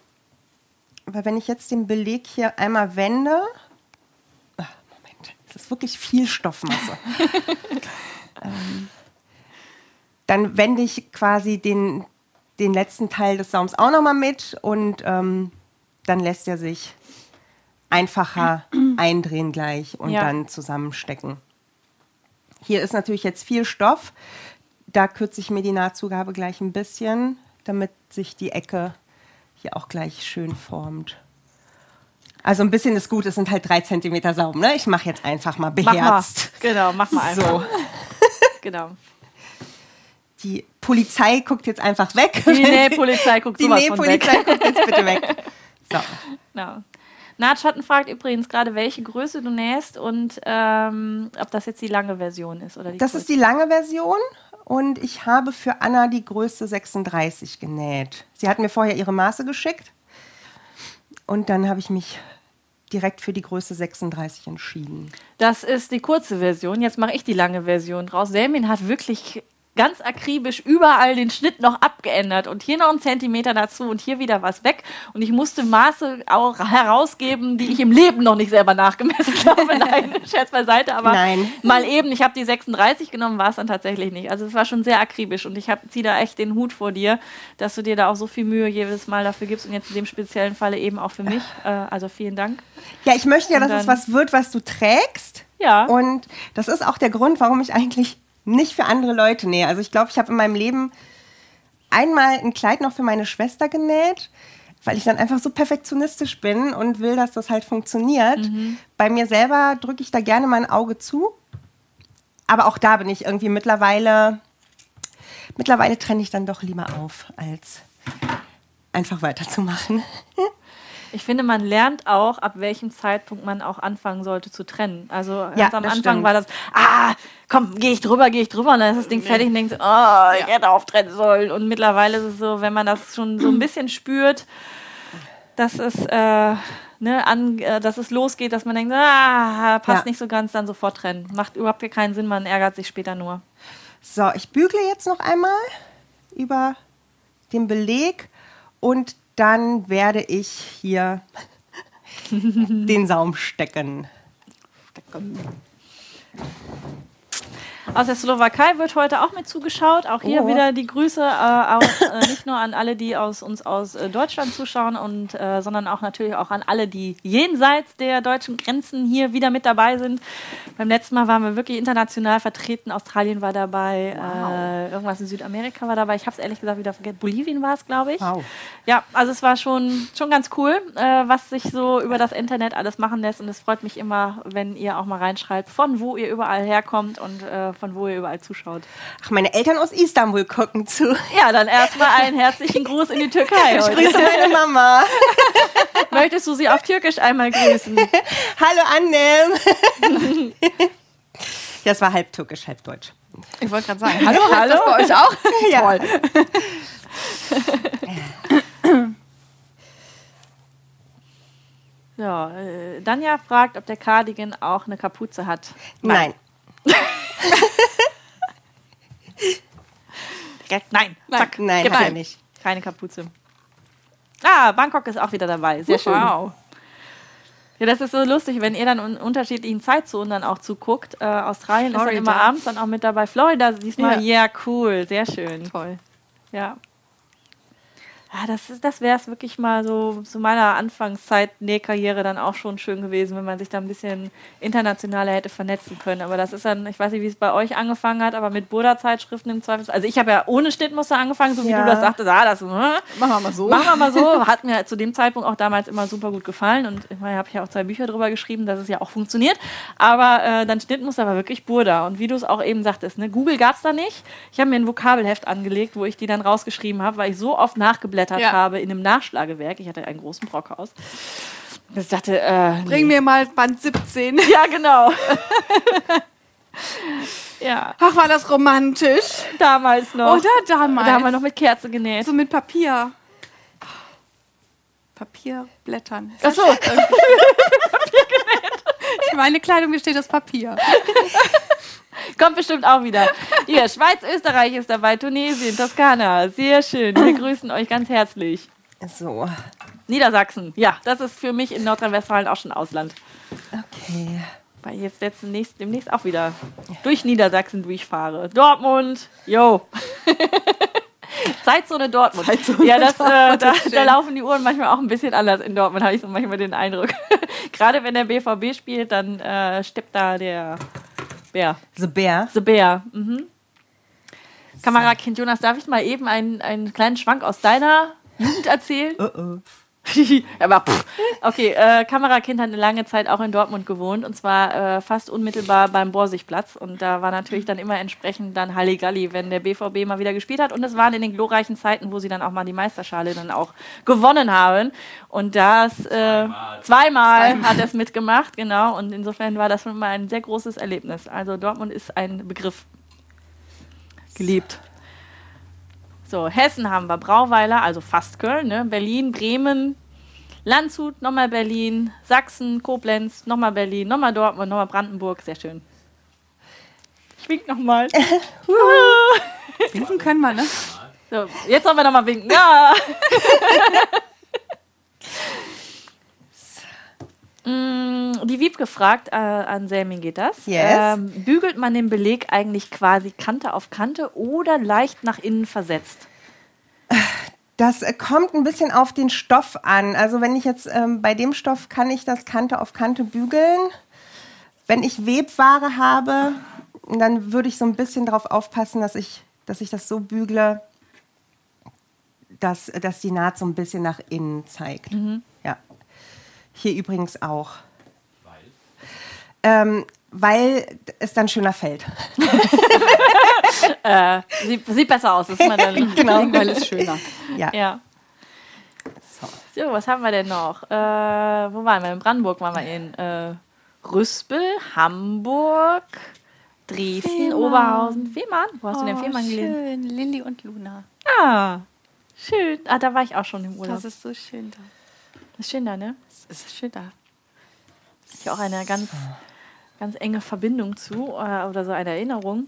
aber wenn ich jetzt den Beleg hier einmal wende. Ah, Moment, das ist wirklich viel Stoffmasse. ähm, dann wende ich quasi den, den letzten Teil des Saums auch nochmal mit und ähm, dann lässt er sich einfacher eindrehen gleich und Ja. dann zusammenstecken. Hier ist natürlich jetzt viel Stoff. Da kürze ich mir die Nahtzugabe gleich ein bisschen, damit sich die Ecke hier auch gleich schön formt. Also ein bisschen ist gut, es sind halt drei Zentimeter Saum. Ne? Ich mache jetzt einfach mal Mach mal. beherzt. Genau, mach mal einfach. So, Genau. die Polizei guckt jetzt einfach weg. Die Nähpolizei guckt Die. Nähpolizei guckt jetzt bitte weg. So. Genau. Nahtschatten fragt übrigens gerade, welche Größe du nähst und ähm, ob das jetzt die lange Version ist oder die Das kurze. ist die lange Version und ich habe für Anna die Größe 36 genäht. Sie hat mir vorher ihre Maße geschickt und dann habe ich mich direkt für die Größe 36 entschieden. Das ist die kurze Version. Jetzt mache ich die lange Version draus. Selmin hat wirklich ganz akribisch überall den Schnitt noch abgeändert und hier noch einen Zentimeter dazu und hier wieder was weg. Und ich musste Maße auch herausgeben, die ich im Leben noch nicht selber nachgemessen habe. Nein, Scherz beiseite, aber Nein. mal eben, ich habe die 36 genommen, war es dann tatsächlich nicht. Also es war schon sehr akribisch und ich ziehe da echt den Hut vor dir, dass du dir da auch so viel Mühe jedes Mal dafür gibst und jetzt in dem speziellen Falle eben auch für mich. Äh, also vielen Dank. Ja, ich möchte ja, dass es was wird, was du trägst. Ja. Und das ist auch der Grund, warum ich eigentlich nicht für andere Leute nähe. Also ich glaube, ich habe in meinem Leben einmal ein Kleid noch für meine Schwester genäht, weil ich dann einfach so perfektionistisch bin und will, dass das halt funktioniert. Bei mir selber drücke ich da gerne mein Auge zu. Aber auch da bin ich irgendwie mittlerweile, mittlerweile trenne ich dann doch lieber auf, als einfach weiterzumachen. Ich finde, man lernt auch, ab welchem Zeitpunkt man auch anfangen sollte zu trennen. Also ganz Ja, am Anfang stimmt. war das, ah, komm, gehe ich drüber, gehe ich drüber und dann ist das Ding fertig und denkt, oh, ich hätte auftrennen sollen. Und mittlerweile ist es so, wenn man das schon so ein bisschen spürt, dass es, äh, ne, an, äh, dass es losgeht, dass man denkt, ah, passt Ja. nicht so ganz, dann sofort trennen. Macht überhaupt keinen Sinn, man ärgert sich später nur. So, ich bügle jetzt noch einmal über den Beleg und dann werde ich hier den Saum stecken. Aus der Slowakei wird heute auch mit zugeschaut. Auch hier Oh. wieder die Grüße äh, aus, äh, nicht nur an alle, die aus uns aus äh, Deutschland zuschauen, und, äh, sondern auch natürlich auch an alle, die jenseits der deutschen Grenzen hier wieder mit dabei sind. Beim letzten Mal waren wir wirklich international vertreten. Australien war dabei, äh, irgendwas in Südamerika war dabei. Ich habe es ehrlich gesagt wieder vergessen. Bolivien war es, glaube ich. Wow. Ja, also es war schon, schon ganz cool, äh, was sich so über das Internet alles machen lässt. Und es freut mich immer, wenn ihr auch mal reinschreibt, von wo ihr überall herkommt und von wo ihr überall zuschaut. Ach, meine Eltern aus Istanbul gucken zu. Ja, dann erstmal einen herzlichen Gruß in die Türkei. Ich heute. grüße meine Mama. Möchtest du sie auf Türkisch einmal grüßen? Hallo Annem. ja, es war halb türkisch, halb deutsch. Ich wollte gerade sagen, hallo, hallo. Das bei euch auch? Ja. Toll. Ja, äh, Danja fragt, ob der Cardigan auch eine Kapuze hat. Nein. Direkt nein. Nein. Zack. Nein, hat er nicht. Keine Kapuze. Ah, Bangkok ist auch wieder dabei. Sehr schön. Wow. Ja, das ist so lustig, wenn ihr dann in unterschiedlichen Zeitzonen dann auch zuguckt. Äh, Australien ist Florida. dann immer abends dann auch mit dabei. Florida diesmal, ja, Ja. cool, sehr schön. Toll. Ja. Ja, das, ist- das wäre es wirklich mal so zu meiner Anfangszeit Nähkarriere dann auch schon schön gewesen, wenn man sich da ein bisschen internationaler hätte vernetzen können. Aber das ist dann, ich weiß nicht, wie es bei euch angefangen hat, aber mit Burda-Zeitschriften im Zweifel. Also ich habe ja ohne Schnittmuster angefangen, so wie Ja. du das sagtest. Ah, das, hm, Machen wir mal so. Machen wir mal so. Hat mir zu dem Zeitpunkt auch damals immer super gut gefallen. Und ich habe ja auch zwei Bücher drüber geschrieben, dass es ja auch funktioniert. Aber äh, dann Schnittmuster war wirklich Burda. Und wie du es auch eben sagtest, ne, Google gab es da nicht. Ich habe mir ein Vokabelheft angelegt, wo ich die dann rausgeschrieben habe, weil ich so oft nachgeblättert Ja. habe in einem Nachschlagewerk. Ich hatte einen großen Brockhaus. Ich dachte, äh, nee. Bring mir mal Band 17. Ja, genau. ja, Ach, war das romantisch. damals noch. Oder damals. Da haben wir noch mit Kerze genäht. so mit Papier. Papierblättern. Achso, Meine Kleidung besteht aus Papier. Kommt bestimmt auch wieder. Hier, Schweiz, Österreich ist dabei, Tunesien, Toskana. Sehr schön. Wir grüßen euch ganz herzlich. So, Niedersachsen. Ja, das ist für mich in Nordrhein-Westfalen auch schon Ausland. okay. Weil ich jetzt jetzt demnächst, demnächst auch wieder durch Niedersachsen durchfahre. Dortmund, yo. Zeitzone Dortmund. ja, das, äh, da, ist schön. da laufen die Uhren manchmal auch ein bisschen anders in Dortmund, habe ich so manchmal den Eindruck. Gerade wenn der BVB spielt, dann äh, steppt da der Bär. The Bear. The Bear. Mhm. Kamerakind Jonas, darf ich mal eben einen, einen kleinen Schwank aus deiner Jugend erzählen? Oh, oh. Aber pff. okay, äh, Kamerakind hat eine lange Zeit auch in Dortmund gewohnt und zwar äh, fast unmittelbar beim Borsigplatz und da war natürlich dann immer entsprechend dann Halligalli, wenn der BVB mal wieder gespielt hat und das waren in den glorreichen Zeiten, wo sie dann auch mal die Meisterschale dann auch gewonnen haben und das äh, zweimal, hat er es mitgemacht, genau und insofern war das schon mal ein sehr großes Erlebnis. Also Dortmund ist ein Begriff. Geliebt. So, Hessen haben wir Brauweiler, also fast Köln, ne? Berlin, Bremen, Landshut, nochmal Berlin, Sachsen, Koblenz, nochmal Berlin, nochmal Dortmund, nochmal Brandenburg. Sehr schön. Ich wink nochmal. Winken können wir, ne? so, jetzt sollen wir nochmal winken. Ja. Mm, Die Wieb gefragt, äh, an Selmin geht das. Yes. Ähm, bügelt man den Beleg eigentlich quasi Kante auf Kante oder leicht nach innen versetzt? Das äh, kommt ein bisschen auf den Stoff an. Also wenn ich jetzt ähm, bei dem Stoff kann ich das Kante auf Kante bügeln. Wenn ich Webware habe, dann würde ich so ein bisschen darauf aufpassen, dass ich, dass ich das so bügle, dass, dass die Naht so ein bisschen nach innen zeigt. Ja. Hier übrigens auch. Ähm, weil es dann schöner fällt. Äh, sieht, sieht besser aus, ist man dann. Genau. Weil es schöner. Ja. Ja. So. So, was haben wir denn noch? Äh, wo waren wir? In Brandenburg waren wir in äh, Rüspel, Hamburg, Dresden, Fehmarn. Oberhausen. Fehmarn? Wo hast du denn Oh, Fehmarn gelesen? schön. Lilly und Luna. Ah, schön. Ah, da war ich auch schon im Urlaub. Das ist so schön da. Das ist schön da, ne? Es ist schön da. Ich auch eine ganz, ganz enge Verbindung zu äh, oder so eine Erinnerung.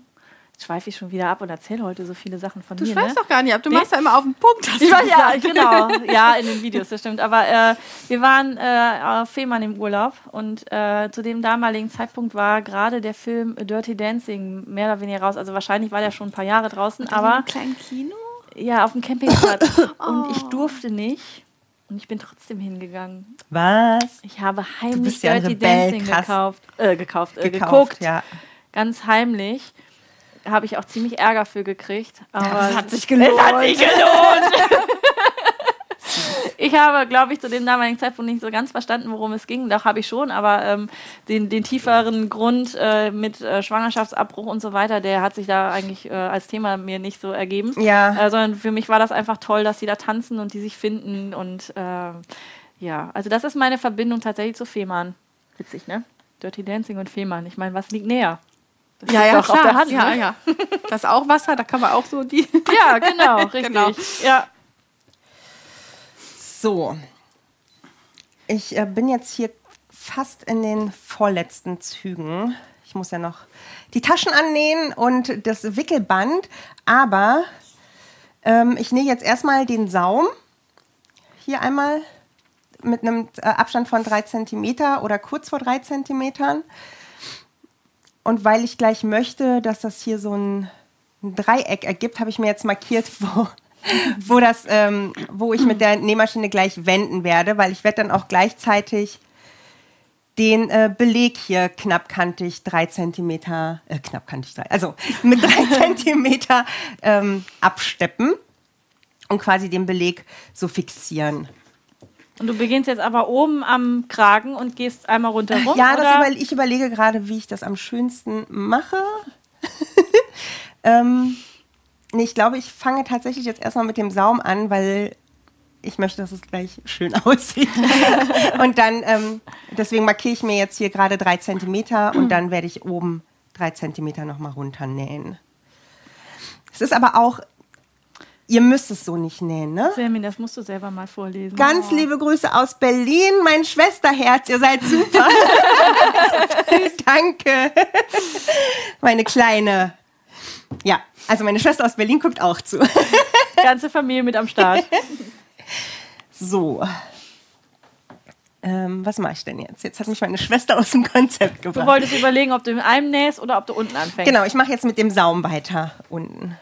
schweife ich schon wieder ab und erzähle heute so viele Sachen von Du mir. schreibst ne? doch gar nicht ab. Du Nee. machst ja immer auf den Punkt. hast Ich du war, ja, genau. Ja, in den Videos, das stimmt. Aber äh, wir waren äh, auf Fehmarn im Urlaub und äh, zu dem damaligen Zeitpunkt war gerade der Film Dirty Dancing mehr oder weniger raus. Also wahrscheinlich war der schon ein paar Jahre draußen, aber Im kleinen Kino? ja, auf dem Campingplatz. Und ich durfte nicht. Und ich bin trotzdem hingegangen. Was? Ich habe heimlich ja Dirty Rebell, Dancing krass. gekauft, äh, gekauft, äh, Gekauft, geguckt. ja. Ganz heimlich. Habe ich auch ziemlich Ärger für gekriegt. Aber Es hat sich gelohnt. Es hat sich gelohnt. ich habe, glaube ich, zu dem damaligen Zeitpunkt nicht so ganz verstanden, worum es ging. Doch habe ich schon, aber ähm, den, den tieferen Grund äh, mit äh, Schwangerschaftsabbruch und so weiter, der hat sich da eigentlich äh, als Thema mir nicht so ergeben. Ja. Äh, sondern für mich war das einfach toll, dass sie da tanzen und die sich finden. Und ähm, ja, also das ist meine Verbindung tatsächlich zu Fehmarn. Witzig, ne? Dirty Dancing und Fehmarn. Ich meine, was liegt näher? Das Ja, ja, klar. auf der Hand. ja, ne? ja. Das ist auch Wasser, da kann man auch so die. Ja, genau, richtig. Genau. Ja. So. Ich äh, bin jetzt hier fast in den vorletzten Zügen. Ich muss ja noch die Taschen annähen und das Wickelband. Aber ähm, ich nähe jetzt erstmal den Saum. Hier einmal mit einem äh, Abstand von 3 cm oder kurz vor 3 cm. Und weil ich gleich möchte, dass das hier so ein, ein Dreieck ergibt, habe ich mir jetzt markiert, wo, wo, das, ähm, wo ich mit der Nähmaschine gleich wenden werde, weil ich werde dann auch gleichzeitig den äh, Beleg hier knappkantig drei Zentimeter, äh, knappkantig drei, also mit drei Zentimeter ähm, absteppen und quasi den Beleg so fixieren. Und du beginnst jetzt aber oben am Kragen und gehst einmal rundherum? Ja, das oder? überle ich überlege gerade, wie ich das am schönsten mache. ähm, nee, ich glaube, ich fange tatsächlich jetzt erstmal mit dem Saum an, weil ich möchte, dass es gleich schön aussieht. und dann, ähm, deswegen markiere ich mir jetzt hier gerade drei Zentimeter und dann werde ich oben drei Zentimeter nochmal runternähen. Es ist aber auch, ihr müsst es so nicht nähen, ne? Selmin, das musst du selber mal vorlesen. Ganz liebe Grüße aus Berlin, mein Schwesterherz, ihr seid super. Danke. Meine kleine. Ja, also meine Schwester aus Berlin guckt auch zu. Ganze Familie mit am Start. So. Ähm, was mache ich denn jetzt? Jetzt hat mich meine Schwester aus dem Konzept Du gebracht. wolltest überlegen, ob du in einem nähst oder ob du unten anfängst. Genau, ich mache jetzt mit dem Saum weiter unten.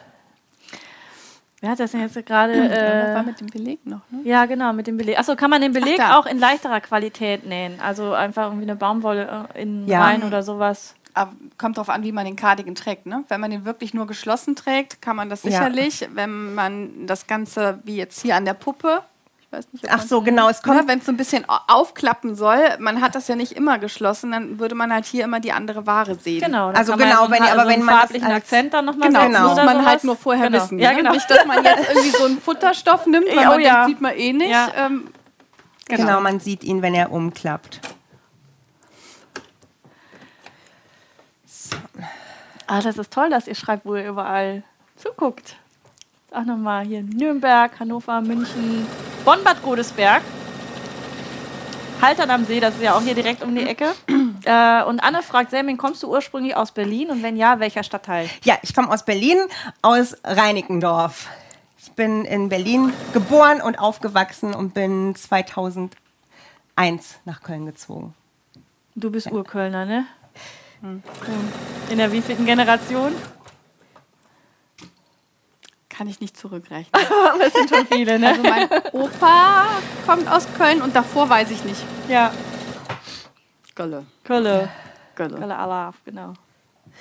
Wer hat das denn jetzt gerade? Das war Äh, mit dem Beleg noch, ne? ja, genau, mit dem Beleg. Achso, kann man den Beleg da. auch in leichterer Qualität nähen? Also einfach irgendwie eine Baumwolle äh, in Ja. rein oder sowas. Aber kommt drauf an, wie man den Cardigan trägt. Ne? Wenn man den wirklich nur geschlossen trägt, kann man das Ja. sicherlich. Wenn man das Ganze, wie jetzt hier an der Puppe, ich weiß nicht, ob Ach so, genau, es Ne, kommt. wenn es so ein bisschen au- aufklappen soll, man hat das ja nicht immer geschlossen, dann würde man halt hier immer die andere Ware sehen. Genau. Also genau, wenn- aber so wenn einen man das farblichen als- Akzent dann nochmal Genau, das muss man sowas. halt nur vorher genau. wissen. Ja, ne? genau. Nicht, dass man jetzt irgendwie so einen Futterstoff nimmt, weil Oh man ja. denkt, sieht man eh nicht. Ja. Ähm, Genau. man sieht ihn, wenn er umklappt. Ah, das ist toll, dass ihr schreibt, wo ihr überall zuguckt. Auch nochmal hier Nürnberg, Hannover, München, Bonn, Bad Godesberg. Haltern am See, das ist ja auch hier direkt um die Ecke. äh, und Anne fragt, Selmin, kommst du ursprünglich aus Berlin? Und wenn ja, welcher Stadtteil? Ja, ich komme aus Berlin, aus Reinickendorf. Ich bin in Berlin geboren und aufgewachsen und bin 2001 nach Köln gezogen. Du bist Urkölner, ne? In der wievielten Generation? kann ich nicht zurückrechnen. Das sind schon viele, ne? Also mein Opa kommt aus Köln und davor weiß ich nicht. Ja, Gölle. Kölle. Gölle. Kölle Alaf, genau.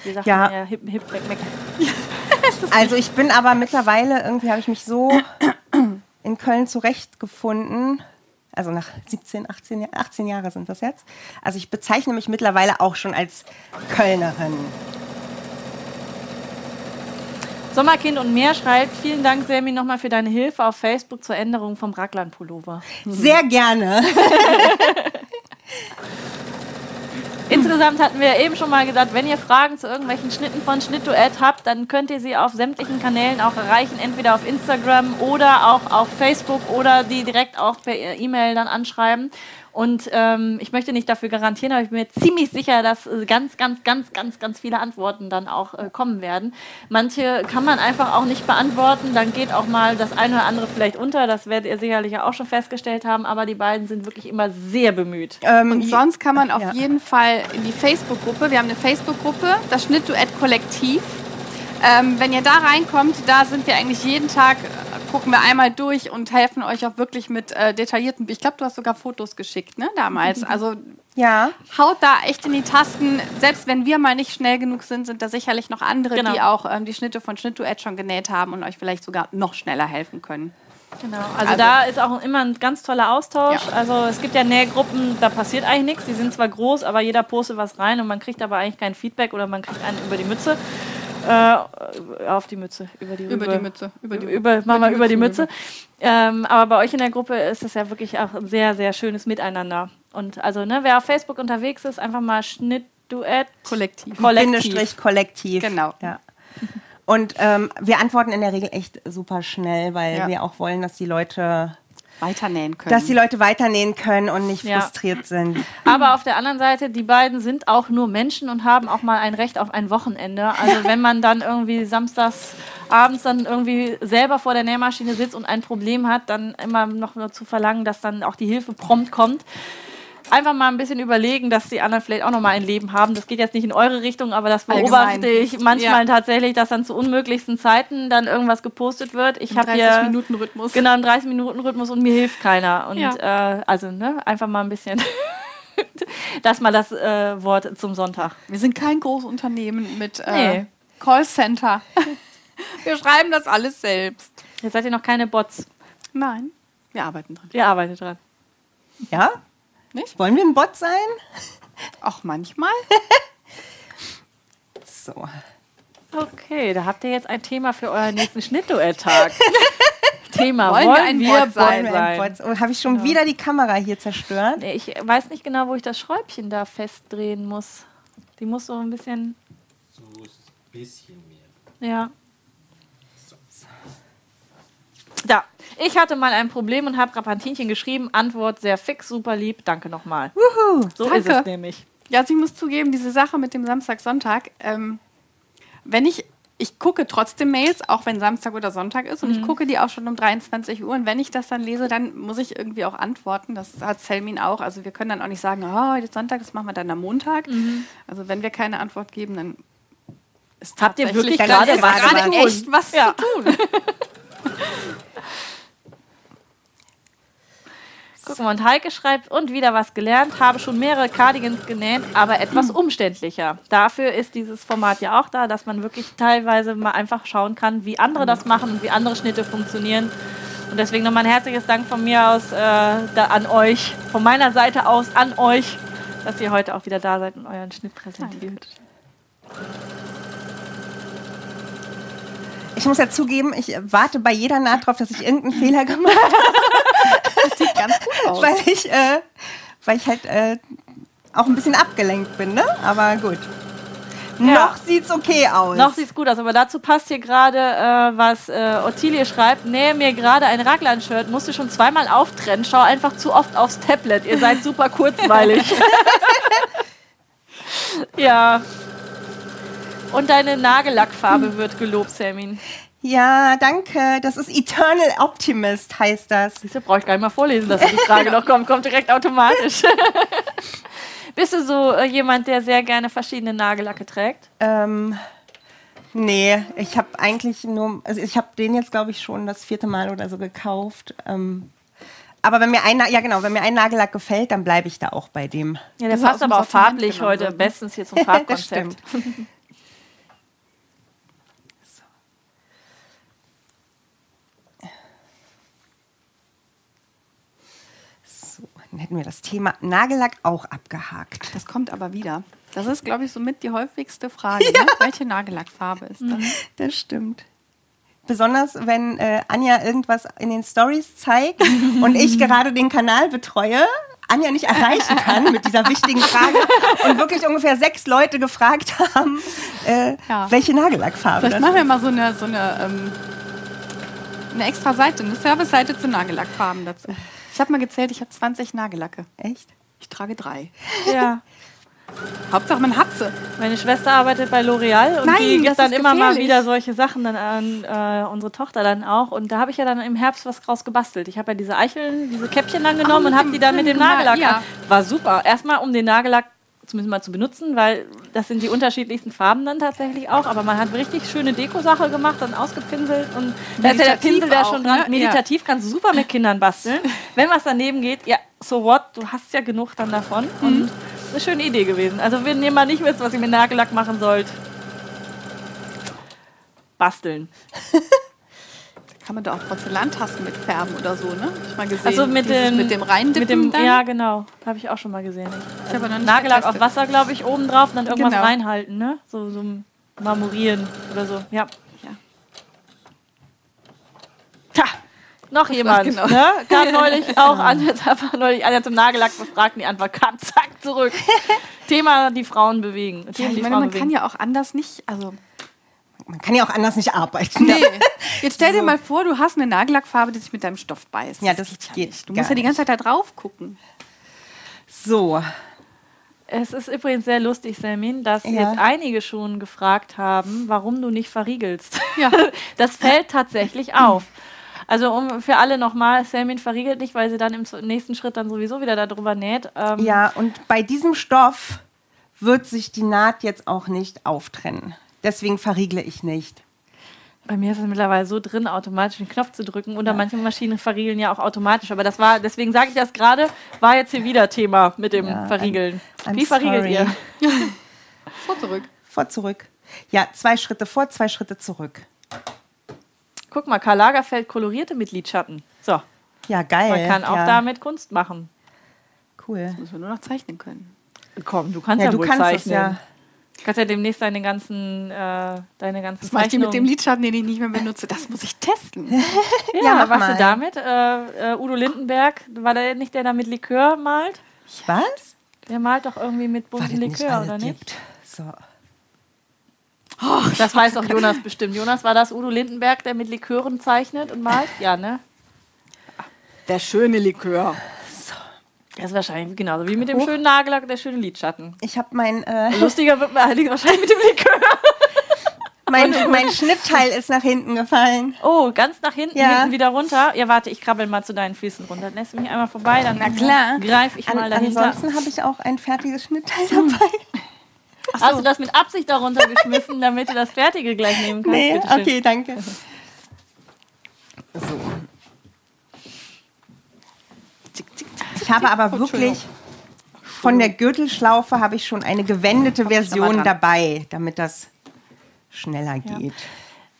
Wie sagt Ja. man ja, hip, hip, weg, weg. Also ich bin aber mittlerweile, irgendwie habe ich mich so in Köln zurechtgefunden. Also nach 17, 18, Jahr- 18 Jahre sind das jetzt. Also ich bezeichne mich mittlerweile auch schon als Kölnerin. Sommerkind und mehr schreibt, vielen Dank, Selmi, nochmal für deine Hilfe auf Facebook zur Änderung vom Raglan-Pullover. Sehr gerne. Insgesamt hatten wir eben schon mal gesagt, wenn ihr Fragen zu irgendwelchen Schnitten von Schnittduett habt, dann könnt ihr sie auf sämtlichen Kanälen auch erreichen, entweder auf Instagram oder auch auf Facebook oder die direkt auch per E-Mail dann anschreiben. Und ähm, ich möchte nicht dafür garantieren, aber ich bin mir ziemlich sicher, dass äh, ganz, ganz, ganz, ganz, ganz viele Antworten dann auch äh, kommen werden. Manche kann man einfach auch nicht beantworten. Dann geht auch mal das eine oder andere vielleicht unter. Das werdet ihr sicherlich auch schon festgestellt haben. Aber die beiden sind wirklich immer sehr bemüht. Ähm, und sonst kann man auf ja. jeden Fall in die Facebook-Gruppe. Wir haben eine Facebook-Gruppe, das Schnittduett Kollektiv. Ähm, wenn ihr da reinkommt, da sind wir eigentlich jeden Tag gucken wir einmal durch und helfen euch auch wirklich mit äh, detaillierten. Ich glaube, du hast sogar Fotos geschickt, ne, damals. Also ja. haut da echt in die Tasten. Selbst wenn wir mal nicht schnell genug sind, sind da sicherlich noch andere, genau. die auch ähm, die Schnitte von Schnittduett schon genäht haben und euch vielleicht sogar noch schneller helfen können. Genau, also, also, da ist auch immer ein ganz toller Austausch. Ja. Also es gibt ja Nähgruppen, da passiert eigentlich nichts. Die sind zwar groß, aber jeder postet was rein und man kriegt aber eigentlich kein Feedback oder man kriegt einen über die Mütze. Äh, auf die Mütze, über die, über, über die Mütze. Über die, über, mach mal über die Mütze. Ähm, aber bei euch in der Gruppe ist es ja wirklich auch ein sehr, sehr schönes Miteinander. Und also, ne, wer auf Facebook unterwegs ist, einfach mal Schnittduett. Kollektiv. Kollektiv. Kollektiv. Genau. Ja. Und ähm, wir antworten in der Regel echt super schnell, weil ja. wir auch wollen, dass die Leute weiternähen können. Dass die Leute weiternähen können und nicht ja. frustriert sind. Aber auf der anderen Seite, die beiden sind auch nur Menschen und haben auch mal ein Recht auf ein Wochenende. Also wenn man dann irgendwie samstags abends dann irgendwie selber vor der Nähmaschine sitzt und ein Problem hat, dann immer noch nur zu verlangen, dass dann auch die Hilfe prompt kommt einfach mal ein bisschen überlegen, dass die anderen vielleicht auch noch mal ein Leben haben. Das geht jetzt nicht in eure Richtung, aber das beobachte Allgemein. ich manchmal ja. tatsächlich, dass dann zu unmöglichsten Zeiten dann irgendwas gepostet wird. Ich habe hier Minuten Rhythmus. Genau, im 30 Minuten Rhythmus und mir hilft keiner. Und ja. äh, also ne, einfach mal ein bisschen. das mal das äh, Wort zum Sonntag. Wir sind kein Großunternehmen mit äh, nee. Callcenter. Wir schreiben das alles selbst. Jetzt seid ihr noch keine Bots. Nein, wir arbeiten dran. Wir arbeiten dran. Ja? Nicht? Wollen wir ein Bot sein? Auch manchmal. so. Okay, da habt ihr jetzt ein Thema für euren nächsten Schnittduett-Tag. Thema, wollen, wollen wir ein wir Bot sein? sein? Oh, Habe ich schon ja. wieder die Kamera hier zerstört? Nee, ich weiß nicht genau, wo ich das Schräubchen da festdrehen muss. Die muss so ein bisschen... So ein bisschen mehr. Ja. Da. Ich hatte mal ein Problem und habe Rapantinchen geschrieben. Antwort sehr fix, super lieb. Danke nochmal. So Danke. ist es nämlich. Ja, also ich muss zugeben, diese Sache mit dem Samstag, Sonntag, ähm, wenn ich, ich gucke trotzdem Mails, auch wenn Samstag oder Sonntag ist, und mhm. ich gucke die auch schon um 23 Uhr. Und wenn ich das dann lese, dann muss ich irgendwie auch antworten. Das hat Selmin auch. Also wir können dann auch nicht sagen, oh, heute ist Sonntag, das machen wir dann am Montag. Mhm. Also wenn wir keine Antwort geben, dann ist Habt ihr wirklich gerade echt was ja. zu tun? Gucken wir, und Heike schreibt, und wieder was gelernt, habe schon mehrere Cardigans genäht, aber etwas hm. umständlicher. Dafür ist dieses Format ja auch da, dass man wirklich teilweise mal einfach schauen kann, wie andere das machen und wie andere Schnitte funktionieren. Und deswegen nochmal ein herzliches Dank von mir aus äh, an euch, von meiner Seite aus an euch, dass ihr heute auch wieder da seid und euren Schnitt präsentiert. Ich muss ja zugeben, ich warte bei jeder Naht drauf, dass ich irgendeinen Fehler gemacht habe. Sieht ganz gut aus. Weil ich, äh, weil ich halt äh, auch ein bisschen abgelenkt bin, ne? Aber gut. Ja. Noch sieht's okay aus. Noch sieht's gut aus, aber dazu passt hier gerade, äh, was äh, Ottilie schreibt. Nähe mir gerade ein Raglan-Shirt, musste schon zweimal auftrennen. Schau einfach zu oft aufs Tablet. Ihr seid super kurzweilig. ja. Und deine Nagellackfarbe wird gelobt, Selmin. Ja, danke. Das ist Eternal Optimist, heißt das. Wieso brauche ich gar nicht mal vorlesen, dass die Frage noch kommt. Kommt direkt automatisch. Bist du so äh, jemand, der sehr gerne verschiedene Nagellacke trägt? Ähm, nee, ich habe eigentlich nur, also ich habe den jetzt, glaube ich, schon das vierte Mal oder so gekauft. Ähm, aber wenn mir ein, ja genau, wenn mir ein Nagellack gefällt, dann bleibe ich da auch bei dem. Ja, der das passt aber auch farblich heute bestens hier zum Farbkonzept. Dann hätten wir das Thema Nagellack auch abgehakt. Das kommt aber wieder. Das ist, glaube ich, somit die häufigste Frage. Ja. Ne? Welche Nagellackfarbe ist das? Mhm. Das stimmt. Besonders wenn äh, Anja irgendwas in den Stories zeigt und ich gerade den Kanal betreue, Anja nicht erreichen kann mit dieser wichtigen Frage und wirklich ungefähr sechs Leute gefragt haben, äh, ja. welche Nagellackfarbe Vielleicht machen wir mal so eine, so eine, ähm, eine extra Seite, eine Service-Seite zu Nagellackfarben dazu. Ich habe mal gezählt, ich habe 20 Nagellacke. Echt? Ich trage drei. Ja. Hauptsache man hat sie. Meine Schwester arbeitet bei L'Oreal und Nein, die gibt dann immer mal wieder solche Sachen dann an äh, unsere Tochter dann auch. Und da habe ich ja dann im Herbst was draus gebastelt. Ich habe ja diese Eicheln, diese Käppchen dann genommen mit und habe die dann mit dem Nagellack an. War super. Erstmal um den Nagellack zumindest mal zu benutzen, weil das sind die unterschiedlichsten Farben dann tatsächlich auch. Aber man hat richtig schöne Deko-Sache gemacht, dann ausgepinselt und da ist ja der Pinsel da schon dran. ne? Meditativ kannst du super mit Kindern basteln. Wenn was daneben geht, ja, so what, du hast ja genug dann davon. Mhm. Und eine schöne Idee gewesen. Also wenn ihr mal nicht wisst, was ihr mit Nagellack machen sollt, basteln. Kann man da auch Porzellantasten mit färben oder so, ne? Hab ich mal gesehen. Also mit Dieses dem, mit dem reindippen mit dem, dann. Ja, genau. Habe ich auch schon mal gesehen. Ich habe noch nicht Nagellack auf. Wasser, glaube ich, oben drauf und dann irgendwas Genau. reinhalten, ne? So, so marmorieren oder so. Ja. Ja. Tja, noch jemand. genau. Ne? Kam neulich auch an, man neulich einer zum Nagellack befragt und die Antwort kam zack zurück. Thema, die Frauen bewegen. Ja, Themen, ich meine, man bewegen. kann ja auch anders nicht, also Man kann ja auch anders nicht arbeiten. Nee. Jetzt stell dir mal vor, du hast eine Nagellackfarbe, die sich mit deinem Stoff beißt. Ja, das geht ja geht nicht. Du musst ja die ganze Zeit da drauf gucken. So, Es ist übrigens sehr lustig, Selmin, dass Ja. jetzt einige schon gefragt haben, warum du nicht verriegelst. Ja. Das fällt tatsächlich auf. Also um für alle nochmal, Selmin verriegelt nicht, weil sie dann im nächsten Schritt dann sowieso wieder darüber näht. Ähm, ja, und bei diesem Stoff wird sich die Naht jetzt auch nicht auftrennen. Deswegen verriegle ich nicht. Bei mir ist es mittlerweile so drin, automatisch den Knopf zu drücken. Oder manche Maschinen verriegeln ja auch automatisch. Aber das war, deswegen sage ich das gerade, war jetzt hier wieder Thema mit dem Ja, Verriegeln. I'm Wie verriegelt sorry. ihr? Vor zurück. Vor, zurück. Ja, zwei Schritte vor, zwei Schritte zurück. Guck mal, Karl Lagerfeld kolorierte mit Lidschatten. So, Ja, geil. man kann auch ja. damit Kunst machen. Cool. Müssen wir nur noch zeichnen können. Komm, du kannst Ja, ja, du wohl kannst es zeichnen. ja. Du kannst ja demnächst deine ganzen, äh, deine ganzen Das mache ich mit dem Lidschatten, den ich nicht mehr benutze. Das muss ich testen. Ja, Ja, mach was mal. du damit? Äh, äh, Udo Lindenberg, war der nicht der da mit Likör malt? Was? Der malt doch irgendwie mit Was buntem nicht Likör, oder nicht? gibt. So. Das weiß auch Jonas bestimmt. Jonas, war das Udo Lindenberg, der mit Likören zeichnet und malt? Ja, ne? Der schöne Likör. Das ist wahrscheinlich genauso wie mit dem schönen Nagellack und der schöne Lidschatten. Ich habe mein, äh, Lustiger wird mir allerdings wahrscheinlich mit dem Likör. mein, mein Schnittteil ist nach hinten gefallen. Oh, ganz nach hinten, Ja. hinten wieder runter. Ja, warte, ich krabbel mal zu deinen Füßen runter. Lässt du mich einmal vorbei, dann Na klar. greife ich An, mal dahinter. ansonsten habe ich auch ein fertiges Schnittteil dabei. Hast du das mit Absicht darunter geschmissen, damit du das Fertige gleich nehmen kannst? Nee, okay, danke. So. Habe aber wirklich von der Gürtelschlaufe habe ich schon eine gewendete Version dabei, damit das schneller geht.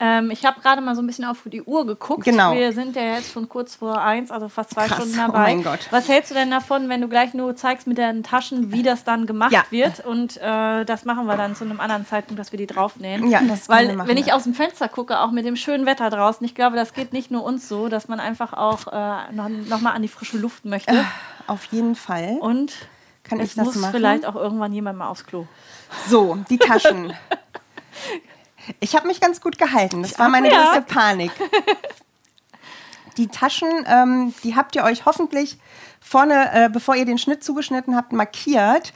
Ähm, ich habe gerade mal so ein bisschen auf die Uhr geguckt. Genau. Wir sind ja jetzt schon kurz vor eins, also fast zwei Krass, Stunden oh dabei. mein Gott. Was hältst du denn davon, wenn du gleich nur zeigst mit deinen Taschen, wie das dann gemacht Ja. wird? Und äh, das machen wir dann zu einem anderen Zeitpunkt, dass wir die draufnähen. Ja, das können wir Weil machen, wenn ich aus dem Fenster gucke, auch mit dem schönen Wetter draußen, ich glaube, das geht nicht nur uns so, dass man einfach auch äh, noch, noch mal an die frische Luft möchte. Auf jeden Fall. Und Kann es ich das muss machen? vielleicht auch irgendwann jemand mal aufs Klo. So, die Taschen. Ich habe mich ganz gut gehalten. Das war meine ja. Panik. Die Taschen, ähm, die habt ihr euch hoffentlich vorne, äh, bevor ihr den Schnitt zugeschnitten habt, markiert,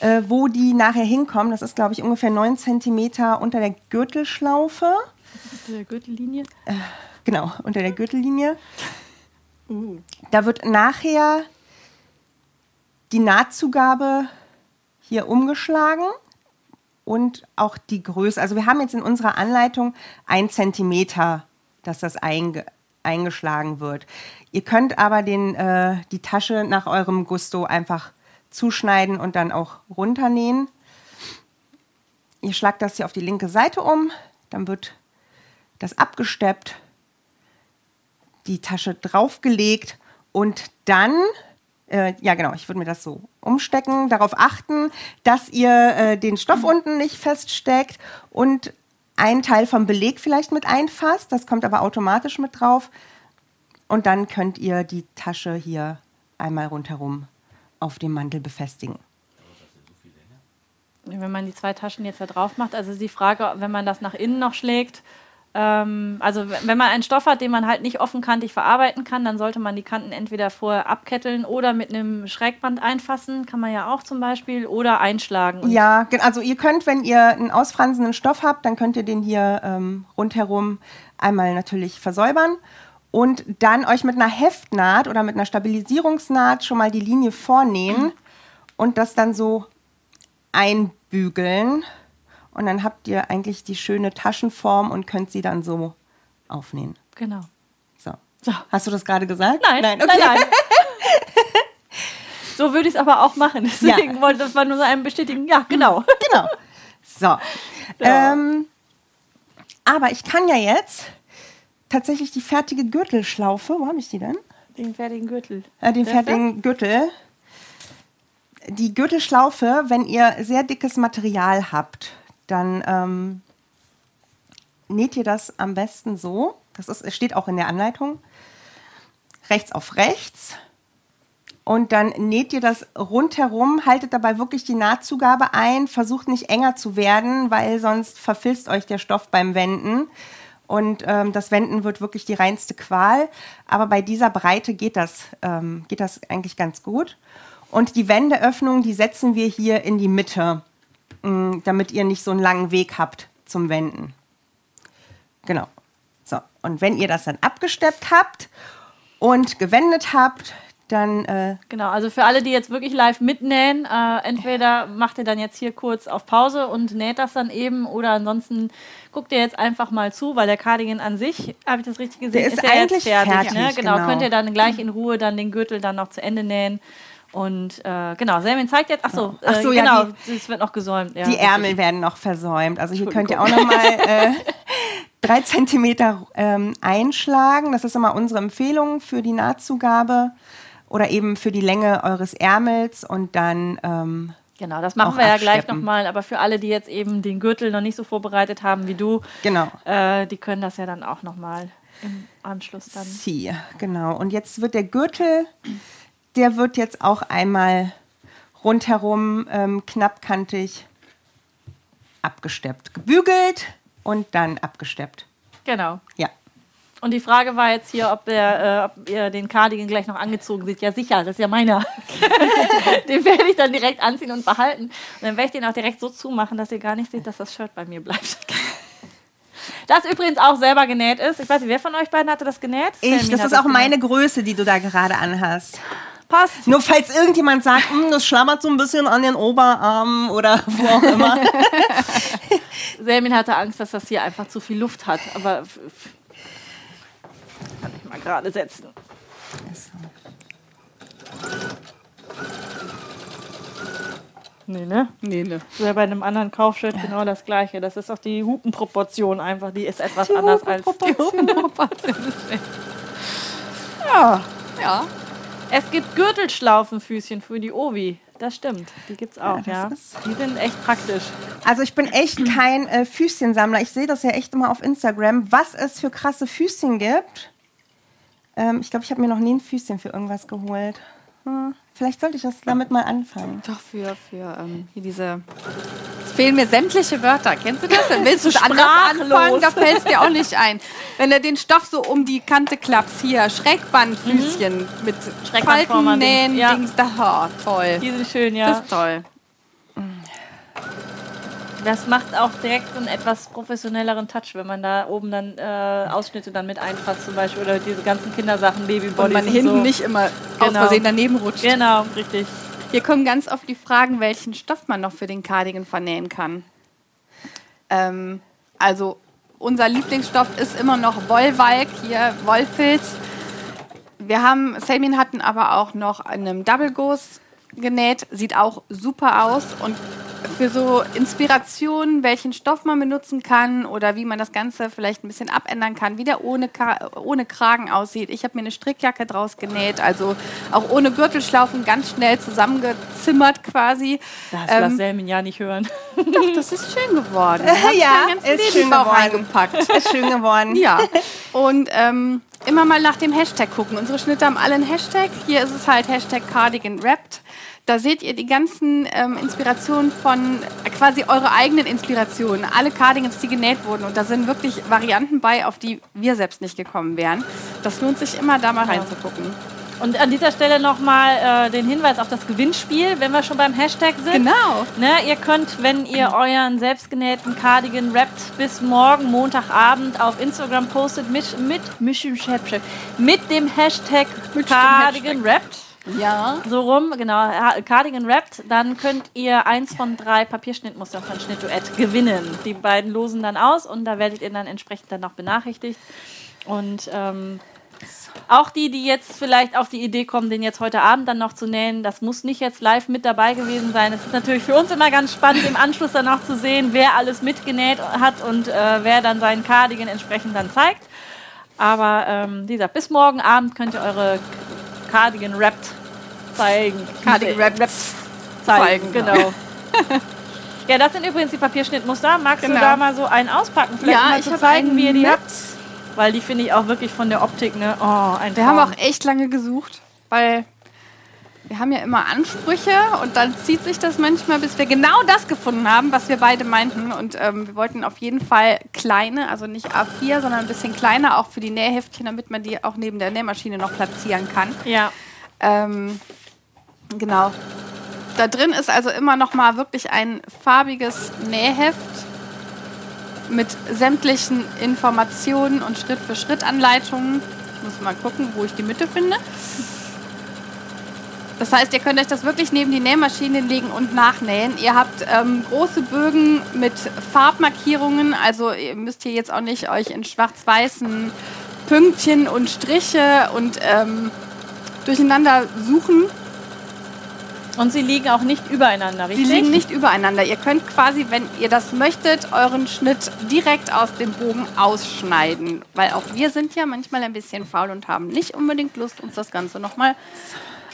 äh, wo die nachher hinkommen. Das ist, glaube ich, ungefähr 9 cm unter der Gürtelschlaufe. Der Gürtellinie. Genau, unter der Gürtellinie. Da wird nachher die Nahtzugabe hier umgeschlagen und auch die Größe. Also wir haben jetzt in unserer Anleitung ein Zentimeter, dass das einge eingeschlagen wird. Ihr könnt aber den, äh, die Tasche nach eurem Gusto einfach zuschneiden und dann auch runternähen. Ihr schlagt das hier auf die linke Seite um, dann wird das abgesteppt, die Tasche draufgelegt und dann, äh, ja genau, ich würde mir das so umstecken, darauf achten, dass ihr äh, den Stoff unten nicht feststeckt und einen Teil vom Beleg vielleicht mit einfasst, das kommt aber automatisch mit drauf und dann könnt ihr die Tasche hier einmal rundherum auf dem Mantel befestigen. Wenn man die zwei Taschen jetzt da drauf macht, also die Frage, wenn man das nach innen noch schlägt, also wenn man einen Stoff hat, den man halt nicht offenkantig verarbeiten kann, dann sollte man die Kanten entweder vorher abketteln oder mit einem Schrägband einfassen, kann man ja auch zum Beispiel, oder einschlagen. Ja, also ihr könnt, wenn ihr einen ausfranzenden Stoff habt, dann könnt ihr den hier ähm, rundherum einmal natürlich versäubern und dann euch mit einer Heftnaht oder mit einer Stabilisierungsnaht schon mal die Linie vornähen und das dann so einbügeln. Und dann habt ihr eigentlich die schöne Taschenform und könnt sie dann so aufnähen. Genau. So. So. Hast du das gerade gesagt? Nein, Nein, nein, okay. nein. so würde ich es aber auch machen. Deswegen wollte das war nur so ein bestätigen. Ja, genau. Genau. So. Ähm, aber ich kann ja jetzt tatsächlich die fertige Gürtelschlaufe, wo habe ich die denn? Den fertigen Gürtel. Äh, den Das fertigen Gürtel. Die Gürtelschlaufe, wenn ihr sehr dickes Material habt, dann ähm, näht ihr das am besten so. Das ist, steht auch in der Anleitung. Rechts auf rechts. Und dann näht ihr das rundherum, haltet dabei wirklich die Nahtzugabe ein, versucht nicht enger zu werden, weil sonst verfilzt euch der Stoff beim Wenden. Und ähm, das Wenden wird wirklich die reinste Qual. Aber bei dieser Breite geht das, ähm, geht das eigentlich ganz gut. Und die Wendeöffnung, die setzen wir hier in die Mitte, damit ihr nicht so einen langen Weg habt zum Wenden. Genau. So, und wenn ihr das dann abgesteppt habt und gewendet habt, dann äh, Genau, also für alle, die jetzt wirklich live mitnähen, äh, entweder macht ihr dann jetzt hier kurz auf Pause und näht das dann eben oder ansonsten guckt ihr jetzt einfach mal zu, weil der Cardigan an sich, habe ich das richtig gesehen, Der ist ja eigentlich fertig. fertig, ne? genau, genau. könnt ihr dann gleich in Ruhe dann den Gürtel dann noch zu Ende nähen. Und äh, genau, Selmin zeigt jetzt, achso, Ach so, äh, ja, genau, die- es wird noch gesäumt. Ja, die. Ärmel werden noch versäumt. Also hier könnt ihr auch noch mal äh, drei Zentimeter ähm, einschlagen. Das ist immer unsere Empfehlung für die Nahtzugabe oder eben für die Länge eures Ärmels und dann ähm, Genau, das machen wir ja gleich absteppen. nochmal, aber für alle, die jetzt eben den Gürtel noch nicht so vorbereitet haben wie du, genau. äh, die können das ja dann auch nochmal im Anschluss dann. Zieh, genau. Und jetzt wird der Gürtel, der wird jetzt auch einmal rundherum ähm, knappkantig abgesteppt. Gebügelt und dann abgesteppt. Genau. Ja. Und die Frage war jetzt hier, ob, der, äh, ob ihr den Cardigan gleich noch angezogen seht. Ja, sicher, das ist ja meiner. den werde ich dann direkt anziehen und behalten. Und dann werde ich den auch direkt so zumachen, dass ihr gar nicht seht, dass das Shirt bei mir bleibt. Das übrigens auch selber genäht ist. Ich weiß nicht, wer von euch beiden hatte das genäht? Ich, Selmin das ist auch meine Größe, die du da gerade anhast. Passt. Nur falls irgendjemand sagt, "Hm, das schlammert so ein bisschen an den Oberarmen oder wo auch immer. Selmin hatte Angst, dass das hier einfach zu viel Luft hat. Aber kann ich mal gerade setzen. Nee, ne? Nee, ne. Das ja bei einem anderen Kaufschild genau das gleiche. Das ist auch die Hupenproportion einfach, die ist etwas anders als. Ja. Ja. Es gibt Gürtelschlaufenfüßchen für die Ovi. Das stimmt. Die gibt's auch, Ja, ja. Die sind echt praktisch. Also ich bin echt kein äh, Füßchensammler. Ich sehe das ja echt immer auf Instagram, was es für krasse Füßchen gibt. Ähm, ich glaube, ich habe mir noch nie ein Füßchen für irgendwas geholt. Hm, vielleicht sollte ich das damit mal anfangen. Doch, für, für ähm, hier diese. Fehlen mir sämtliche Wörter. Kennst du das? Dann willst du anders anfangen, da fällt es dir auch nicht ein. Wenn du den Stoff so um die Kante klappst, hier, Schrägbandfüßchen mit Schrägbandformer, Falten nähen, ja. Dings, da, oh, toll. Die sind schön, Das ja. ist toll. Das macht auch direkt einen etwas professionelleren Touch, wenn man da oben dann äh, Ausschnitte dann mit einfasst zum Beispiel oder diese ganzen Kindersachen, Babybodies Und man und hinten so. nicht immer aus Genau. Versehen daneben rutscht. Genau, richtig. Hier kommen ganz oft die Fragen, welchen Stoff man noch für den Cardigan vernähen kann. Ähm, also unser Lieblingsstoff ist immer noch Wollwalk, hier Wollfilz. Wir haben, Selmin hatten aber auch noch einen Double Ghost genäht, sieht auch super aus und für so Inspirationen, welchen Stoff man benutzen kann oder wie man das Ganze vielleicht ein bisschen abändern kann, wie der ohne, Ka ohne Kragen aussieht. Ich habe mir eine Strickjacke draus genäht, also auch ohne Gürtelschlaufen, ganz schnell zusammengezimmert quasi. Das Ähm, lass Selmin ja nicht hören. Doch, das ist schön geworden. Ja, ist schön geworden. reingepackt. Ist schön geworden. Ja, und ähm, immer mal nach dem Hashtag gucken. Unsere Schnitte haben alle einen Hashtag. Hier ist es halt Hashtag Cardigan Wrapped. Da seht ihr die ganzen ähm, Inspirationen von quasi eure eigenen Inspirationen, alle Cardigans, die genäht wurden. Und da sind wirklich Varianten bei, auf die wir selbst nicht gekommen wären. Das lohnt sich immer, da mal reinzugucken. Und an dieser Stelle nochmal äh, den Hinweis auf das Gewinnspiel, wenn wir schon beim Hashtag sind. Genau. Ne, ihr könnt, wenn ihr euren selbstgenähten Cardigan rappt, bis morgen, Montagabend auf Instagram postet mit, mit, mit dem Hashtag Mit dem Cardigan rappt. Ja. So rum, genau, Cardigan rappt, dann könnt ihr eins von drei Papierschnittmustern von Schnittduett gewinnen. Die beiden losen dann aus und da werdet ihr dann entsprechend dann noch benachrichtigt. Und ähm, auch die, die jetzt vielleicht auf die Idee kommen, den jetzt heute Abend dann noch zu nähen, das muss nicht jetzt live mit dabei gewesen sein. Es ist natürlich für uns immer ganz spannend, im Anschluss dann auch zu sehen, wer alles mitgenäht hat und äh, wer dann seinen Cardigan entsprechend dann zeigt. Aber ähm, wie gesagt, bis morgen Abend könnt ihr eure Cardigan rappt zeigen. Cardigan rappt zeigen. zeigen, Genau. ja, das sind übrigens die Papierschnittmuster. Magst Genau. du da mal so einen auspacken? Vielleicht Ja, mal ich zu zeigen, wie ihr die mit. habt. Weil die finde ich auch wirklich von der Optik, ne? Oh, ein Wir haben auch echt lange gesucht, weil wir haben ja immer Ansprüche und dann zieht sich das manchmal, bis wir genau das gefunden haben, was wir beide meinten. Und ähm, wir wollten auf jeden Fall kleine, also nicht A4, sondern ein bisschen kleiner, auch für die Nähheftchen, damit man die auch neben der Nähmaschine noch platzieren kann. Ja. Ähm, genau. Da drin ist also immer noch mal wirklich ein farbiges Nähheft mit sämtlichen Informationen und Schritt-für-Schritt-Anleitungen. Ich muss mal gucken, wo ich die Mitte finde. Das heißt, ihr könnt euch das wirklich neben die Nähmaschine legen und nachnähen. Ihr habt ähm, große Bögen mit Farbmarkierungen, also ihr müsst hier jetzt auch nicht euch in schwarz-weißen Pünktchen und Striche und ähm, durcheinander suchen. Und sie liegen auch nicht übereinander, Sie richtig? liegen nicht übereinander. Ihr könnt quasi, wenn ihr das möchtet, euren Schnitt direkt aus dem Bogen ausschneiden. Weil auch wir sind ja manchmal ein bisschen faul und haben nicht unbedingt Lust, uns das Ganze nochmal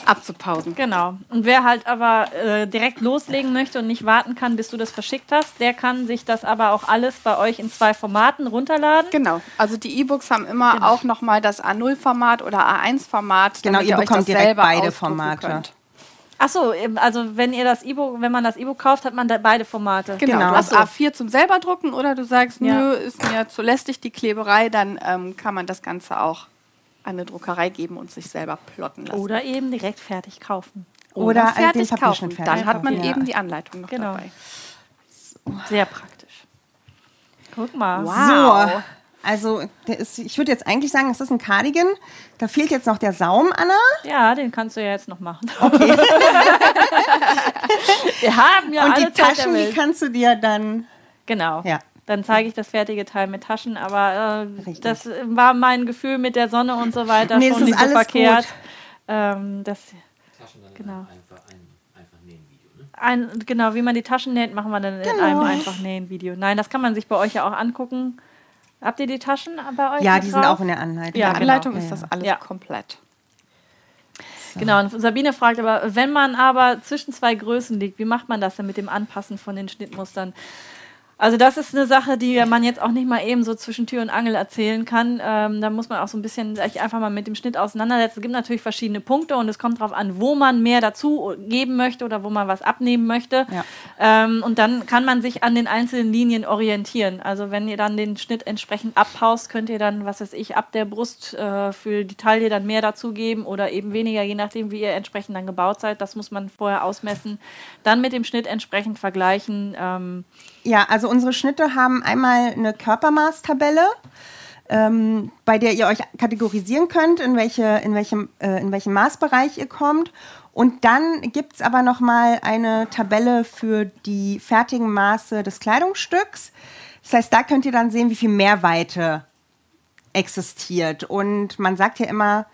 abzupausen. Genau. Und wer halt aber äh, direkt loslegen möchte und nicht warten kann, bis du das verschickt hast, der kann sich das aber auch alles bei euch in zwei Formaten runterladen. Genau. Also die E-Books haben immer Genau. auch nochmal das A0-Format oder A1-Format. Genau, ihr euch bekommt das direkt selber beide Formate. könnt. Ach so, also wenn ihr das E-Book, wenn man das E-Book kauft, hat man da beide Formate. Genau, Genau. du hast Ach so. A4 zum selber drucken oder du sagst, Ja. nö, ist mir zu lästig die Kleberei, dann ähm, kann man das Ganze auch an eine Druckerei geben und sich selber plotten lassen. Oder eben direkt fertig kaufen. Oder den fertig kaufen. Fertig Dann hat man ja. eben die Anleitung noch Genau. dabei. Sehr praktisch. Guck mal. Wow. So, also der ist, ich würde jetzt eigentlich sagen, es ist ein Cardigan. Da fehlt jetzt noch der Saum, Anna. Ja, den kannst du ja jetzt noch machen. Okay. Wir haben ja Und alle die Zeit der Taschen, die kannst du dir dann. Genau. Ja. Dann zeige ich das fertige Teil mit Taschen, aber äh, das war mein Gefühl mit der Sonne und so weiter Nee, es schon ist nicht so verkehrt. Ähm, das, Taschen dann Genau. einfach ein einfach nähen Video, ne? ein, genau, wie man die Taschen näht, machen wir dann in einem einfach nähen Video. Nein, das kann man sich bei euch ja auch angucken. Habt ihr die Taschen bei euch? Ja, die sind drauf? auch in der Anleitung. Ja, In der Anleitung genau. ist das alles Ja. komplett. Genau, und Sabine fragt aber, wenn man aber zwischen zwei Größen liegt, wie macht man das denn mit dem Anpassen von den Schnittmustern? Also das ist eine Sache, die man jetzt auch nicht mal eben so zwischen Tür und Angel erzählen kann. Ähm, da muss man auch so ein bisschen sich einfach mal mit dem Schnitt auseinandersetzen. Es gibt natürlich verschiedene Punkte und es kommt darauf an, wo man mehr dazu geben möchte oder wo man was abnehmen möchte. Ja. Ähm, und dann kann man sich an den einzelnen Linien orientieren. Also wenn ihr dann den Schnitt entsprechend abhaust, könnt ihr dann, was weiß ich, ab der Brust äh, für die Taille dann mehr dazugeben oder eben weniger, je nachdem, wie ihr entsprechend dann gebaut seid. Das muss man vorher ausmessen. Dann mit dem Schnitt entsprechend vergleichen. Ähm, Ja, also unsere Schnitte haben einmal eine Körpermaßtabelle, ähm, bei der ihr euch kategorisieren könnt, in, welche, in, welchem, äh, in welchem Maßbereich ihr kommt. Und dann gibt es aber noch mal eine Tabelle für die fertigen Maße des Kleidungsstücks. Das heißt, da könnt ihr dann sehen, wie viel Mehrweite existiert. Und man sagt ja immer,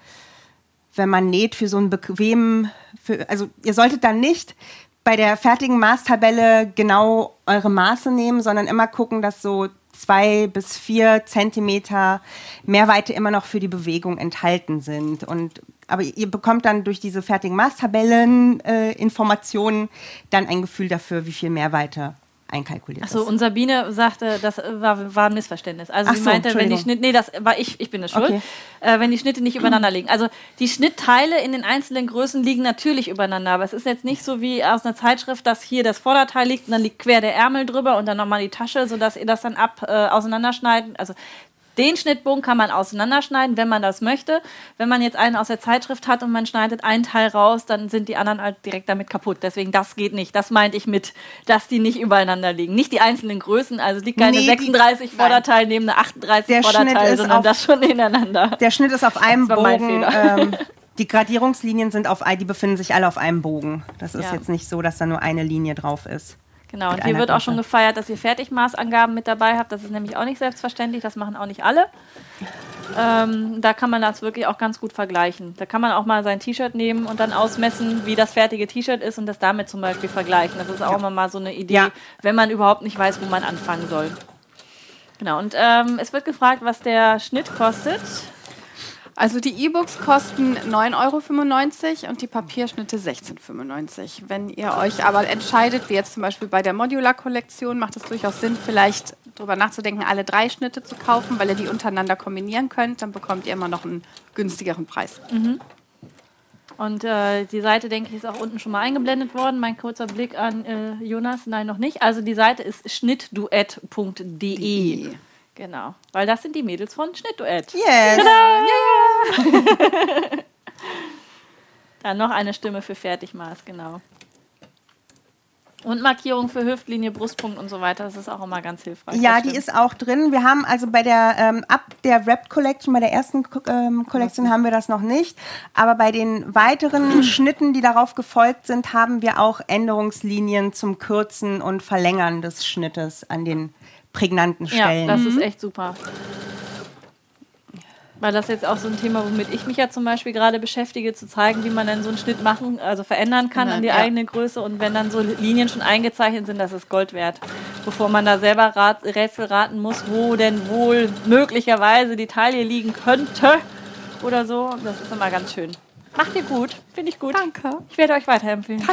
wenn man näht für so einen bequemen, für, also ihr solltet dann nicht bei der fertigen Maßtabelle genau eure Maße nehmen, sondern immer gucken, dass so zwei bis vier Zentimeter Mehrweite immer noch für die Bewegung enthalten sind. Und aber ihr bekommt dann durch diese fertigen Maßtabellen äh, Informationen dann ein Gefühl dafür, wie viel Mehrweite einkalkuliert Achso, und Sabine sagte, das war, war ein Missverständnis. Also Ach sie so, meinte, wenn die. Schnitte, nee, das war ich, ich bin es schuld, Okay. äh, wenn die Schnitte nicht übereinander liegen. Also die Schnittteile in den einzelnen Größen liegen natürlich übereinander, aber es ist jetzt nicht so wie aus einer Zeitschrift, dass hier das Vorderteil liegt und dann liegt quer der Ärmel drüber und dann nochmal die Tasche, sodass ihr das dann ab äh, auseinanderschneiden. Also den Schnittbogen kann man auseinanderschneiden, wenn man das möchte. Wenn man jetzt einen aus der Zeitschrift hat und man schneidet einen Teil raus, dann sind die anderen halt direkt damit kaputt. Deswegen, das geht nicht. Das meinte ich mit, dass die nicht übereinander liegen. Nicht die einzelnen Größen. Also liegt keine Nee, die- 36 Vorderteil neben eine 38 Der Vorderteil, sondern auf- das schon ineinander. Der Schnitt ist auf einem Bogen. Ähm, die Gradierungslinien sind auf, die befinden sich alle auf einem Bogen. Das ist Ja. jetzt nicht so, dass da nur eine Linie drauf ist. Genau, und hier wird auch schon gefeiert, dass ihr Fertigmaßangaben mit dabei habt. Das ist nämlich auch nicht selbstverständlich, das machen auch nicht alle. Ähm, da kann man das wirklich auch ganz gut vergleichen. Da kann man auch mal sein T-Shirt nehmen und dann ausmessen, wie das fertige T-Shirt ist und das damit zum Beispiel vergleichen. Das ist auch immer mal so eine Idee, Ja. wenn man überhaupt nicht weiß, wo man anfangen soll. Genau, und ähm, es wird gefragt, was der Schnitt kostet. Also die E-Books kosten 9,95 Euro und die Papierschnitte 16,95 Euro. Wenn ihr euch aber entscheidet, wie jetzt zum Beispiel bei der Modular-Kollektion, macht es durchaus Sinn, vielleicht darüber nachzudenken, alle drei Schnitte zu kaufen, weil ihr die untereinander kombinieren könnt. Dann bekommt ihr immer noch einen günstigeren Preis. Und äh, die Seite, denke ich, ist auch unten schon mal eingeblendet worden. Mein kurzer Blick an äh, Jonas, nein, noch nicht. Also die Seite ist schnittduett.de. Genau, weil das sind die Mädels von Schnittduett. Yes. Dann noch eine Stimme für Fertigmaß, genau. Und Markierung für Hüftlinie, Brustpunkt und so weiter. Das ist auch immer ganz hilfreich. Ja, die ist auch drin. Wir haben also bei der, ähm, ab der Wrapped Collection, bei der ersten ähm, Collection haben wir das noch nicht. Aber bei den weiteren Schnitten, die darauf gefolgt sind, haben wir auch Änderungslinien zum Kürzen und Verlängern des Schnittes an den prägnanten Ja, Stellen. das ist echt super. Weil das jetzt auch so ein Thema, womit ich mich ja zum Beispiel gerade beschäftige, zu zeigen, wie man dann so einen Schnitt machen, also verändern kann an die Ja. eigene Größe. Und wenn dann so Linien schon eingezeichnet sind, das ist Gold wert. Bevor man da selber rat, Rätsel raten muss, wo denn wohl möglicherweise die Taille liegen könnte oder so. Das ist immer ganz schön. Macht ihr gut, finde ich gut. Danke. Ich werde euch weiterempfehlen.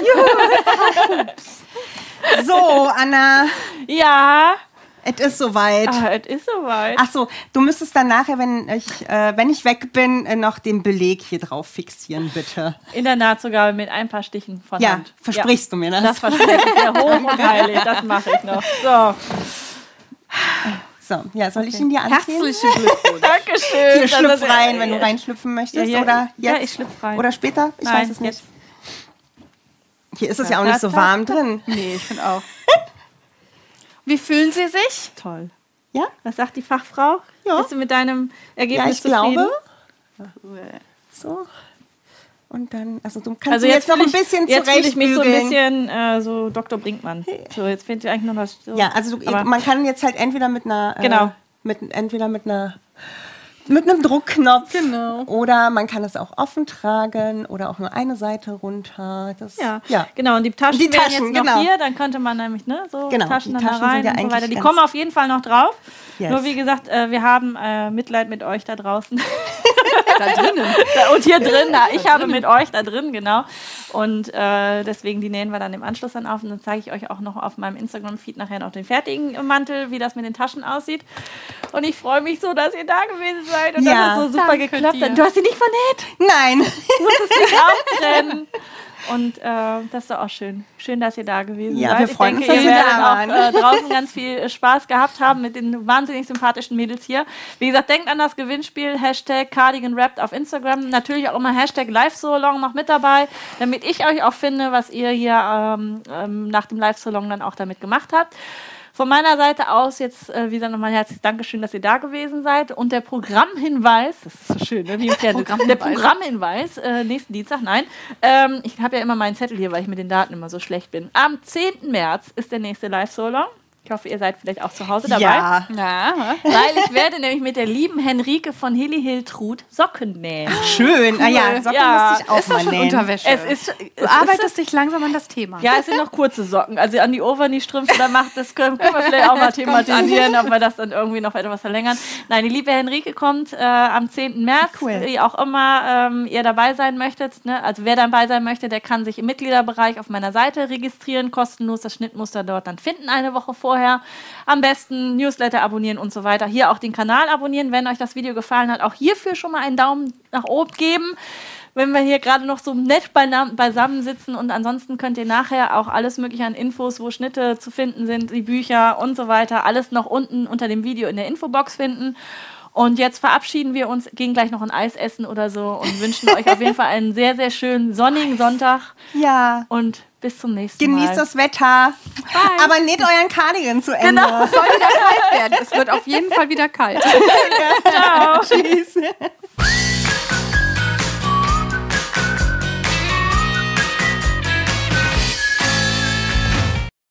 so, Anna, Ja, es ist soweit. ah, es ist soweit. Ach so, du müsstest dann nachher, wenn ich, äh, wenn ich weg bin, äh, noch den Beleg hier drauf fixieren, bitte. In der Nahtzugabe mit ein paar Stichen von Ja, Hand. versprichst du mir das? Das verspreche ich dir hoch und heilig. Das mache ich noch. So. So, ja, soll ich ihn dir anziehen? Herzlichen Glückwunsch. Dankeschön. Hier Das schlüpf ist- rein, wenn du reinschlüpfen möchtest. Ja, ja, oder ja, jetzt? ich schlüpf rein. Oder später? Ich Nein, weiß es nicht. jetzt. Hier ist es ja auch nicht so warm drin. Nee, ich finde auch. Wie fühlen Sie sich? Toll. Ja? Was sagt die Fachfrau? Ja. Bist du mit deinem Ja, Ergebnis ich glaube. zufrieden? So. Und dann, also du kannst Also jetzt, jetzt, noch ein bisschen ich, jetzt fühle ich mich so ein bisschen äh, so Dr. Brinkmann. So, jetzt finde ich eigentlich noch was. So. Ja, also du, man kann jetzt halt entweder mit einer, Genau. äh, mit, entweder mit einer, mit einem Druckknopf Genau. oder man kann es auch offen tragen oder auch nur eine Seite runter. Das, Ja. ja. genau. Und die Taschen, Die Taschen, jetzt noch genau. hier, dann könnte man nämlich ne, so Genau, Taschen die dann Taschen da rein ja und so weiter. Die kommen auf jeden Fall noch drauf. Yes. Nur wie gesagt, äh, wir haben äh, Mitleid mit euch da draußen. Da drinnen. Da- und hier drin, na, ich habe mit euch da drin, genau. Und äh, deswegen, die nähen wir dann im Anschluss dann auf. Und dann zeige ich euch auch noch auf meinem Instagram-Feed nachher noch den fertigen Mantel, wie das mit den Taschen aussieht. Und ich freue mich so, dass ihr da gewesen seid und Ja, dass es so super geklappt hat. Du hast sie nicht vernäht, Nein. du musstest dich auftrennen. Und äh, das ist doch auch schön. Schön, dass ihr da gewesen Ja, seid. wir freuen ich uns, denke, dass ihr da auch waren. äh, draußen ganz viel äh, Spaß gehabt haben mit den wahnsinnig sympathischen Mädels hier. Wie gesagt, denkt an das Gewinnspiel, Hashtag Cardigan Wrapped auf Instagram. Natürlich auch immer Hashtag Live Solong noch mit dabei, damit ich euch auch finde, was ihr hier ähm, ähm, nach dem Live Solong dann auch damit gemacht habt. Von meiner Seite aus jetzt äh, wieder nochmal herzliches Dankeschön, dass ihr da gewesen seid. Und der Programmhinweis, das ist so schön, ne? Fernsehen. der Programmhinweis, äh, nächsten Dienstag, nein. Ähm, ich habe ja immer meinen Zettel hier, weil ich mit den Daten immer so schlecht bin. Am 10. März ist der nächste Live-Solong. Ich hoffe, ihr seid vielleicht auch zu Hause dabei. Ja. Ja, Weil ich werde nämlich mit der lieben Henrike von Hilly Hiltrud Socken nähen. Schön. Ah ja, Socken Ja. musste ich auch ist mal schon nähen. Unterwäsche. Es ist, es du ist arbeitest dich langsam an das Thema. Ja, es sind noch kurze Socken. Also an die Overknee-Strümpfe, da macht das können, können wir vielleicht auch mal thematisieren, ob wir das dann irgendwie noch etwas verlängern. Nein, die liebe Henrike kommt äh, am 10. März, Cool. wie auch immer ähm, ihr dabei sein möchtet. Ne? Also wer dabei sein möchte, der kann sich im Mitgliederbereich auf meiner Seite registrieren, kostenlos das Schnittmuster dort dann finden eine Woche vorher. Am besten Newsletter abonnieren und so weiter. Hier auch den Kanal abonnieren, wenn euch das Video gefallen hat. Auch hierfür schon mal einen Daumen nach oben geben wenn wir hier gerade noch so nett beisammen sitzen und ansonsten könnt ihr nachher auch alles mögliche an Infos, wo Schnitte zu finden sind, die Bücher und so weiter, alles noch unten unter dem Video in der Infobox finden. Und jetzt verabschieden wir uns, gehen gleich noch ein Eis essen oder so und wünschen euch auf jeden Fall einen sehr, sehr schönen sonnigen Sonntag Ja. und bis zum nächsten Mal. Genießt das Wetter. Aber näht euren Cardigan zu Ende. Soll wieder kalt werden. Es wird auf jeden Fall wieder kalt. Tschüss.